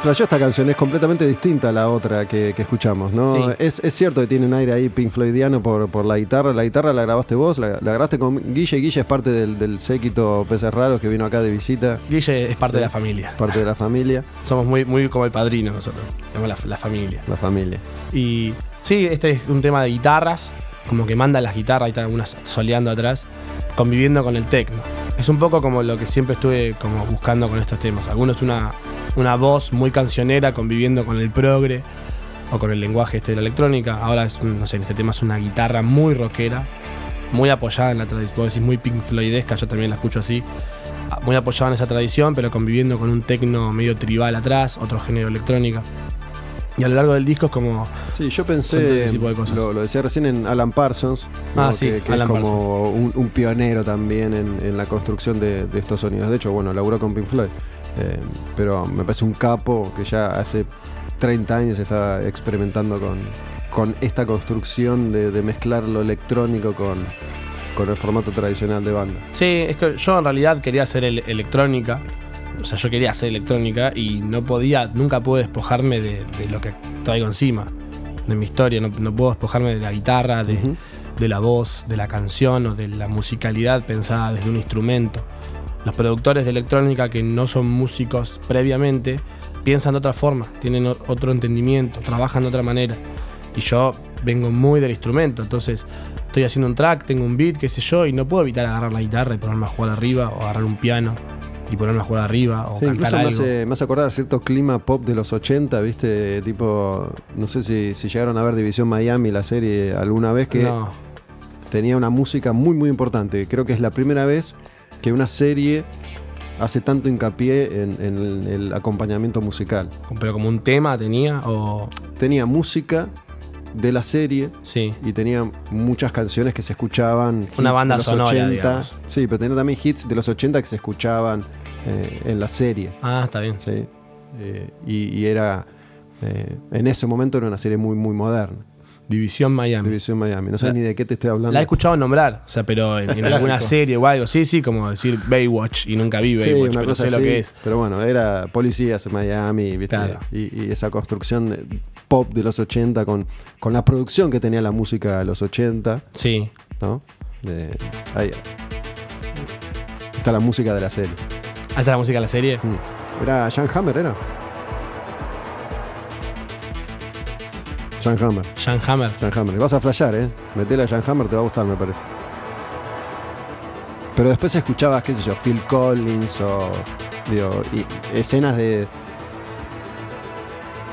flashó esta canción, es completamente distinta a la otra que, que escuchamos, ¿no? Sí. Es, es cierto que tiene un aire ahí Pink Floydiano por, por la guitarra. La guitarra la grabaste vos, la, la grabaste con Guille. Guille es parte del, del séquito Peces Raros que vino acá de visita, Guille es parte de la familia. parte de la familia, Somos muy, muy como el padrino nosotros. Somos la, la familia. la familia. Y sí, este es un tema de guitarras, como que manda las guitarras, ahí están algunas soleando atrás, conviviendo con el techno. Es un poco como lo que siempre estuve como buscando con estos temas. Algunos una, una voz muy cancionera conviviendo con el progre o con el lenguaje este de la electrónica. Ahora, es, no sé, en este tema es una guitarra muy rockera, muy apoyada en la tradición. Muy Pink Floydesca, yo también la escucho así. Ah, Muy apoyada en esa tradición, pero conviviendo con un techno medio tribal atrás, otro género electrónica. Y a lo largo del disco es como Sí, yo pensé, tipo de cosas. lo, lo decía recién en Alan Parsons, ¿no? Ah, sí, que, que Alan es como un, un pionero también en, en la construcción de, de estos sonidos. De hecho, bueno, laburó con Pink Floyd, eh, pero me parece un capo que ya hace 30 años está experimentando con, con esta construcción de, de mezclar lo electrónico con, con el formato tradicional de banda. Sí, es que yo en realidad quería hacer el- electrónica. O sea, yo quería hacer electrónica y no podía, nunca pude despojarme de, de lo que traigo encima, de mi historia. No, no puedo despojarme de la guitarra, de, de la voz, de la canción o de la musicalidad pensada desde un instrumento. Los productores de electrónica que no son músicos previamente piensan de otra forma, tienen otro entendimiento, trabajan de otra manera. Y yo vengo muy del instrumento, entonces estoy haciendo un track, tengo un beat, qué sé yo, y no puedo evitar agarrar la guitarra y ponerme a jugar arriba, o agarrar un piano y ponerme a jugar arriba, o Sí, cantar incluso me algo. hace, me hace acordar cierto clima pop de los 80, ¿viste? Tipo, no sé si, si llegaron a ver División Miami, la serie, alguna vez que No, tenía una música muy muy importante. Creo que es la primera vez que una serie hace tanto hincapié en, en el, acompañamiento musical. pero como un tema tenía, o. Tenía música de la serie Sí. y tenía muchas canciones que se escuchaban. Una banda de los sonora, 80. digamos. Sí, pero tenía también hits de los 80 que se escuchaban eh, en la serie. Ah, está bien. Sí. Eh, y, y era. eh, en ese momento era una serie muy muy moderna. División Miami. División Miami. No sabes La- ni de qué te estoy hablando. La he escuchado nombrar, o sea, pero en, en alguna serie o algo. Sí, sí, como decir Baywatch y nunca vi Sí, Baywatch, una pero cosa sé lo que es. Pero bueno, era policías en Miami, ¿viste? Claro. Y, y esa construcción de pop de los 80 con, con la producción que tenía la música de los 80, Sí. ¿no? De- ahí está la música de la serie. Ahí está la música de la serie. Mm. Era Jan Hammer, ¿era? Jan Hammer, Jan Hammer. Jan Hammer. Vas a flashear, ¿eh? Metele a Jan Hammer, te va a gustar, me parece. Pero después escuchabas, qué sé yo, Phil Collins o digo, y escenas de,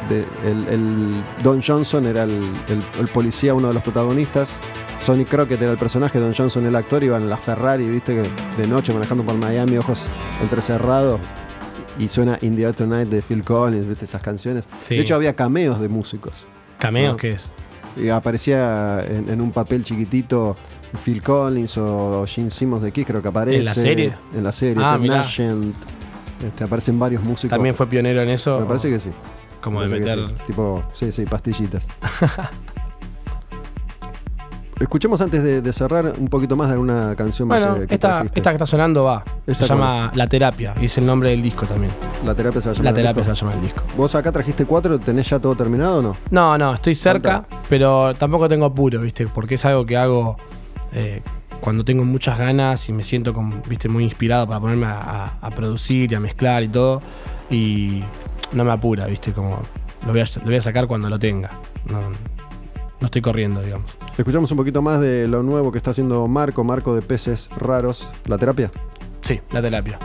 de- el, el Don Johnson era el, el- el policía, uno de los protagonistas. Sonny Crockett era el personaje, Don Johnson el actor, iban en la Ferrari, viste, que de noche manejando por Miami, ojos entrecerrados. Y suena In the Air Tonight de Phil Collins, viste, esas canciones. Sí. De hecho, había cameos de músicos. ¿Cameos No. qué es? Y aparecía en, en un papel chiquitito Phil Collins o Gene Simmons de Kiss, creo que aparece. ¿En la serie? En la serie. Ah. Nugent. Este, aparecen varios músicos. ¿También fue pionero en eso? Me parece que sí. Como de meter. sí. Tipo, sí, sí, pastillitas. Escuchemos antes de, de cerrar un poquito más de alguna canción más Bueno, que, que esta, que está sonando va. ¿Esta se llama La Terapia y es el nombre del disco también. La terapia se va a llamar La Terapia se disco. llama el disco. ¿Vos acá trajiste cuatro? ¿Tenés ya todo terminado o no? No, no, estoy cerca, pero tampoco tengo apuro, ¿viste? Porque es algo que hago eh, cuando tengo muchas ganas y me siento como, ¿viste? muy inspirado para ponerme a, a- a producir y a mezclar y todo. Y no me apura, ¿viste? Como lo voy a, lo voy a sacar cuando lo tenga. No, no estoy corriendo, digamos. Escuchamos un poquito más de lo nuevo que está haciendo Marco, Marco de Peces Raros. ¿La terapia? Sí, la terapia.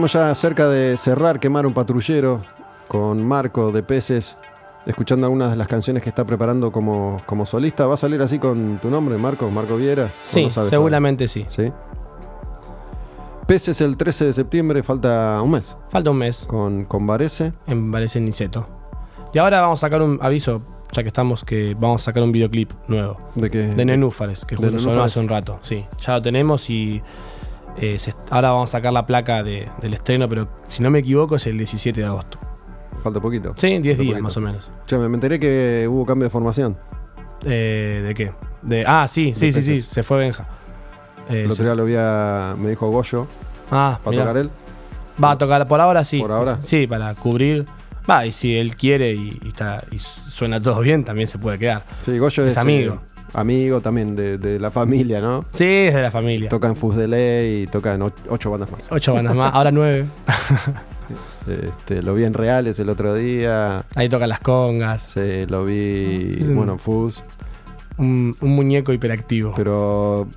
Estamos ya cerca de cerrar Quemar un patrullero con Marco de Peces, escuchando algunas de las canciones que está preparando como, como solista. ¿Va a salir así con tu nombre, Marco? ¿Marco Viera? ¿O Sí, no seguramente sí. Peces el 13 de septiembre, falta un mes. Falta un mes Con, con Varese. en Varese Niceto. Y ahora vamos a sacar un aviso, ya que estamos, que vamos a sacar un videoclip nuevo. ¿De qué? De Nenúfares, que ¿De justo sonó hace un rato. Sí, ya lo tenemos y eh, se- ahora vamos a sacar la placa de- del estreno, pero si no me equivoco es el 17 de agosto. Falta poquito. Sí, 10 Falta días poquito. más o menos. Che, me enteré que hubo cambio de formación. Eh, ¿De qué? De, ah, sí, sí, sí, sí, se fue Benja. Eh, El otro día lo vi a, me dijo Goyo, Ah, para mirá. tocar él. Va a tocar por ahora, sí. ¿Por ahora? Sí, para cubrir. Va, y si él quiere y, y está, y suena todo bien, también se puede quedar. Sí, Goyo es, Es amigo. Amigo también de, de la familia, ¿no? Sí, es de la familia. Toca en Fus de Ley y toca en och- ocho bandas más. Ocho bandas más, ahora nueve. Este, lo vi en Reales el otro día. Ahí tocan las congas. Sí, lo vi, Sí. bueno, en Fus. Un, un muñeco hiperactivo. Pero,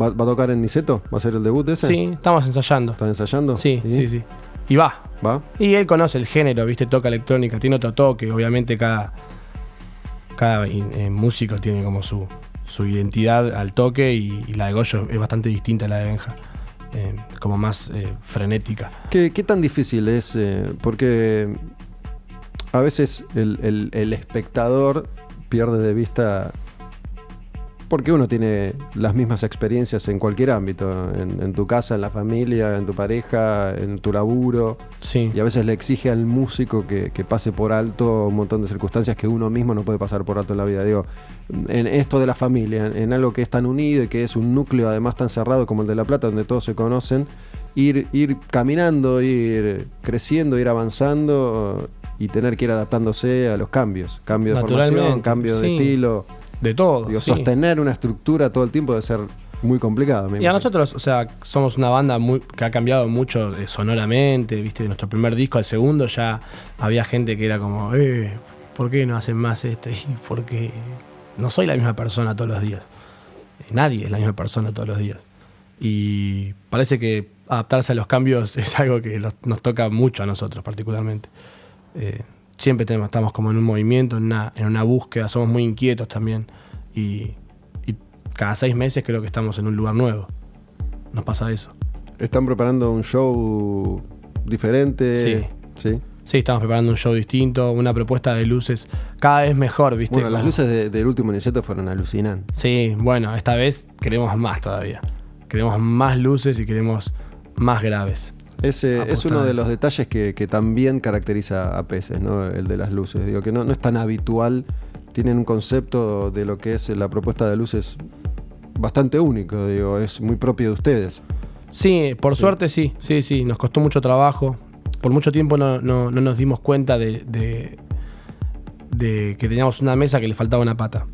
¿va, va a tocar en Niceto? ¿Va a ser el debut ese? Sí, estamos ensayando. ¿Están ensayando? Sí, sí, sí. Y va. ¿Va? Y él conoce el género, ¿viste? Toca electrónica, tiene otro toque. Obviamente cada, cada eh, músico tiene como su, su identidad al toque y, la de Goyo es bastante distinta a la de Benja. Eh, como más eh, frenética. ¿Qué, qué tan difícil es? porque a veces el- el espectador pierde de vista. Porque uno tiene las mismas experiencias en cualquier ámbito, en, en tu casa, en la familia, en tu pareja, en tu laburo. Sí. Y a veces le exige al músico que, que pase por alto un montón de circunstancias que uno mismo no puede pasar por alto en la vida. Digo, en esto de la familia, en, en algo que es tan unido y que es un núcleo además tan cerrado como el de La Plata, donde todos se conocen, ir, ir caminando, ir creciendo, ir avanzando y tener que ir adaptándose a los cambios. Cambio de formación, cambio de estilo. De todo. Digo, sí. sostener una estructura todo el tiempo debe ser muy complicado. me Y a nosotros, o sea, somos una banda muy, que ha cambiado mucho eh, sonoramente, viste, de nuestro primer disco al segundo ya había gente que era como, eh, ¿por qué no hacen más esto? Y porque no soy la misma persona todos los días. Eh, Nadie es la misma persona todos los días. Y parece que adaptarse a los cambios es algo que los- nos toca mucho a nosotros particularmente. Eh, siempre tenemos, estamos como en un movimiento, en una, en una búsqueda, somos muy inquietos también. Y, y cada seis meses creo que estamos en un lugar nuevo. nos pasa eso. ¿Están preparando un show diferente? Sí. Sí. Sí, estamos preparando un show distinto, una propuesta de luces cada vez mejor, ¿viste? Bueno, las Como- luces de- del último Niceto fueron alucinantes. Sí, bueno, esta vez queremos más todavía. Queremos más luces y queremos más graves. Es uno de los detalles que, que también caracteriza a Peces, ¿no? El de las luces. Digo que no, no es tan habitual. Tienen un concepto de lo que es la propuesta de luces bastante único, digo, es muy propio de ustedes. Sí, por suerte sí, sí, sí, nos costó mucho trabajo. Por mucho tiempo no, no- no nos dimos cuenta de, de- de que teníamos una mesa que le faltaba una pata.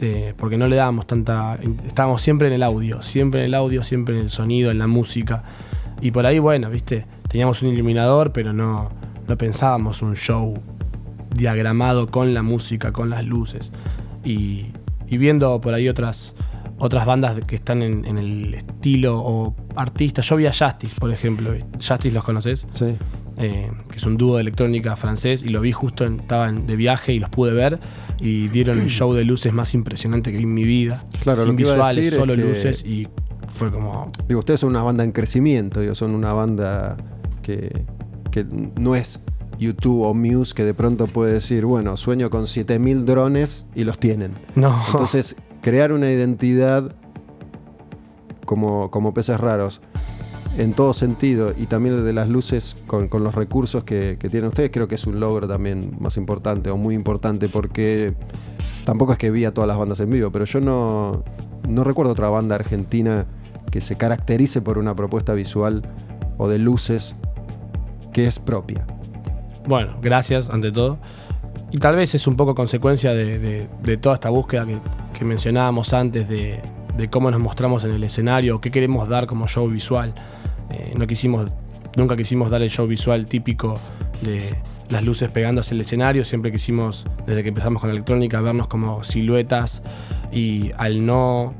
Eh, porque no le dábamos tanta... Estábamos siempre en el audio, siempre en el audio, siempre en el sonido, en la música. Y por ahí, bueno, viste, teníamos un iluminador, pero no, no pensábamos un show diagramado con la música, con las luces. Y, y viendo por ahí otras, otras bandas que están en, en el estilo o artistas. Yo vi a Justice, por ejemplo. Justice los conoces, Sí. Eh, que es un dúo de electrónica francés. Y lo vi justo, en- estaban de viaje y los pude ver. Y dieron el show de luces más impresionante que vi en mi vida. Claro, Sin visuales, es solo que- luces. Y fue como. Digo, ustedes son una banda en crecimiento, digo, son una banda que, que no es YouTube o Muse que de pronto puede decir, bueno, sueño con 7000 drones y los tienen. No. Entonces, crear una identidad como, como peces raros en todo sentido y también el de las luces con, con los recursos que, que tienen ustedes, creo que es un logro también más importante o muy importante porque tampoco es que vi a todas las bandas en vivo, pero yo no, no recuerdo otra banda argentina que se caracterice por una propuesta visual o de luces que es propia. Bueno, gracias ante todo. Y tal vez es un poco consecuencia de, de- toda esta búsqueda que, que mencionábamos antes de, de cómo nos mostramos en el escenario, qué queremos dar como show visual. Eh, no quisimos, nunca quisimos dar el show visual típico de las luces pegándose el escenario, siempre quisimos, desde que empezamos con la electrónica, vernos como siluetas y al no,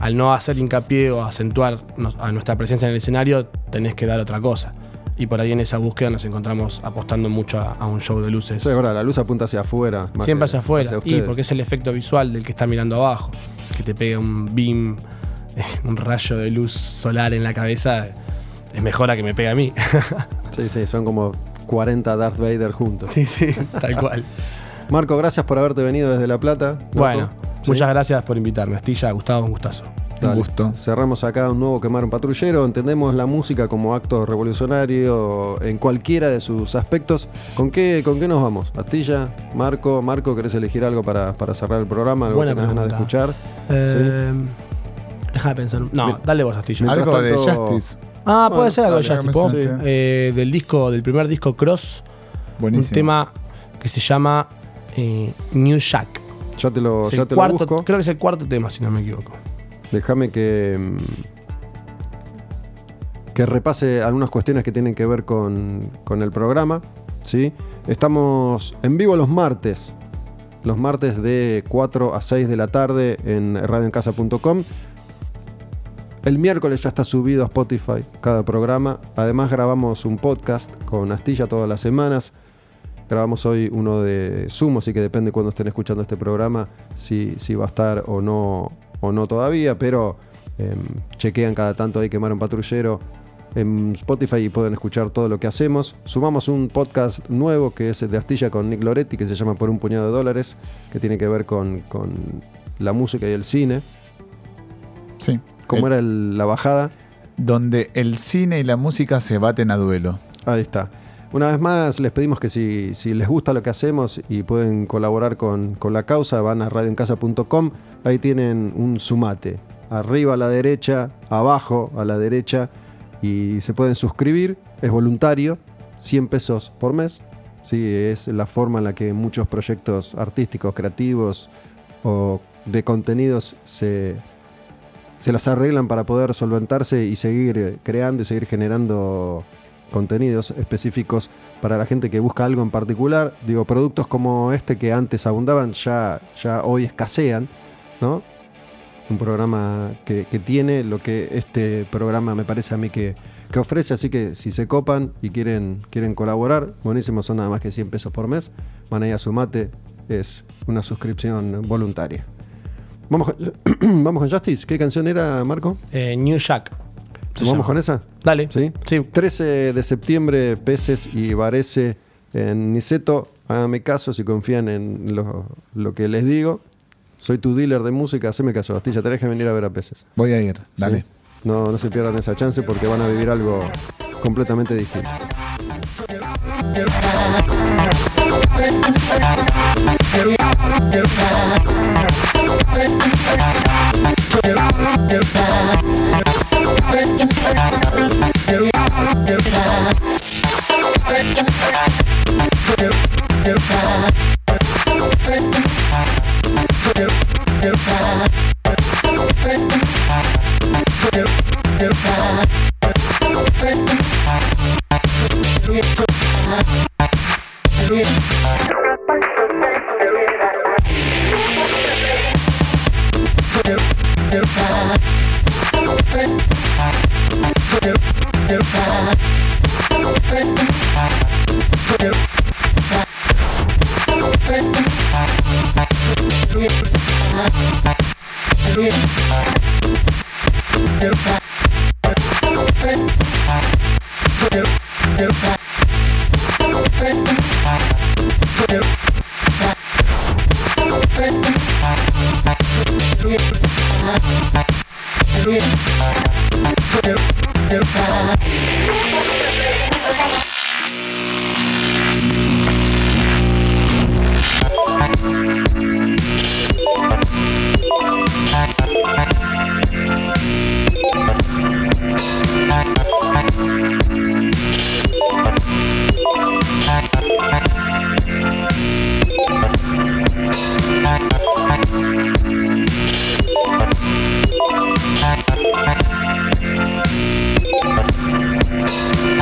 al no hacer hincapié o acentuar a nuestra presencia en el escenario, tenés que dar otra cosa. Y por ahí en esa búsqueda nos encontramos apostando mucho a, a un show de luces. Sí, verdad, la luz apunta hacia afuera. Siempre hacia afuera. y porque es el efecto visual del que está mirando abajo. Que te pega un beam, un rayo de luz solar en la cabeza. Es mejor a que me pegue a mí. Sí, sí, son como 40 Darth Vader juntos. sí, sí, tal cual. Marco, gracias por haberte venido desde La Plata. Marco. Bueno, Sí. muchas gracias por invitarme. Astilla, Gustavo, un gustazo. Un gusto. Cerramos acá un nuevo Quemar un Patrullero. Entendemos la música como acto revolucionario en cualquiera de sus aspectos. ¿Con qué, con qué nos vamos? Astilla, Marco, Marco, ¿querés elegir algo para, para cerrar el programa? ¿Algo Buena que tengas ganas de escuchar? Eh, Déjame pensar. No, dale vos, Astilla. Algo de Justice. Ah, puede Bueno, ser algo de Justice. Eh, del disco, del primer disco Cross, Buenísimo. un tema que se llama eh, New Shack. Ya te lo, ya te cuarto, lo busco. creo que es el cuarto tema, si no me equivoco. Déjame que, mm, que repase algunas cuestiones que tienen que ver con, con el programa. ¿sí? Estamos en vivo los martes. Los martes de 4 a 6 de la tarde en radioencasa.com. El miércoles ya está subido a Spotify cada programa. Además grabamos un podcast con Astilla todas las semanas. Grabamos hoy uno de Zoom, así que depende cuando estén escuchando este programa si, si va a estar o no, o no todavía, pero em, chequean cada tanto ahí quemar un patrullero en Spotify y pueden escuchar todo lo que hacemos. Sumamos un podcast nuevo que es de Astilla con Nick Loretti, que se llama Por un puñado de dólares, que tiene que ver con, con la música y el cine. Sí. ¿Cómo El- era el- la bajada? Donde el cine y la música se baten a duelo. Ahí está. Una vez más, les pedimos que si, les gusta lo que hacemos y pueden colaborar con, la causa, van a radioencasa.com. Ahí tienen un sumate. Arriba a la derecha, abajo a la derecha. Y se pueden suscribir. Es voluntario. 100 pesos por mes. Sí, es la forma en la que muchos proyectos artísticos, creativos o de contenidos se, se las arreglan para poder solventarse y seguir creando y seguir generando contenidos específicos para la gente que busca algo en particular. Digo, productos como este que antes abundaban ya, ya hoy escasean, ¿no? Un programa que, tiene lo que este programa me parece a mí que, que ofrece, así que si se copan y quieren, quieren colaborar, buenísimo, son nada más que 100 pesos por mes, van ahí a su mate, es una suscripción voluntaria. Vamos con, vamos con Justice, ¿qué canción era, Marco? Eh, New Shack. Se ¿Vamos llama. con esa? Dale. ¿Sí? Sí. 13 de septiembre, Peces y Varese en Niceto. Háganme caso si confían en lo, lo que les digo. Soy tu dealer de música, haceme caso, Bastilla. Tenés que venir a ver a Peces. Voy a ir, dale. ¿sí? No, no se pierdan esa chance porque van a vivir algo completamente distinto. Get a Get up. Thank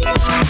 Thank